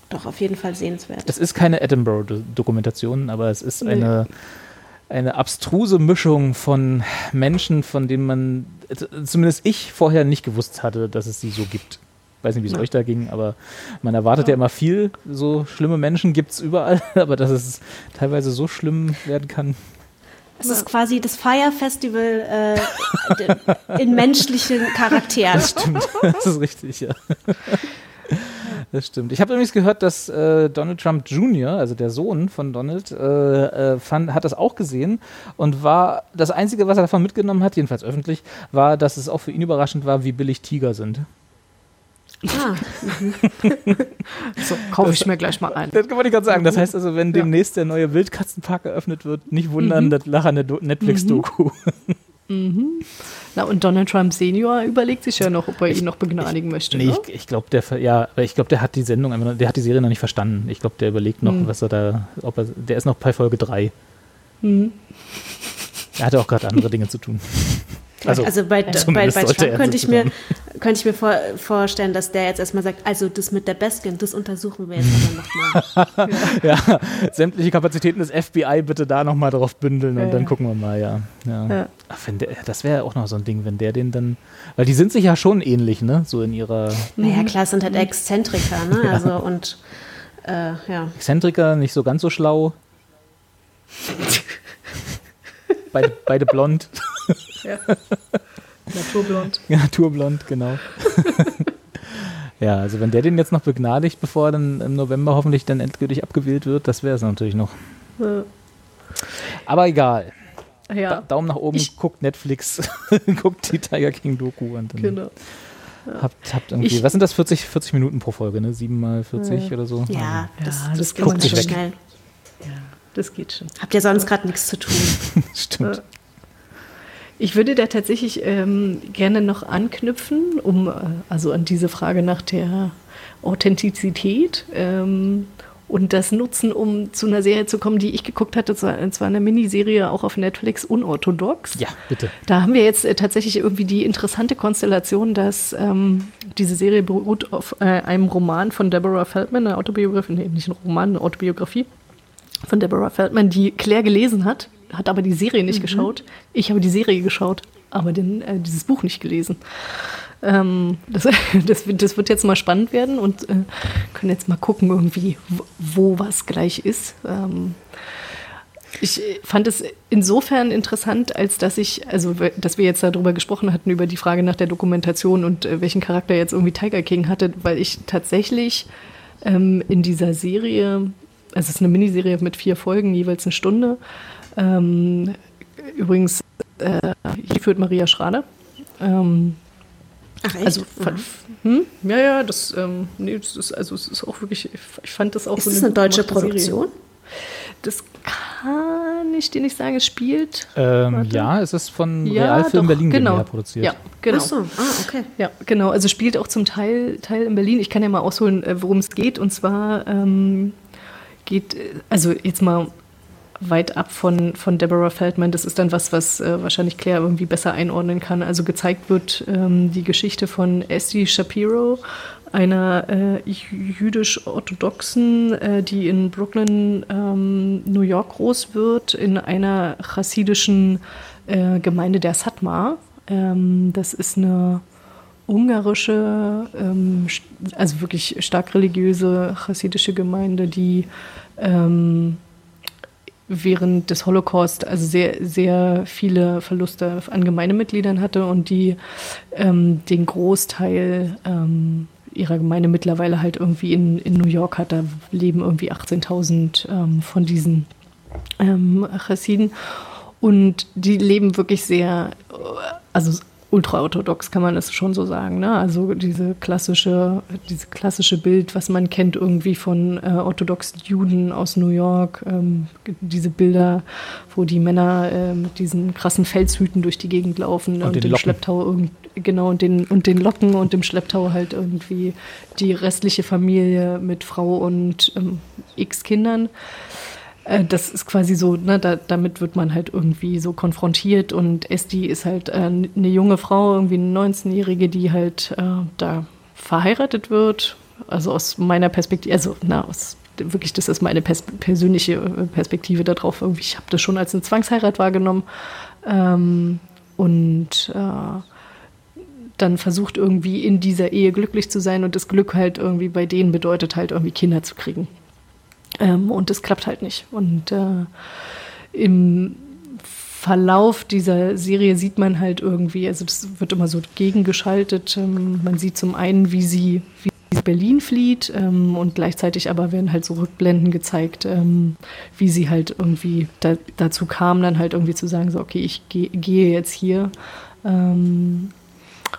Doch, auf jeden Fall sehenswert. Es ist keine Edinburgh-Dokumentation, aber es ist eine, eine abstruse Mischung von Menschen, von denen man, zumindest ich vorher nicht gewusst hatte, dass es sie so gibt. Weiß nicht, wie es euch da ging, aber man erwartet ja. immer viel. So schlimme Menschen gibt es überall, aber dass es teilweise so schlimm werden kann. Es ist quasi das Fire Festival äh, in menschlichen Charakteren. Stimmt, das ist richtig, ja. Das stimmt. Ich habe übrigens gehört, dass äh, Donald Trump Jr., also der Sohn von Donald, äh, äh, fand, hat das auch gesehen und war das Einzige, was er davon mitgenommen hat, jedenfalls öffentlich, war, dass es auch für ihn überraschend war, wie billig Tiger sind. Ah, So, kaufe ich mir gleich mal ein. Das wollte ich gerade sagen. Das heißt also, wenn demnächst der neue Wildkatzenpark eröffnet wird, nicht wundern, das lachende Do- Netflix-Doku. Na, und Donald Trump Senior überlegt sich ja noch, ob er ihn noch begnadigen möchte. Nee, ne? ich, ich glaube, der, ja, ich glaube, der hat die Sendung, der hat die Serie noch nicht verstanden. Ich glaube, der überlegt noch, was er da, ob er, der ist noch bei Folge 3. Er hatte auch gerade andere Dinge zu tun. Also, also bei, bei, bei Trump könnte ich mir, könnte ich mir vor, vorstellen, dass der jetzt erstmal sagt, also das mit der Baskin, das untersuchen wir jetzt aber nochmal. ja, sämtliche Kapazitäten des FBI bitte da nochmal drauf bündeln und Ja, dann ja. gucken wir mal, ja. ja. Ja. Ach, wenn der, das wäre auch noch so ein Ding, wenn der den dann, weil die sind sich ja schon ähnlich, ne, so in ihrer Naja, klar, sind halt Exzentriker, ne? Also und äh, ja. Exzentriker, nicht so ganz so schlau. beide, beide blond. ja, naturblond, genau. ja, also wenn der den jetzt noch begnadigt, bevor er dann im November hoffentlich dann endgültig abgewählt wird, das wäre es natürlich noch. Ja. Aber egal. Ja. Da, Daumen nach oben, Ich- guckt Netflix, guckt die Tiger King Doku und dann Genau. habt, habt irgendwie, Ich- was sind das, 40, 40 Minuten pro Folge, ne? 7 mal 40 oder so? Ja, das, Ja, das, das geht man schon weg. schnell. Das geht schon. Habt ihr sonst gerade nichts zu tun? Stimmt. Ich würde da tatsächlich ähm, gerne noch anknüpfen, um äh, also an diese Frage nach der Authentizität ähm, und das nutzen, um zu einer Serie zu kommen, die ich geguckt hatte. Es war, es war eine Miniserie auch auf Netflix, unorthodox. Ja, bitte. Da haben wir jetzt äh, tatsächlich irgendwie die interessante Konstellation, dass ähm, diese Serie beruht auf äh, einem Roman von Deborah Feldman, eine Autobiografie, nee, nicht ein Roman, eine Autobiografie von Deborah Feldman, die Claire gelesen hat, hat aber die Serie nicht geschaut. Ich habe die Serie geschaut, aber den, äh, dieses Buch nicht gelesen. Ähm, das, das, wird- das wird jetzt mal spannend werden und äh, können jetzt mal gucken, irgendwie, wo, was gleich ist. Ähm, ich äh, fand es insofern interessant, als dass ich, also dass wir jetzt darüber gesprochen hatten, über die Frage nach der Dokumentation und äh, welchen Charakter jetzt irgendwie Tiger King hatte, weil ich tatsächlich ähm, in dieser Serie, also es ist eine Miniserie mit vier Folgen, jeweils eine Stunde. Ähm, übrigens, äh, hier führt Maria Schrader. Ähm, Ach echt? also, hm? ja, ja, das, ähm, nee, das ist, also es ist auch wirklich, ich fand das auch ist so das eine deutsche gute Serie. Produktion? Das kann ich dir nicht sagen. Es spielt. Ähm, ja, es ist von Ja, Realfilm doch, Berlin genau. Produziert. Ja, genau. Ach so, ah, okay. Ja, genau. Also spielt auch zum Teil, Teil in Berlin. Ich kann ja mal ausholen, äh, worum es geht. Und zwar ähm, geht, äh, also jetzt mal weit ab von, von Deborah Feldman. Das ist dann was, was äh, wahrscheinlich Claire irgendwie besser einordnen kann. Also gezeigt wird ähm, die Geschichte von Esty Shapiro, einer äh, jüdisch-orthodoxen, äh, die in Brooklyn, ähm, New York groß wird, in einer chassidischen äh, Gemeinde der Satmar. Ähm, das ist eine ungarische, ähm, also wirklich stark religiöse chassidische Gemeinde, die ähm, während des Holocaust also sehr, sehr viele Verluste an Gemeindemitgliedern hatte und die ähm, den Großteil ähm, ihrer Gemeinde mittlerweile halt irgendwie in, in New York hat. Da leben irgendwie 18.000 ähm, von diesen ähm, Chassiden. Und die leben wirklich sehr, also ultraorthodox kann man es schon so sagen. Ne? Also diese klassische, diese klassische Bild, was man kennt irgendwie von äh, orthodoxen Juden aus New York, ähm, diese Bilder, wo die Männer äh, mit diesen krassen Pelzhüten durch die Gegend laufen Und und, den im Locken. Schlepptau irgend, genau und den und den Locken und im Schlepptau halt irgendwie die restliche Familie mit Frau und ähm, x Kindern. Äh, Das ist quasi so, ne, da, damit wird man halt irgendwie so konfrontiert und Esti ist halt äh, eine junge Frau, irgendwie eine 19-Jährige, die halt äh, da verheiratet wird. Also aus meiner Perspektive, also na, aus wirklich, das ist meine pers persönliche äh, Perspektive darauf. Irgendwie, ich habe das schon als eine Zwangsheirat wahrgenommen. Ähm, und äh, dann versucht irgendwie in dieser Ehe glücklich zu sein und das Glück halt irgendwie bei denen bedeutet halt irgendwie Kinder zu kriegen. Ähm, und das klappt halt nicht. Und äh, im Verlauf dieser Serie sieht man halt irgendwie, also es wird immer so gegengeschaltet. Ähm, man sieht zum einen, wie sie, wie sie Berlin flieht ähm, und gleichzeitig aber werden halt so Rückblenden gezeigt, ähm, wie sie halt irgendwie da, dazu kam, dann halt irgendwie zu sagen, so okay, ich geh, gehe jetzt hier. Ähm,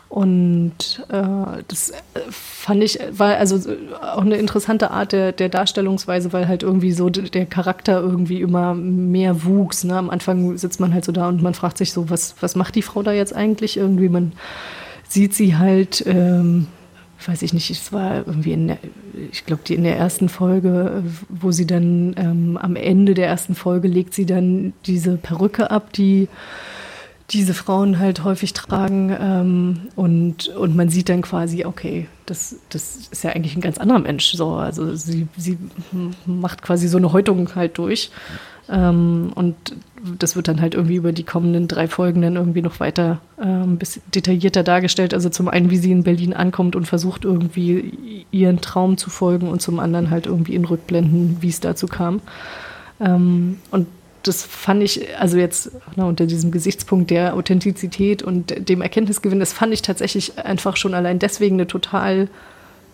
und äh, das äh, fand ich, war also äh, auch eine interessante Art der, der Darstellungsweise, weil halt irgendwie so der Charakter irgendwie immer mehr wuchs. Ne? Am Anfang sitzt man halt so da und man fragt sich so, was, was macht die Frau da jetzt eigentlich? Irgendwie, man sieht sie halt, ähm, weiß ich nicht, es war irgendwie in der, ich glaube, in der ersten Folge, äh, wo sie dann ähm, am Ende der ersten Folge legt sie dann diese Perücke ab, die diese Frauen halt häufig tragen ähm, und, und man sieht dann quasi, okay, das, das ist ja eigentlich ein ganz anderer Mensch. So. Also sie, sie macht quasi so eine Häutung halt durch. Ähm, und das wird dann halt irgendwie über die kommenden drei Folgen dann irgendwie noch weiter ähm, bisschen detaillierter dargestellt. Also zum einen, wie sie in Berlin ankommt und versucht irgendwie ihren Traum zu folgen und zum anderen halt irgendwie in Rückblenden, wie es dazu kam. Ähm, und das fand ich, also jetzt na, unter diesem Gesichtspunkt der Authentizität und dem Erkenntnisgewinn, das fand ich tatsächlich einfach schon allein deswegen eine total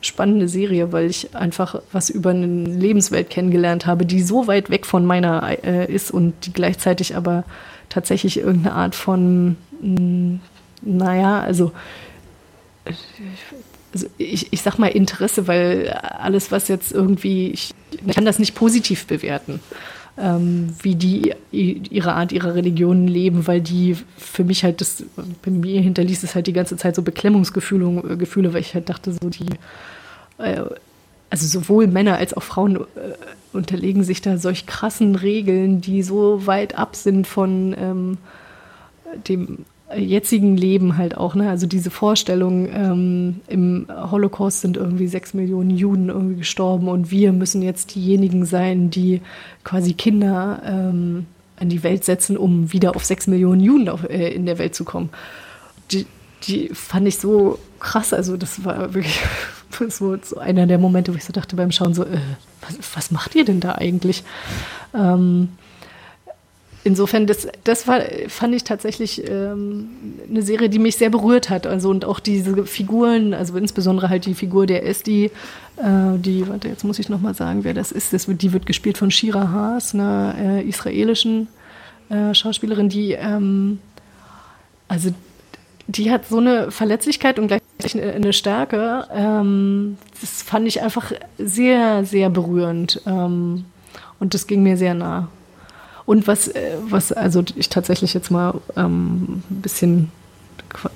spannende Serie, weil ich einfach was über eine Lebenswelt kennengelernt habe, die so weit weg von meiner äh, ist und die gleichzeitig aber tatsächlich irgendeine Art von, mh, naja, also also ich, ich sag mal Interesse, weil alles, was jetzt irgendwie, ich, ich kann das nicht positiv bewerten, ähm, wie die ihre Art, ihrer Religion leben, weil die für mich halt das, bei mir hinterließ es halt die ganze Zeit so Beklemmungsgefühle, Gefühle, weil ich halt dachte, so die, äh, also sowohl Männer als auch Frauen äh, unterlegen sich da solch krassen Regeln, die so weit ab sind von ähm, dem jetzigen Leben halt auch, ne? Also diese Vorstellung, ähm, im Holocaust sind irgendwie sechs Millionen Juden irgendwie gestorben und wir müssen jetzt diejenigen sein, die quasi Kinder ähm, an die Welt setzen, um wieder auf sechs Millionen Juden auf, äh, in der Welt zu kommen. Die, die fand ich so krass, also das war wirklich so, so einer der Momente, wo ich so dachte beim Schauen so, äh, was, was macht ihr denn da eigentlich? Ähm, insofern, das, das war, fand ich tatsächlich ähm, eine Serie, die mich sehr berührt hat. Also und auch diese Figuren, also insbesondere halt die Figur der Esti, äh, die, warte, jetzt muss ich nochmal sagen, wer das ist. Das wird, die wird gespielt von Shira Haas, einer äh, israelischen äh, Schauspielerin, die ähm, also die hat so eine Verletzlichkeit und gleichzeitig eine Stärke. Ähm, das fand ich einfach sehr, sehr berührend. Ähm, und das ging mir sehr nah. Und was, äh, was also ich tatsächlich jetzt mal ähm, ein bisschen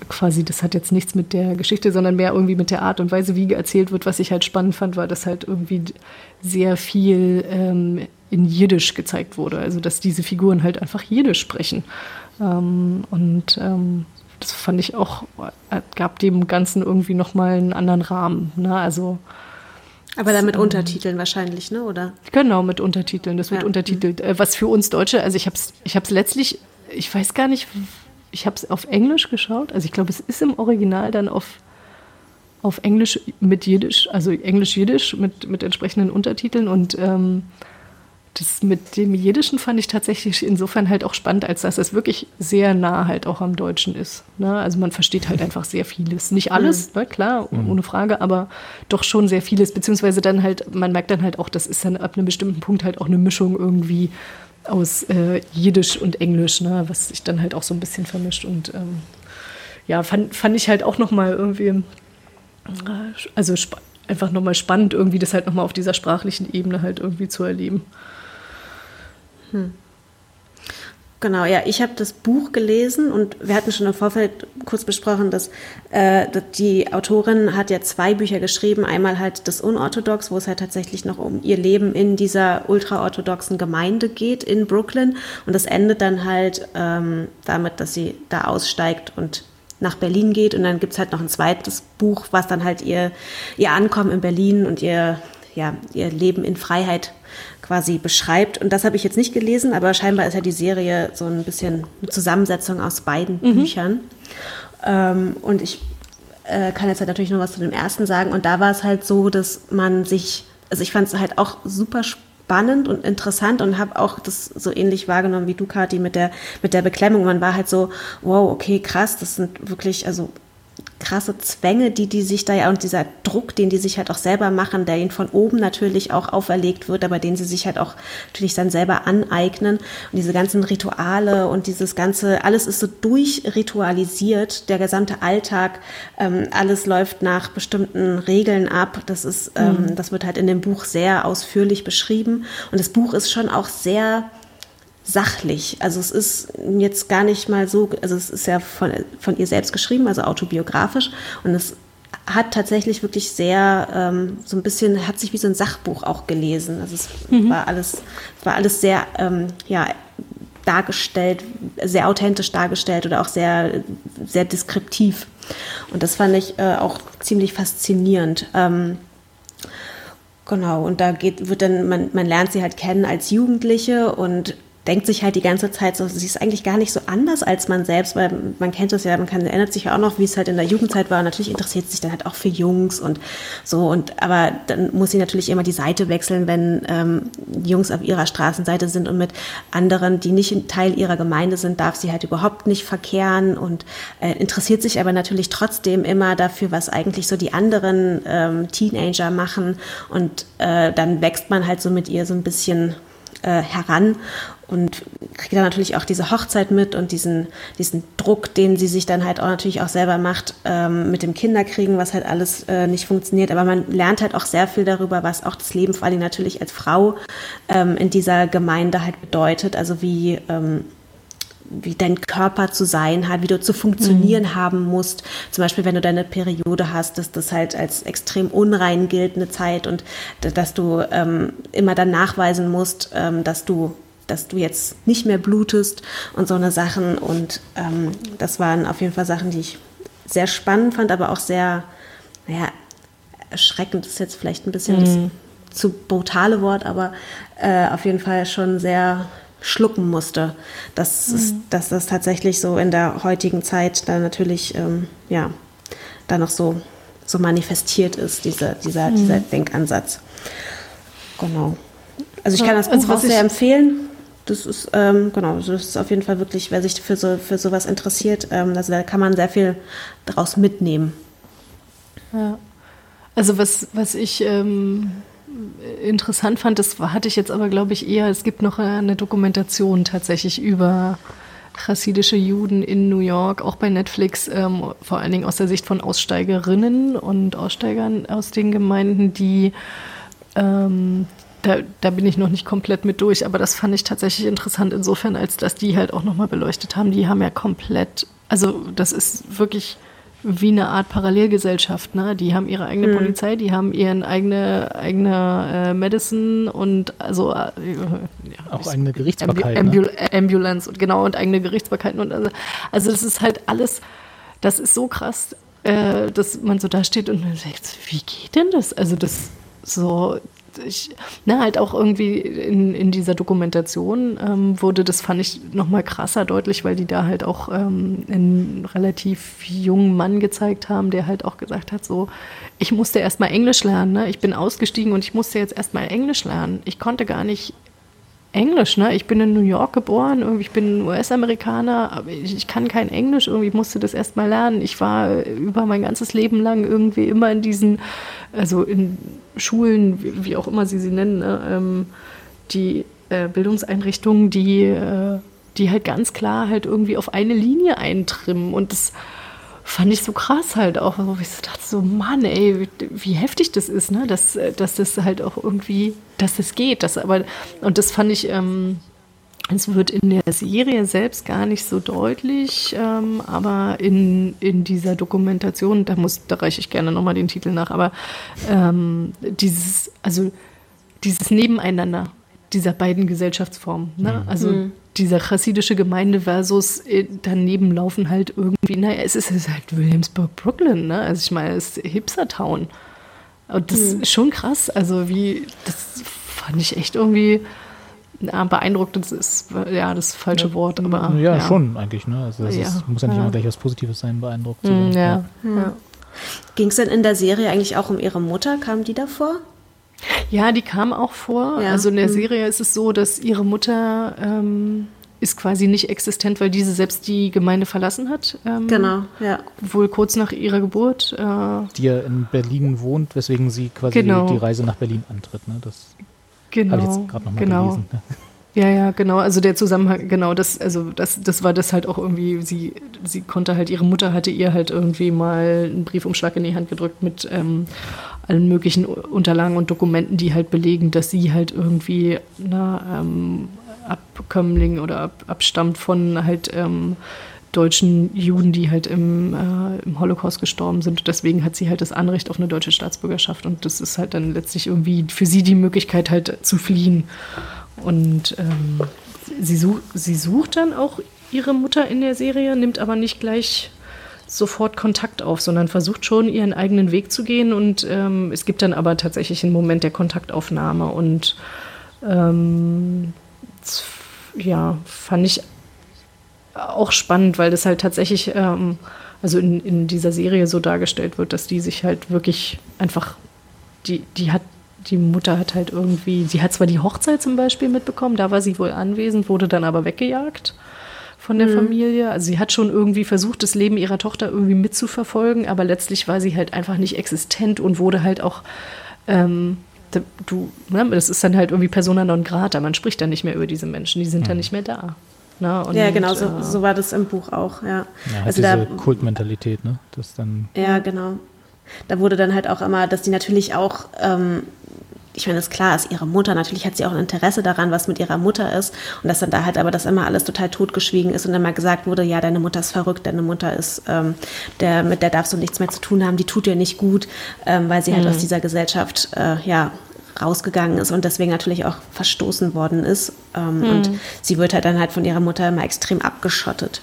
quasi, das hat jetzt nichts mit der Geschichte, sondern mehr irgendwie mit der Art und Weise, wie erzählt wird. Was ich halt spannend fand, war, dass halt irgendwie sehr viel ähm, in Jiddisch gezeigt wurde. Also, dass diese Figuren halt einfach Jiddisch sprechen. Ähm, und ähm, das fand ich auch, äh, gab dem Ganzen irgendwie nochmal einen anderen Rahmen. Ne? Also, aber dann mit Untertiteln wahrscheinlich, ne? Oder? Genau, mit Untertiteln. Das wird ja. untertitelt. Äh, was für uns Deutsche, also ich habe es ich hab's letztlich, ich weiß gar nicht, ich habe es auf Englisch geschaut. Also ich glaube, es ist im Original dann auf, auf Englisch mit Jiddisch, also Englisch-Jiddisch mit, mit entsprechenden Untertiteln und ähm, das mit dem Jiddischen fand ich tatsächlich insofern halt auch spannend, als dass es wirklich sehr nah halt auch am Deutschen ist. Ne? Also man versteht halt einfach sehr vieles. Nicht alles, mhm. ne? klar, mhm. ohne Frage, aber doch schon sehr vieles. Beziehungsweise dann halt, man merkt dann halt auch, das ist dann ab einem bestimmten Punkt halt auch eine Mischung irgendwie aus äh, Jiddisch und Englisch, ne? was sich dann halt auch so ein bisschen vermischt. Und ähm, ja, fand, fand ich halt auch nochmal irgendwie, äh, also einfach nochmal spannend, irgendwie das halt nochmal auf dieser sprachlichen Ebene halt irgendwie zu erleben. Genau, ja, ich habe das Buch gelesen und wir hatten schon im Vorfeld kurz besprochen, dass, äh, die Autorin hat ja zwei Bücher geschrieben. Einmal halt das Unorthodox, wo es halt tatsächlich noch um ihr Leben in dieser ultraorthodoxen Gemeinde geht in Brooklyn. Und das endet dann halt ähm, damit, dass sie da aussteigt und nach Berlin geht. Und dann gibt es halt noch ein zweites Buch, was dann halt ihr, ihr Ankommen in Berlin und ihr, ja, ihr Leben in Freiheit quasi beschreibt. Und das habe ich jetzt nicht gelesen, aber scheinbar ist ja die Serie so ein bisschen eine Zusammensetzung aus beiden mhm. Büchern. Ähm, und ich äh, kann jetzt halt natürlich nur was zu dem ersten sagen. Und da war es halt so, dass man sich, also ich fand es halt auch super spannend und interessant und habe auch das so ähnlich wahrgenommen wie du, Kathi, mit der, mit der Beklemmung. Man war halt so, wow, okay, krass, das sind wirklich, also krasse Zwänge, die die sich da ja und dieser Druck, den die sich halt auch selber machen, der ihnen von oben natürlich auch auferlegt wird, aber den sie sich halt auch natürlich dann selber aneignen und diese ganzen Rituale und dieses ganze, alles ist so durchritualisiert, der gesamte Alltag, ähm, alles läuft nach bestimmten Regeln ab. Das ist, ähm, mhm. das wird halt in dem Buch sehr ausführlich beschrieben und das Buch ist schon auch sehr sachlich. Also es ist jetzt gar nicht mal so, also es ist ja von, von ihr selbst geschrieben, also autobiografisch und es hat tatsächlich wirklich sehr ähm, so ein bisschen, hat sich wie so ein Sachbuch auch gelesen. Also es mhm. war alles, war alles sehr, ähm, ja, dargestellt, sehr authentisch dargestellt oder auch sehr, sehr deskriptiv. Und das fand ich äh, auch ziemlich faszinierend. Ähm, Genau, und da geht, wird dann, man, man lernt sie halt kennen als Jugendliche und denkt sich halt die ganze Zeit so, sie ist eigentlich gar nicht so anders als man selbst, weil man kennt das ja, man kann, erinnert sich ja auch noch, wie es halt in der Jugendzeit war. Und natürlich interessiert sich dann halt auch für Jungs und so. Und aber dann muss sie natürlich immer die Seite wechseln, wenn ähm, Jungs auf ihrer Straßenseite sind und mit anderen, die nicht Teil ihrer Gemeinde sind, darf sie halt überhaupt nicht verkehren und äh, interessiert sich aber natürlich trotzdem immer dafür, was eigentlich so die anderen ähm, Teenager machen. Und äh, dann wächst man halt so mit ihr so ein bisschen äh, heran und kriegt dann natürlich auch diese Hochzeit mit und diesen, diesen Druck, den sie sich dann halt auch natürlich auch selber macht ähm, mit dem Kinderkriegen, was halt alles äh, nicht funktioniert. Aber man lernt halt auch sehr viel darüber, was auch das Leben vor allem natürlich als Frau ähm, in dieser Gemeinde halt bedeutet. Also wie ähm, wie dein Körper zu sein hat, wie du zu funktionieren mhm. haben musst. Zum Beispiel, wenn du deine Periode hast, dass das halt als extrem unrein gilt, eine Zeit und dass du ähm, immer dann nachweisen musst, ähm, dass du dass du jetzt nicht mehr blutest und so eine Sachen. Und ähm, das waren auf jeden Fall Sachen, die ich sehr spannend fand, aber auch sehr, naja, erschreckend ist jetzt vielleicht ein bisschen mhm. das zu brutale Wort, aber äh, auf jeden Fall schon sehr schlucken musste, dass, mhm. es, dass das tatsächlich so in der heutigen Zeit dann natürlich, ähm, ja, da noch so, so manifestiert ist, dieser, dieser, mhm. dieser Denkansatz. Genau. Also ich kann das Buch also, auch sehr empfehlen. Das ist, ähm, genau, das ist auf jeden Fall wirklich, wer sich für, so, für sowas interessiert, ähm, also da kann man sehr viel daraus mitnehmen. Ja. Also was, was ich ähm, interessant fand, das hatte ich jetzt aber, glaube ich, eher, es gibt noch eine Dokumentation tatsächlich über chassidische Juden in New York, auch bei Netflix, ähm, vor allen Dingen aus der Sicht von Aussteigerinnen und Aussteigern aus den Gemeinden, die ähm, da, da, bin ich noch nicht komplett mit durch, aber das fand ich tatsächlich interessant insofern, als dass die halt auch nochmal beleuchtet haben. Die haben ja komplett, also das ist wirklich wie eine Art Parallelgesellschaft. Ne? Die haben ihre eigene mhm. Polizei, die haben ihren eigene, eigene äh, Medicine und also äh, ja, auch eigene Gerichtsbarkeit. Ambu ne? Ambulance und genau und eigene Gerichtsbarkeiten und also, also das ist halt alles, das ist so krass, äh, dass man so da steht und man sagt, wie geht denn das? Also das so, ich, ne, halt auch irgendwie in, in dieser Dokumentation ähm, wurde, das fand ich nochmal krasser deutlich, weil die da halt auch ähm, einen relativ jungen Mann gezeigt haben, der halt auch gesagt hat, so, ich musste erstmal Englisch lernen, ne? ich bin ausgestiegen und ich musste jetzt erstmal Englisch lernen. Ich konnte gar nicht Englisch, ne? Ich bin in New York geboren, ich bin US-Amerikaner, aber ich, ich, kann kein Englisch, irgendwie musste das erstmal lernen. Ich war über mein ganzes Leben lang irgendwie immer in diesen, also in Schulen, wie, wie auch immer sie sie nennen, ne? ähm, die äh, Bildungseinrichtungen, die, äh, die halt ganz klar halt irgendwie auf eine Linie eintrimmen und das fand ich so krass halt auch, wo ich so dachte, so Mann, ey, wie, wie, heftig das ist, ne? Dass, dass das halt auch irgendwie, dass das geht. Dass aber, und das fand ich, ähm, es wird in der Serie selbst gar nicht so deutlich, ähm, aber in, in dieser Dokumentation, da muss, da reiche ich gerne nochmal den Titel nach, aber ähm, dieses, also dieses Nebeneinander dieser beiden Gesellschaftsformen. Ne? Mhm. Also mhm dieser chassidische Gemeinde versus äh, daneben laufen halt irgendwie, naja, es ist, es ist halt Williamsburg, Brooklyn, ne? Also ich meine, es ist Hipster-Town. Und das mhm. ist schon krass. Also wie, das fand ich echt irgendwie ja, beeindruckend. Das ist ja das falsche ja, Wort, aber. Ja, ja, schon eigentlich, ne? Also das ist, muss ja nicht immer gleich was Positives sein, beeindruckt. Mhm, ja. Ging es denn in der Serie eigentlich auch um ihre Mutter? Kam die davor? Ja, die kam auch vor. Ja. Also in der mhm. Serie ist es so, dass ihre Mutter ähm, ist quasi nicht existent, weil diese selbst die Gemeinde verlassen hat. Ähm, genau, ja. Wohl kurz nach ihrer Geburt. Äh, die ja in Berlin wohnt, weswegen sie quasi genau. die Reise nach Berlin antritt. Ne? Das genau, habe ich jetzt gerade nochmal genau. gelesen. Ne? Ja, ja, genau. Also der Zusammenhang, genau, das, also das, das war das halt auch irgendwie, sie, sie konnte halt, ihre Mutter hatte ihr halt irgendwie mal einen Briefumschlag in die Hand gedrückt mit ähm, allen möglichen Unterlagen und Dokumenten, die halt belegen, dass sie halt irgendwie na, ähm, Abkömmling oder ab, abstammt von halt ähm, deutschen Juden, die halt im, äh, im Holocaust gestorben sind. Deswegen hat sie halt das Anrecht auf eine deutsche Staatsbürgerschaft. Und das ist halt dann letztlich irgendwie für sie die Möglichkeit halt zu fliehen. Und ähm, sie, such, sie sucht dann auch ihre Mutter in der Serie, nimmt aber nicht gleich sofort Kontakt auf, sondern versucht schon ihren eigenen Weg zu gehen. Und ähm, es gibt dann aber tatsächlich einen Moment der Kontaktaufnahme. Und ähm, ja, fand ich auch spannend, weil das halt tatsächlich, ähm, also in, in dieser Serie so dargestellt wird, dass die sich halt wirklich einfach, die, die hat die Mutter hat halt irgendwie, sie hat zwar die Hochzeit zum Beispiel mitbekommen, da war sie wohl anwesend, wurde dann aber weggejagt von der mhm. Familie. Also sie hat schon irgendwie versucht, das Leben ihrer Tochter irgendwie mitzuverfolgen, aber letztlich war sie halt einfach nicht existent und wurde halt auch ähm, du, ne, das ist dann halt irgendwie Persona non grata. Man spricht dann nicht mehr über diese Menschen, die sind dann nicht mehr da. Ne? Und, ja, genau, so, äh, so war das im Buch auch, ja. Ja, halt also diese da, Kultmentalität, ne? Das dann. ja, genau. Da wurde dann halt auch immer, dass die natürlich auch, ähm, ich meine, ist klar, ist ihre Mutter, natürlich hat sie auch ein Interesse daran, was mit ihrer Mutter ist. Und dass dann da halt aber das immer alles total totgeschwiegen ist und dann mal gesagt wurde, ja, deine Mutter ist verrückt, deine Mutter ist, ähm, der, mit der darfst du nichts mehr zu tun haben, die tut dir nicht gut, ähm, weil sie halt aus dieser Gesellschaft, äh, ja, rausgegangen ist und deswegen natürlich auch verstoßen worden ist. Ähm, Und sie wird halt dann halt von ihrer Mutter immer extrem abgeschottet.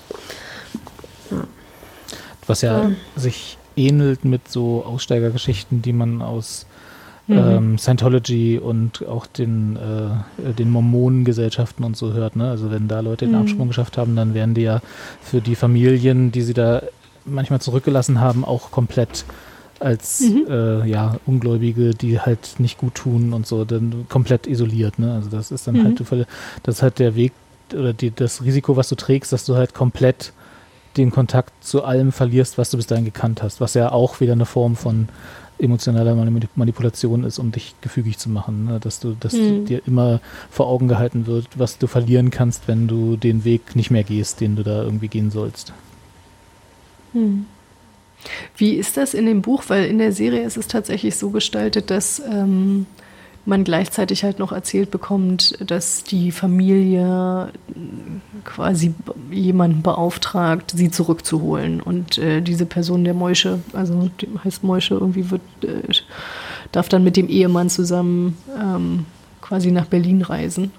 Was ja sich ähnelt mit so Aussteigergeschichten, die man aus ähm, Scientology und auch den, äh, den Mormonengesellschaften und so hört. Ne? Also wenn da Leute den Absprung geschafft haben, dann werden die ja für die Familien, die sie da manchmal zurückgelassen haben, auch komplett als äh, ja, Ungläubige, die halt nicht gut tun und so, dann komplett isoliert. Ne? Also das ist dann halt, du verli- das ist halt der Weg oder die, das Risiko, was du trägst, dass du halt komplett den Kontakt zu allem verlierst, was du bis dahin gekannt hast, was ja auch wieder eine Form von emotionaler Mani- Manipulation ist, um dich gefügig zu machen, ne? dass du, dass dir immer vor Augen gehalten wird, was du verlieren kannst, wenn du den Weg nicht mehr gehst, den du da irgendwie gehen sollst. Wie ist das in dem Buch? Weil in der Serie ist es tatsächlich so gestaltet, dass ähm, man gleichzeitig halt noch erzählt bekommt, dass die Familie quasi jemanden beauftragt, sie zurückzuholen. Und äh, diese Person, der Moische, also die heißt Moische, irgendwie wird, äh, darf dann mit dem Ehemann zusammen ähm, quasi nach Berlin reisen.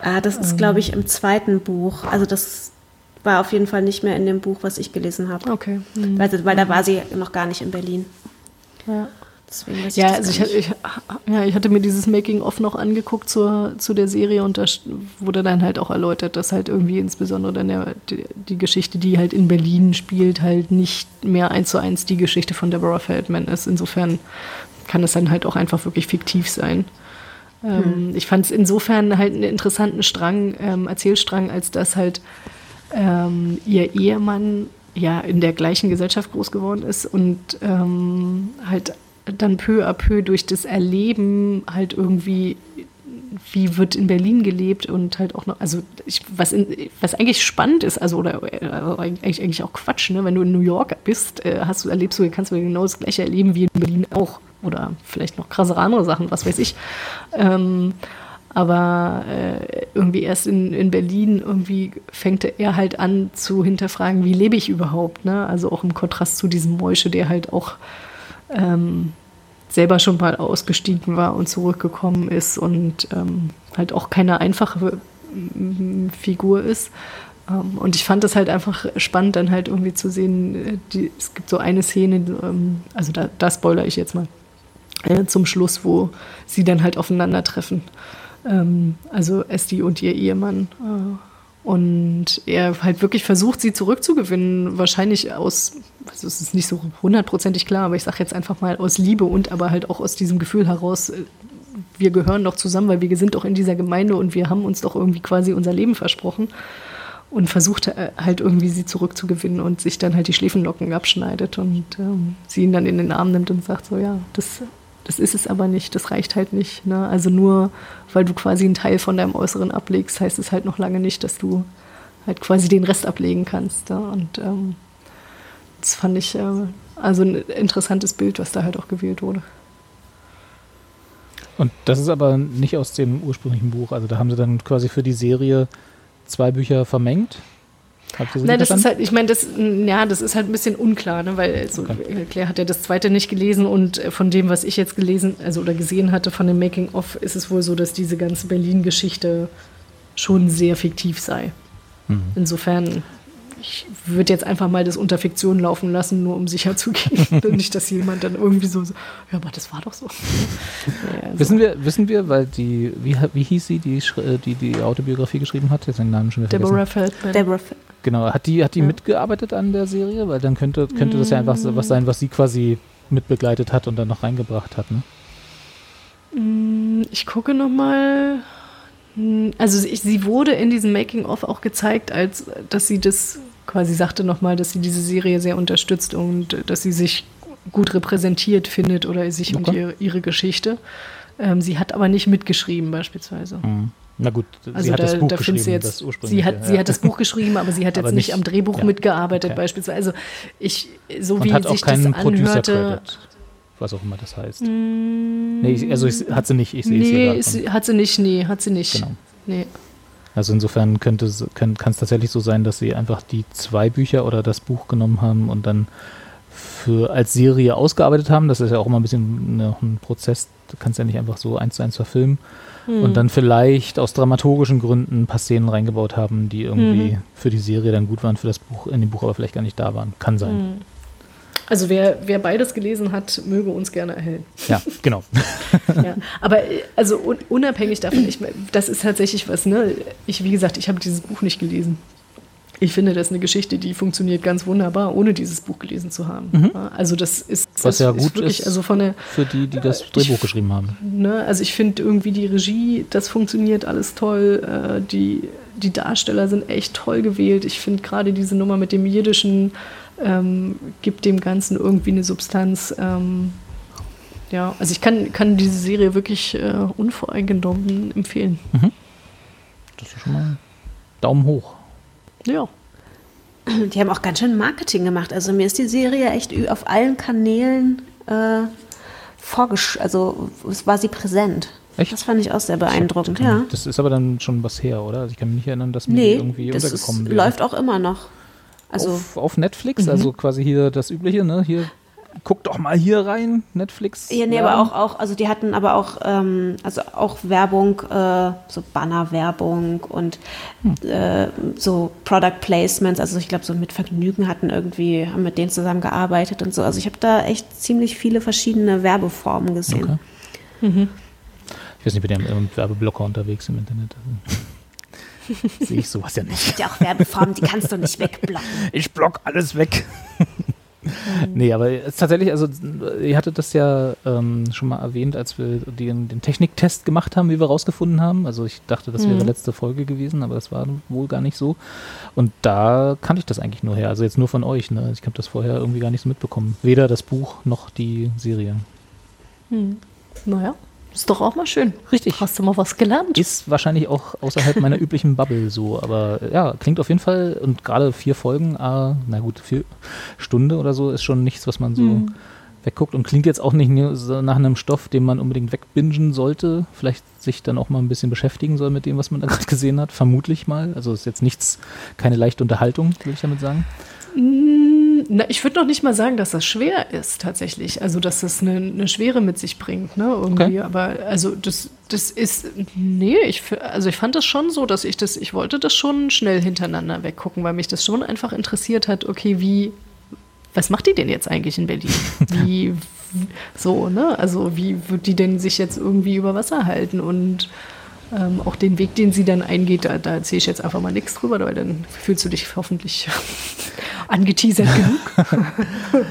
Ah, das ist, glaube ich, im zweiten Buch. Also das war auf jeden Fall nicht mehr in dem Buch, was ich gelesen habe. Okay. Weil, weil da war sie noch gar nicht in Berlin. Ja. Ja, also ich, ich, ja, ich hatte mir dieses Making-of noch angeguckt zur, zu der Serie und da wurde dann halt auch erläutert, dass halt irgendwie insbesondere dann der, die, die Geschichte, die halt in Berlin spielt, halt nicht mehr eins zu eins die Geschichte von Deborah Feldman ist. Insofern kann es dann halt auch einfach wirklich fiktiv sein. Ähm, ich fand es insofern halt einen interessanten Strang, ähm, Erzählstrang, als dass halt ähm, ihr Ehemann ja in der gleichen Gesellschaft groß geworden ist und ähm, halt dann peu à peu durch das Erleben halt irgendwie wie wird in Berlin gelebt und halt auch noch, also ich, was, in, was eigentlich spannend ist, also oder äh, eigentlich, eigentlich auch Quatsch, ne? wenn du in New York bist, äh, hast du, erlebst du, kannst du genau das gleiche erleben wie in Berlin auch. Oder vielleicht noch krassere andere Sachen, was weiß ich. Ähm, aber äh, irgendwie erst in, in Berlin irgendwie fängt er halt an zu hinterfragen, wie lebe ich überhaupt, ne? Also auch im Kontrast zu diesem Moische, der halt auch ähm, selber schon mal ausgestiegen war und zurückgekommen ist und ähm, halt auch keine einfache mm, Figur ist. Ähm, und ich fand es halt einfach spannend, dann halt irgendwie zu sehen, äh, die, es gibt so eine Szene, ähm, also da, da spoiler ich jetzt mal, äh, zum Schluss, wo sie dann halt aufeinandertreffen. Ähm, also Esti und ihr Ehemann. Äh, und er halt wirklich versucht, sie zurückzugewinnen, wahrscheinlich aus, also es ist nicht so hundertprozentig klar, aber ich sage jetzt einfach mal aus Liebe und aber halt auch aus diesem Gefühl heraus, äh, wir gehören doch zusammen, weil wir sind doch in dieser Gemeinde und wir haben uns doch irgendwie quasi unser Leben versprochen. Und versucht äh, halt irgendwie sie zurückzugewinnen und sich dann halt die Schläfenlocken abschneidet und ähm, sie ihn dann in den Arm nimmt und sagt so, ja, das, das ist es aber nicht, das reicht halt nicht. Ne? Also nur, weil du quasi einen Teil von deinem Äußeren ablegst, heißt es halt noch lange nicht, dass du halt quasi den Rest ablegen kannst. Ne? Und ähm, das fand ich äh, also ein interessantes Bild, was da halt auch gewählt wurde. Und das ist aber nicht aus dem ursprünglichen Buch. Also da haben sie dann quasi für die Serie zwei Bücher vermengt. Habt ihr so Nein, das ist halt, ich meine, das, ja, das ist halt ein bisschen unklar, ne? weil also, Okay. Claire hat ja das zweite nicht gelesen und äh, von dem, was ich jetzt gelesen, also oder gesehen hatte von dem Making of, ist es wohl so, dass diese ganze Berlin-Geschichte schon sehr fiktiv sei. Mhm. Insofern, ich würde jetzt einfach mal das unter Fiktion laufen lassen, nur um sicher zu gehen. nicht, dass jemand dann irgendwie so, so ja, aber das war doch so. ja, also, Wissen wir, wissen wir, weil die, wie, wie hieß sie, die äh, die, die Autobiografie geschrieben hat? Jetzt den Namen schon wieder Deborah. Feldman. Deborah Fe- Genau, hat die, hat die mitgearbeitet an der Serie? Weil dann könnte, könnte das ja einfach so was sein, was sie quasi mitbegleitet hat und dann noch reingebracht hat, ne? Ich gucke noch mal. Hm, Also sie, sie wurde in diesem Making-of auch gezeigt, als dass sie das quasi sagte nochmal, dass sie diese Serie sehr unterstützt und dass sie sich gut repräsentiert findet oder sich und Okay. ihre, ihre Geschichte. Ähm, sie hat aber nicht mitgeschrieben beispielsweise. Mhm. Na gut, Also sie hat da, das Buch da geschrieben, du jetzt, das sie hat, sie ja. hat das Buch geschrieben, aber sie hat jetzt nicht, nicht- am Drehbuch ja. mitgearbeitet Okay. beispielsweise. Also ich, so Und wie hat auch sich das keinen anhörte, Producer-Credit, was auch immer das heißt. Nee, ich, also ich, hat sie nicht, ich sehe es hier nee, ist, von- hat sie nicht, nee, hat sie nicht. Genau. Nee. Also insofern könnte kann es tatsächlich so sein, dass sie einfach die zwei Bücher oder das Buch genommen haben und dann für als Serie ausgearbeitet haben. Das ist ja auch immer ein bisschen noch ein Prozess. Du kannst ja nicht einfach so eins zu eins verfilmen. Hm. Und dann vielleicht aus dramaturgischen Gründen ein paar Szenen reingebaut haben, die irgendwie Mhm. für die Serie dann gut waren, für das Buch, in dem Buch aber vielleicht gar nicht da waren. Kann sein. Also wer, wer beides gelesen hat, möge uns gerne erhellen. Ja, genau. ja. Aber äh, also un unabhängig davon, ich, das ist tatsächlich was, ne? Ich, wie gesagt, ich habe dieses Buch nicht gelesen. Ich finde, das ist eine Geschichte, die funktioniert ganz wunderbar, ohne dieses Buch gelesen zu haben. Ja, Also das ist, Was das ja ist gut wirklich, ist also von der, für die, die das ich- Drehbuch geschrieben haben. ne, also ich finde irgendwie die Regie, das funktioniert alles toll. Äh, die, die Darsteller sind echt toll gewählt. Ich finde gerade diese Nummer mit dem Jiddischen ähm, gibt dem Ganzen irgendwie eine Substanz. Ähm, ja, also ich kann, kann diese Serie wirklich äh, unvoreingenommen empfehlen. Das ist schon mal Daumen hoch. Ja. Die haben auch ganz schön Marketing gemacht. Also mir ist die Serie echt ü- auf allen Kanälen äh, vorgesch... Also es war sie präsent. Echt? Das fand ich auch sehr beeindruckend, ja. Das ist aber dann schon was her, oder? Also ich kann mich nicht erinnern, dass mir die Nee, irgendwie das ist, untergekommen wäre. läuft auch immer noch. Also auf, auf Netflix, also quasi hier das Übliche, ne? Hier, guck doch mal hier rein, Netflix. Ja, nee, aber auch, auch, also die hatten aber auch, ähm, also auch Werbung, äh, so Bannerwerbung und äh, so Product Placements, also ich glaube, so mit Vergnügen hatten irgendwie, haben mit denen zusammengearbeitet und so. Also ich habe da echt ziemlich viele verschiedene Werbeformen gesehen. Okay. Ich weiß nicht, bin ja mit Werbeblocker unterwegs im Internet. Sehe ich sowas ja nicht. gibt ja auch Werbeformen, die kannst du nicht wegblocken. Ich block alles weg. nee, aber es ist tatsächlich, also ihr hattet das ja ähm, schon mal erwähnt, als wir den, den Techniktest gemacht haben, wie wir rausgefunden haben. Also ich dachte, das wäre letzte Folge gewesen, aber das war wohl gar nicht so. Und da kannte ich das eigentlich nur her. Also jetzt nur von euch. Ne? Ich habe das vorher irgendwie gar nicht so mitbekommen. Weder das Buch noch die Serie. Naja, ist doch auch mal schön. Richtig. Hast du mal was gelernt? Ist wahrscheinlich auch außerhalb meiner üblichen Bubble so, aber äh, ja, klingt auf jeden Fall und gerade vier Folgen, äh, na gut, vier Stunde oder so ist schon nichts, was man so wegguckt und klingt jetzt auch nicht so nach einem Stoff, den man unbedingt wegbingen sollte, vielleicht sich dann auch mal ein bisschen beschäftigen soll mit dem, was man da gerade gesehen hat, vermutlich mal. Also ist jetzt nichts, keine leichte Unterhaltung, würde ich damit sagen. Na, ich würde noch nicht mal sagen, dass das schwer ist tatsächlich. Also dass das eine, eine Schwere mit sich bringt, ne? Irgendwie. Okay. Aber also das, das ist. Nee, ich also ich fand das schon so, dass ich das, ich wollte das schon schnell hintereinander weggucken, weil mich das schon einfach interessiert hat, okay, wie, was macht die denn jetzt eigentlich in Berlin? Wie so, ne? Also wie wird die denn sich jetzt irgendwie über Wasser halten und ähm, auch den Weg, den sie dann eingeht, da, da erzähle ich jetzt einfach mal nichts drüber, weil dann fühlst du dich hoffentlich angeteasert genug.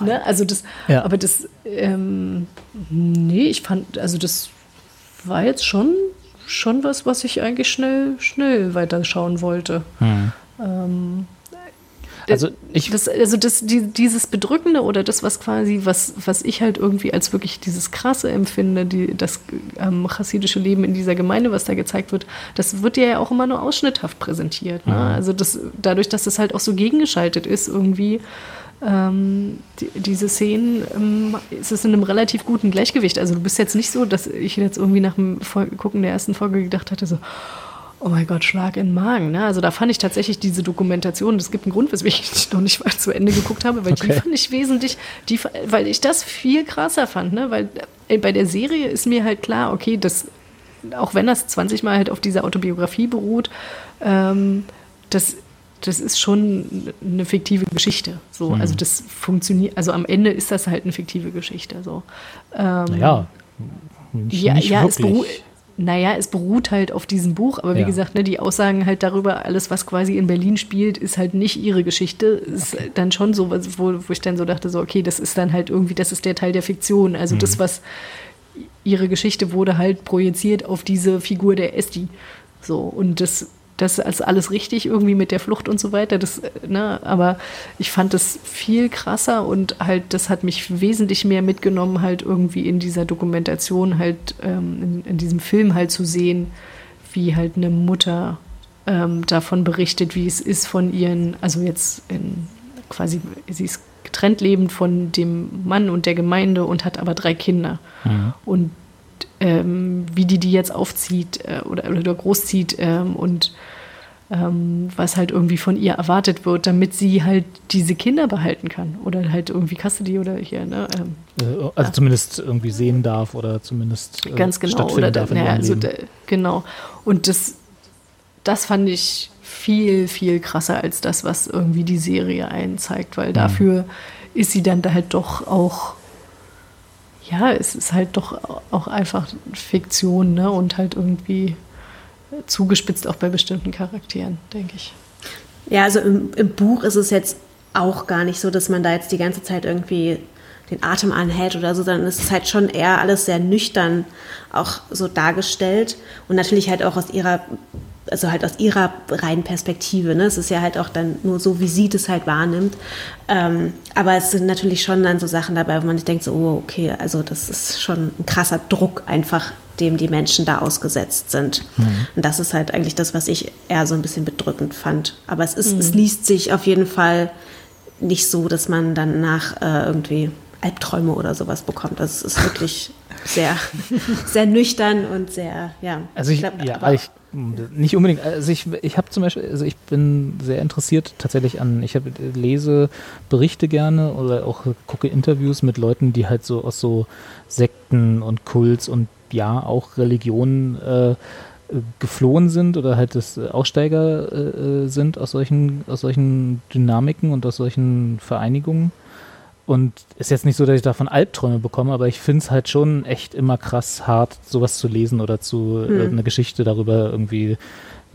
ne? Also das, Ja. aber das, ähm, nee, ich fand, also das war jetzt schon, schon was, was ich eigentlich schnell, schnell weiterschauen wollte. Ähm, Also ich, das, also das, die, dieses Bedrückende oder das, was quasi, was, was ich halt irgendwie als wirklich dieses Krasse empfinde, die, das ähm, chassidische Leben in dieser Gemeinde, was da gezeigt wird, das wird ja auch immer nur ausschnitthaft präsentiert. Ne? Also das, dadurch, dass das halt auch so gegengeschaltet ist, irgendwie ähm, die, diese Szenen, ähm, ist es in einem relativ guten Gleichgewicht. Also du bist jetzt nicht so, dass ich jetzt irgendwie nach dem Fol- Gucken der ersten Folge gedacht hatte, so, Oh mein Gott, Schlag in den Magen. Ne? Also da fand ich tatsächlich diese Dokumentation, es gibt einen Grund, weswegen ich die noch nicht mal zu Ende geguckt habe, weil die Okay. fand ich wesentlich, die, weil ich das viel krasser fand. Ne? Weil äh, bei der Serie ist mir halt klar, okay, das, auch wenn das 20 Mal halt auf dieser Autobiografie beruht, ähm, das, das ist schon eine fiktive Geschichte. So. Also das funktioniert, also am Ende ist das halt eine fiktive Geschichte. So. Ähm, naja, nicht, ja, nicht ja es, wirklich. Naja, es beruht halt auf diesem Buch, aber wie Ja. gesagt, ne, die Aussagen halt darüber, alles, was quasi in Berlin spielt, ist halt nicht ihre Geschichte. Ist dann schon so, wo, wo ich dann so dachte, so, okay, das ist dann halt irgendwie, das ist der Teil der Fiktion. Also Mhm. das, was ihre Geschichte wurde halt projiziert auf diese Figur der Esti. So, und das, das ist alles richtig irgendwie mit der Flucht und so weiter. Das, ne, aber ich fand das viel krasser und halt, das hat mich wesentlich mehr mitgenommen, halt irgendwie in dieser Dokumentation, halt ähm, in, in diesem Film halt zu sehen, wie halt eine Mutter ähm, davon berichtet, wie es ist von ihren, also jetzt in quasi, sie ist getrennt lebend von dem Mann und der Gemeinde und hat aber drei Kinder. Mhm. Und ähm, wie die die jetzt aufzieht äh, oder, oder großzieht ähm, und ähm, was halt irgendwie von ihr erwartet wird, damit sie halt diese Kinder behalten kann. Oder halt irgendwie Custody oder hier, ne? Ähm, Äh, Also zumindest irgendwie sehen darf oder zumindest äh, Ganz genau. Oder da, darf in ihrem also da, genau. Und das, das fand ich viel, viel krasser als das, was irgendwie die Serie einen zeigt, Mhm. weil dafür ist sie dann da halt doch auch, ja, es ist halt doch auch einfach Fiktion, ne? Und halt irgendwie zugespitzt auch bei bestimmten Charakteren, denke ich. Ja, also im, im Buch ist es jetzt auch gar nicht so, dass man da jetzt die ganze Zeit irgendwie den Atem anhält oder so, sondern es ist halt schon eher alles sehr nüchtern auch so dargestellt und natürlich halt auch aus ihrer, also halt aus ihrer reinen Perspektive. Ne? Es ist ja halt auch dann nur so, wie sie das halt wahrnimmt. Ähm, aber es sind natürlich schon dann so Sachen dabei, wo man sich denkt, so, oh, okay, also das ist schon ein krasser Druck einfach, dem die Menschen da ausgesetzt sind. Und das ist halt eigentlich das, was ich eher so ein bisschen bedrückend fand. Aber es, ist, es liest sich auf jeden Fall nicht so, dass man danach äh, irgendwie Albträume oder sowas bekommt. Das ist wirklich sehr, sehr nüchtern und sehr, ja. Also ich, glaub, ja, aber- ich nicht unbedingt. Also ich, ich habe zum Beispiel, also ich bin sehr interessiert tatsächlich an, ich hab, lese Berichte gerne oder auch gucke Interviews mit Leuten, die halt so aus so Sekten und Kults und ja auch Religionen äh, geflohen sind oder halt das äh, Aussteiger äh, sind aus solchen, aus solchen Dynamiken und aus solchen Vereinigungen. Und ist jetzt nicht so, dass ich davon Albträume bekomme, aber ich finde es halt schon echt immer krass hart, sowas zu lesen oder zu äh, eine Geschichte darüber irgendwie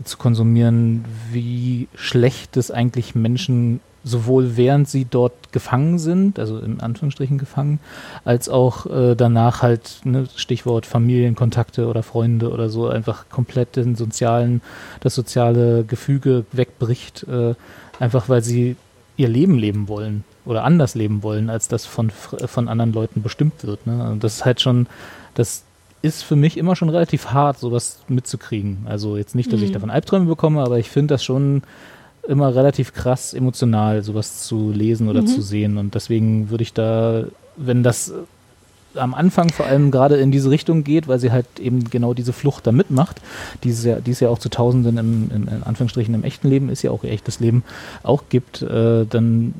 zu konsumieren, wie schlecht es eigentlich Menschen sowohl während sie dort gefangen sind, also in Anführungsstrichen gefangen, als auch äh, danach halt, ne, Stichwort Familienkontakte oder Freunde oder so, einfach komplett den sozialen, das soziale Gefüge wegbricht, äh, einfach weil sie ihr Leben leben wollen oder anders leben wollen, als das von, von anderen Leuten bestimmt wird. Ne? Und das ist halt schon, das ist für mich immer schon relativ hart, sowas mitzukriegen. Also jetzt nicht, dass ich davon Albträume bekomme, aber ich finde das schon immer relativ krass emotional, sowas zu lesen oder zu sehen. Und deswegen würde ich da, wenn das am Anfang vor allem gerade in diese Richtung geht, weil sie halt eben genau diese Flucht da mitmacht, die es ja, die es ja auch zu Tausenden im, im in Anführungsstrichen im echten Leben ist ja auch ihr echtes Leben auch gibt, äh, dann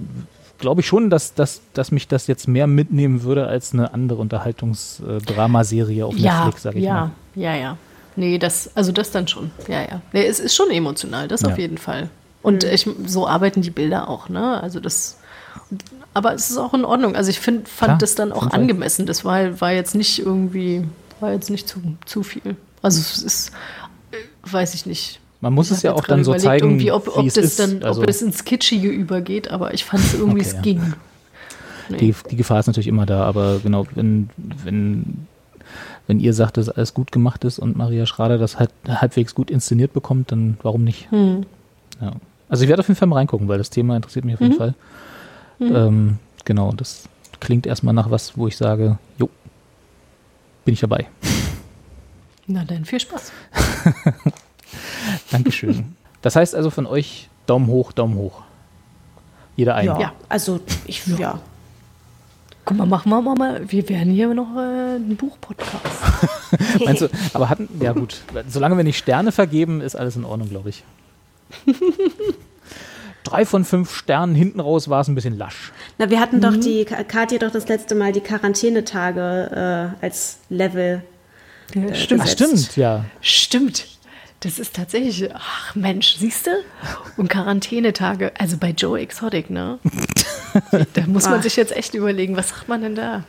glaube ich schon, dass, dass, dass mich das jetzt mehr mitnehmen würde als eine andere Unterhaltungsdramaserie auf Ja, Netflix, sag ich ja, mal. ja, ja. Nee, das, also das dann schon. Ja, ja. Nee, es ist schon emotional, das Ja. auf jeden Fall. Und ich, so arbeiten die Bilder auch, ne? Also das. Aber es ist auch in Ordnung. Also ich find, fand Klar, das dann auch angemessen. Das war, war jetzt nicht irgendwie, war jetzt nicht zu, zu viel. Also es ist, äh, weiß ich nicht. Man muss Ich es ja auch dann so zeigen, irgendwie, ob, wie ob es das ist. dann, also ob es ins Kitschige übergeht, aber ich fand es irgendwie, Okay, es ja. ging. Nee. die, die Gefahr ist natürlich immer da, aber genau, wenn, wenn, wenn ihr sagt, dass alles gut gemacht ist und Maria Schrader das halt halbwegs gut inszeniert bekommt, dann warum nicht? Hm. Ja. Also ich werde auf jeden Fall mal reingucken, weil das Thema interessiert mich auf jeden Mhm. Fall. Ähm, genau, das klingt erstmal nach was, wo ich sage, jo, bin ich dabei. Na dann, viel Spaß. Dankeschön. das heißt also von euch Daumen hoch, Daumen hoch. Jeder ein. ja, Ja. also ich, ja. Guck mal, machen wir mal, wir werden hier noch äh, einen Buchpodcast. Meinst du, aber hatten, ja gut, solange wir nicht Sterne vergeben, ist alles in Ordnung, glaube ich. Drei von fünf Sternen hinten raus war es ein bisschen lasch. Na, wir hatten doch die, Katja doch das letzte Mal die Quarantänetage äh, als Level. Ja, stimmt. Ach, stimmt, ja. Stimmt. Das ist tatsächlich, ach Mensch, siehst du? Und Quarantänetage, also bei Joe Exotic, ne? da muss man Ah. sich jetzt echt überlegen, was sagt man denn da?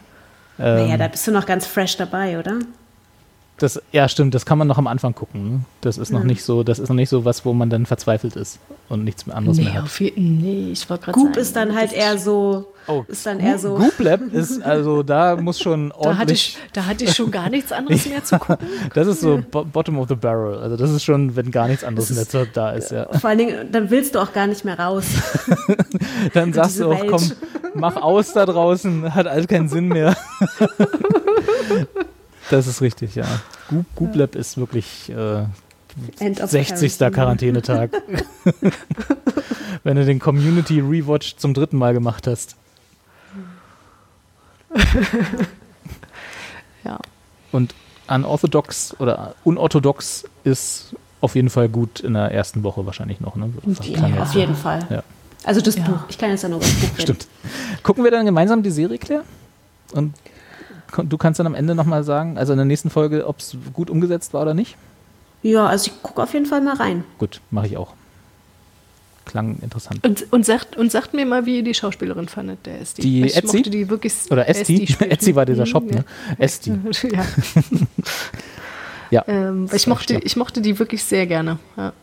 Naja, da bist du noch ganz fresh dabei, oder? Das, ja, stimmt, das kann man noch am Anfang gucken. ne? Das ist noch nicht so, das ist noch nicht so was, wo man dann verzweifelt ist und nichts mehr anderes mehr Nee, hat. auf jeden, nee, ich war gerade Goop ist dann halt eher so, Oh, ist dann eher so, Goop Lab ist, also da muss schon Da hatte, ordentlich, ich, da hatte ich schon gar nichts anderes mehr zu gucken. das ist so bo bottom of the barrel. Also das ist schon, wenn gar nichts anderes mehr so da ist, ja. vor allen Dingen, dann willst du auch gar nicht mehr raus. Dann sagst du auch, Welt. komm, mach aus da draußen, hat alles keinen Sinn mehr. Das ist richtig, ja. Goop, Goop Lab ist wirklich äh, End of 60. Quarantine. Quarantänetag. Wenn du den Community Rewatch zum dritten Mal gemacht hast. Ja. Und unorthodox oder unorthodox ist auf jeden Fall gut in der ersten Woche wahrscheinlich noch. Ne? Ja, auf jeden Fall. Ja. Also das Ja. Buch. Ich kann jetzt ja nur das Buch reden. Stimmt. Gucken wir dann gemeinsam die Serie, Claire? Und du kannst dann am Ende nochmal sagen, also in der nächsten Folge, ob es gut umgesetzt war oder nicht? Ja, also ich gucke auf jeden Fall mal rein. Gut, mache ich auch. Klang interessant. Und, und, sagt, und sagt mir mal, wie ihr die Schauspielerin fandet, der Esti. Die ich Etsy? mochte die wirklich. Oder Esti? spielt Etsy war dieser mit. Shop, ne? Esti. Ja. Ja. Ähm, ich, mochte, ich mochte die wirklich sehr gerne. Ja.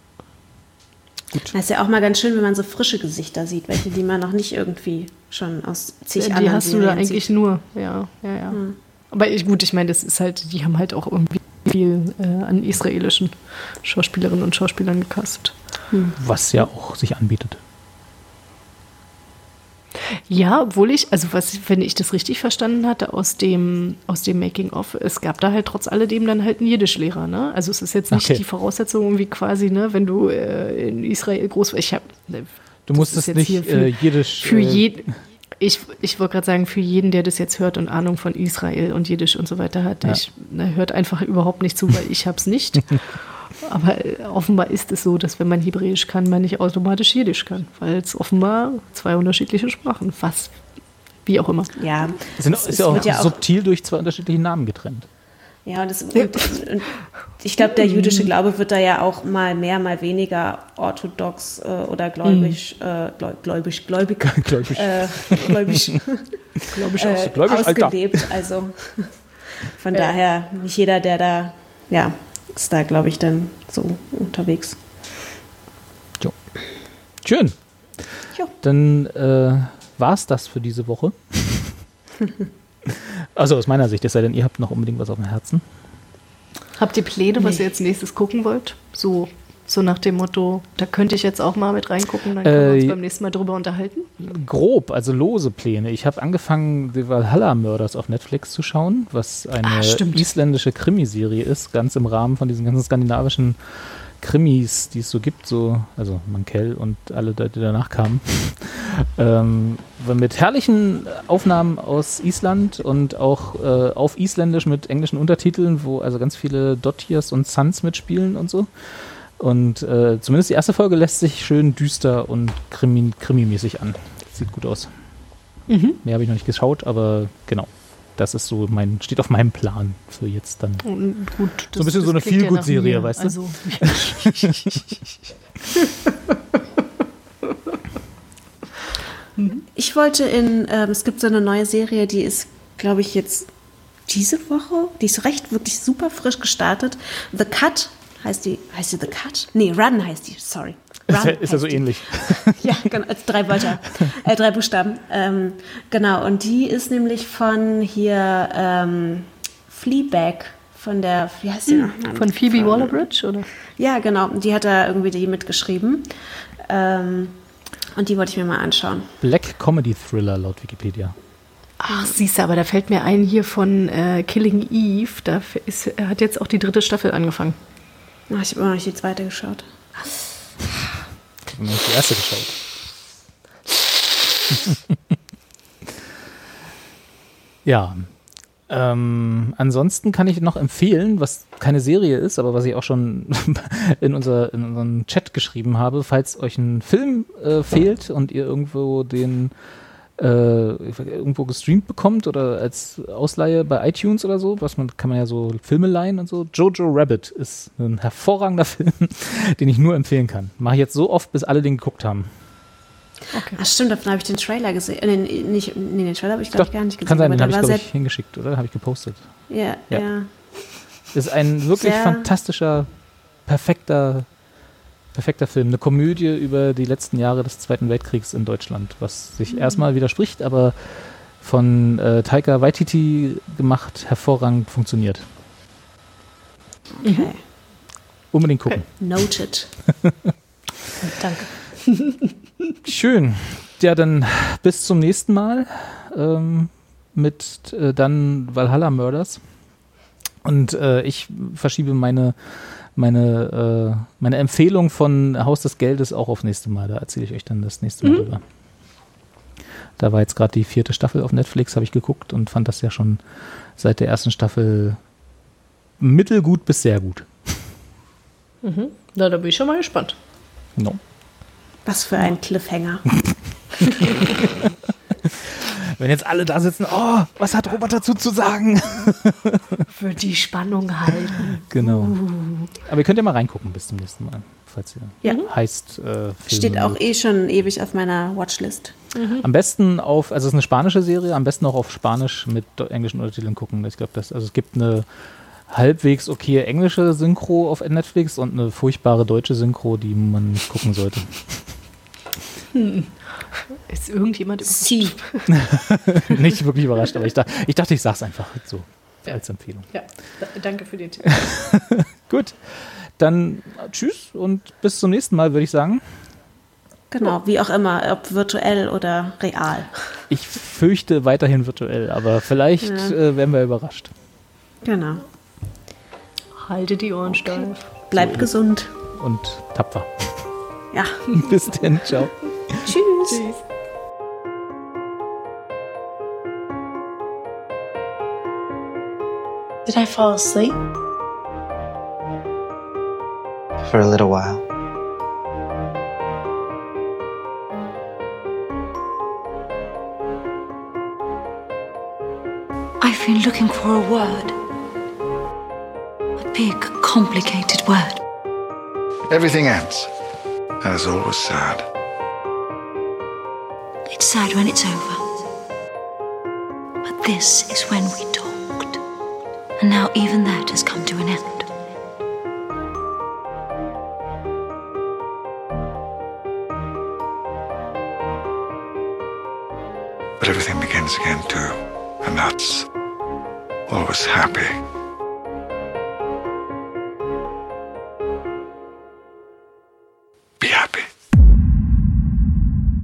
Das ist ja auch mal ganz schön, wenn man so frische Gesichter sieht, welche, die man noch nicht irgendwie schon aus zig Die anderen hast du da eigentlich sieht. nur. Ja, ja, ja. Aber ich, gut, ich meine, das ist halt, die haben halt auch irgendwie viel äh, an israelischen Schauspielerinnen und Schauspielern gecastet. Was ja auch sich anbietet. Ja, obwohl ich, also was, wenn ich das richtig verstanden hatte aus dem, aus dem Making-of, es gab da halt trotz alledem dann halt einen Jiddischlehrer, ne? Also es ist jetzt nicht Okay. die Voraussetzung wie quasi, ne, wenn du äh, in Israel groß ich hab, ne, Du das musstest nicht hier für- äh, Jiddisch. für äh, jeden, ich, ich wollte gerade sagen, für jeden, der das jetzt hört und Ahnung von Israel und Jiddisch und so weiter hat, Ja. ich, ne, hört einfach überhaupt nicht zu, weil ich hab's nicht. Aber äh, offenbar ist es so, dass wenn man Hebräisch kann, man nicht automatisch Jiddisch kann, weil es offenbar zwei unterschiedliche Sprachen, was, wie auch immer. Ja, sind, es- ist es ja auch wird ja auch subtil durch zwei unterschiedliche Namen getrennt. Ja, und, das, und, und ich glaube, der jüdische Glaube wird da ja auch mal mehr, mal weniger orthodox äh, oder gläubig, äh, gläu- gläubig, gläubig, Gläubig. äh, gläubig, Glaube ich äh, Gläubig, Alter. ausgelebt. Also von daher, nicht jeder, der da, ja, ist da, glaube ich, dann so unterwegs. Jo. Schön. Jo. Dann äh, war es das für diese Woche. also aus meiner Sicht, es sei denn, ihr habt noch unbedingt was auf dem Herzen. Habt ihr Pläne, was ihr jetzt nächstes gucken wollt? So, so nach dem Motto, da könnte ich jetzt auch mal mit reingucken, dann können wir uns Äh, beim nächsten Mal drüber unterhalten. Grob, also lose Pläne. Ich habe angefangen, The Valhalla Murders auf Netflix zu schauen, was eine stimmt. isländische Krimiserie ist, ganz im Rahmen von diesen ganzen skandinavischen Krimis, die es so gibt, so, also Mankell und alle, die danach kamen. ähm, mit herrlichen Aufnahmen aus Island und auch äh, auf Isländisch mit englischen Untertiteln, wo also ganz viele Dottiers und Sons mitspielen und so. Und äh, zumindest die erste Folge lässt sich schön düster und krimi krimimäßig an. Sieht gut aus. Mehr habe ich noch nicht geschaut, aber genau. Das ist so mein, steht auf meinem Plan für jetzt dann. Und gut, So ein bisschen so eine ja Feel-Good-Serie, mir. weißt du? Also, Ich wollte in, ähm, es gibt so eine neue Serie, die ist, glaube ich, jetzt diese Woche, die ist recht, wirklich super frisch gestartet. The Cut heißt die, heißt die The Cut? Nee, Run heißt die, sorry. Ist Run ja, ist ja so die. ähnlich. Ja, genau, als drei Wörter, äh, drei Buchstaben. Ähm, genau, und die ist nämlich von hier ähm, Fleabag, von der, wie heißt die noch? von Phoebe Waller-Bridge, oder? Ja, genau, die hat da irgendwie die mitgeschrieben. Ähm, und die wollte ich mir mal anschauen. Black Comedy Thriller laut Wikipedia. Ach, siehst du, aber da fällt mir ein hier von äh, Killing Eve, da ist, er hat jetzt auch die dritte Staffel angefangen. Ach, ich habe immer noch nicht die zweite geschaut. Ich habe noch die erste geschaut. ja. Ähm, ansonsten kann ich noch empfehlen, was keine Serie ist, aber was ich auch schon in, unser, in unseren Chat geschrieben habe, falls euch ein Film äh, fehlt und ihr irgendwo den äh, irgendwo gestreamt bekommt oder als Ausleihe bei iTunes oder so, was man kann man ja so Filme leihen und so. Jojo Rabbit ist ein hervorragender Film, den ich nur empfehlen kann. Mache ich jetzt so oft, bis alle den geguckt haben. Ach stimmt, davon habe ich den Trailer gesehen. Äh, den, nicht, nee, den Trailer habe ich glaube ich gar nicht gesehen. kann sein, den habe ich glaube ich hingeschickt, oder? Habe ich gepostet. ja, Ja. ja. Ist ein wirklich Sehr- fantastischer, perfekter, perfekter Film. Eine Komödie über die letzten Jahre des Zweiten Weltkriegs in Deutschland, was sich erstmal widerspricht, aber von äh, Taika Waititi gemacht, hervorragend funktioniert. Okay. Unbedingt gucken. Noted. Danke. Schön. Ja, dann bis zum nächsten Mal ähm, mit äh, dann Valhalla Murders. Und äh, ich verschiebe meine, meine, äh, meine Empfehlung von Haus des Geldes auch auf nächste Mal. Da erzähle ich euch dann das nächste Mal drüber. Da war jetzt gerade die vierte Staffel auf Netflix, habe ich geguckt und fand das ja schon seit der ersten Staffel mittelgut bis sehr gut. Na, da bin ich schon mal gespannt. No. Was für ein Cliffhanger. Wenn jetzt alle da sitzen, oh, was hat Robert dazu zu sagen? Für die Spannung halten. Genau. Aber ihr könnt ja mal reingucken bis zum nächsten Mal, falls ihr Ja. heißt. Äh, Steht auch eh schon ewig auf meiner Watchlist. Am besten auf, also es ist eine spanische Serie, am besten auch auf Spanisch mit englischen Untertiteln gucken. Ich glaube, das, also es gibt eine halbwegs okay englische Synchro auf Netflix und eine furchtbare deutsche Synchro, die man nicht gucken sollte. Ist irgendjemand überrascht? Sie. nicht wirklich überrascht, aber ich, da, ich dachte, ich sag's einfach so als Empfehlung. Ja, da, danke für den Tipp. Gut, dann tschüss und bis zum nächsten Mal, würde ich sagen. Genau, wie auch immer, ob virtuell oder real. Ich fürchte weiterhin virtuell, aber vielleicht Ja. äh, werden wir überrascht. Genau. Halte die Ohren steif. Bleibt gesund. Und tapfer. Ja. Bis denn, ciao. Tschüss. Did I fall asleep? For a little while. I've been looking for a word. A big, complicated word. Everything ends. And it's always sad. Sad when it's over. But this is when we talked. And now even that has come to an end. But everything begins again too. And that's always happy.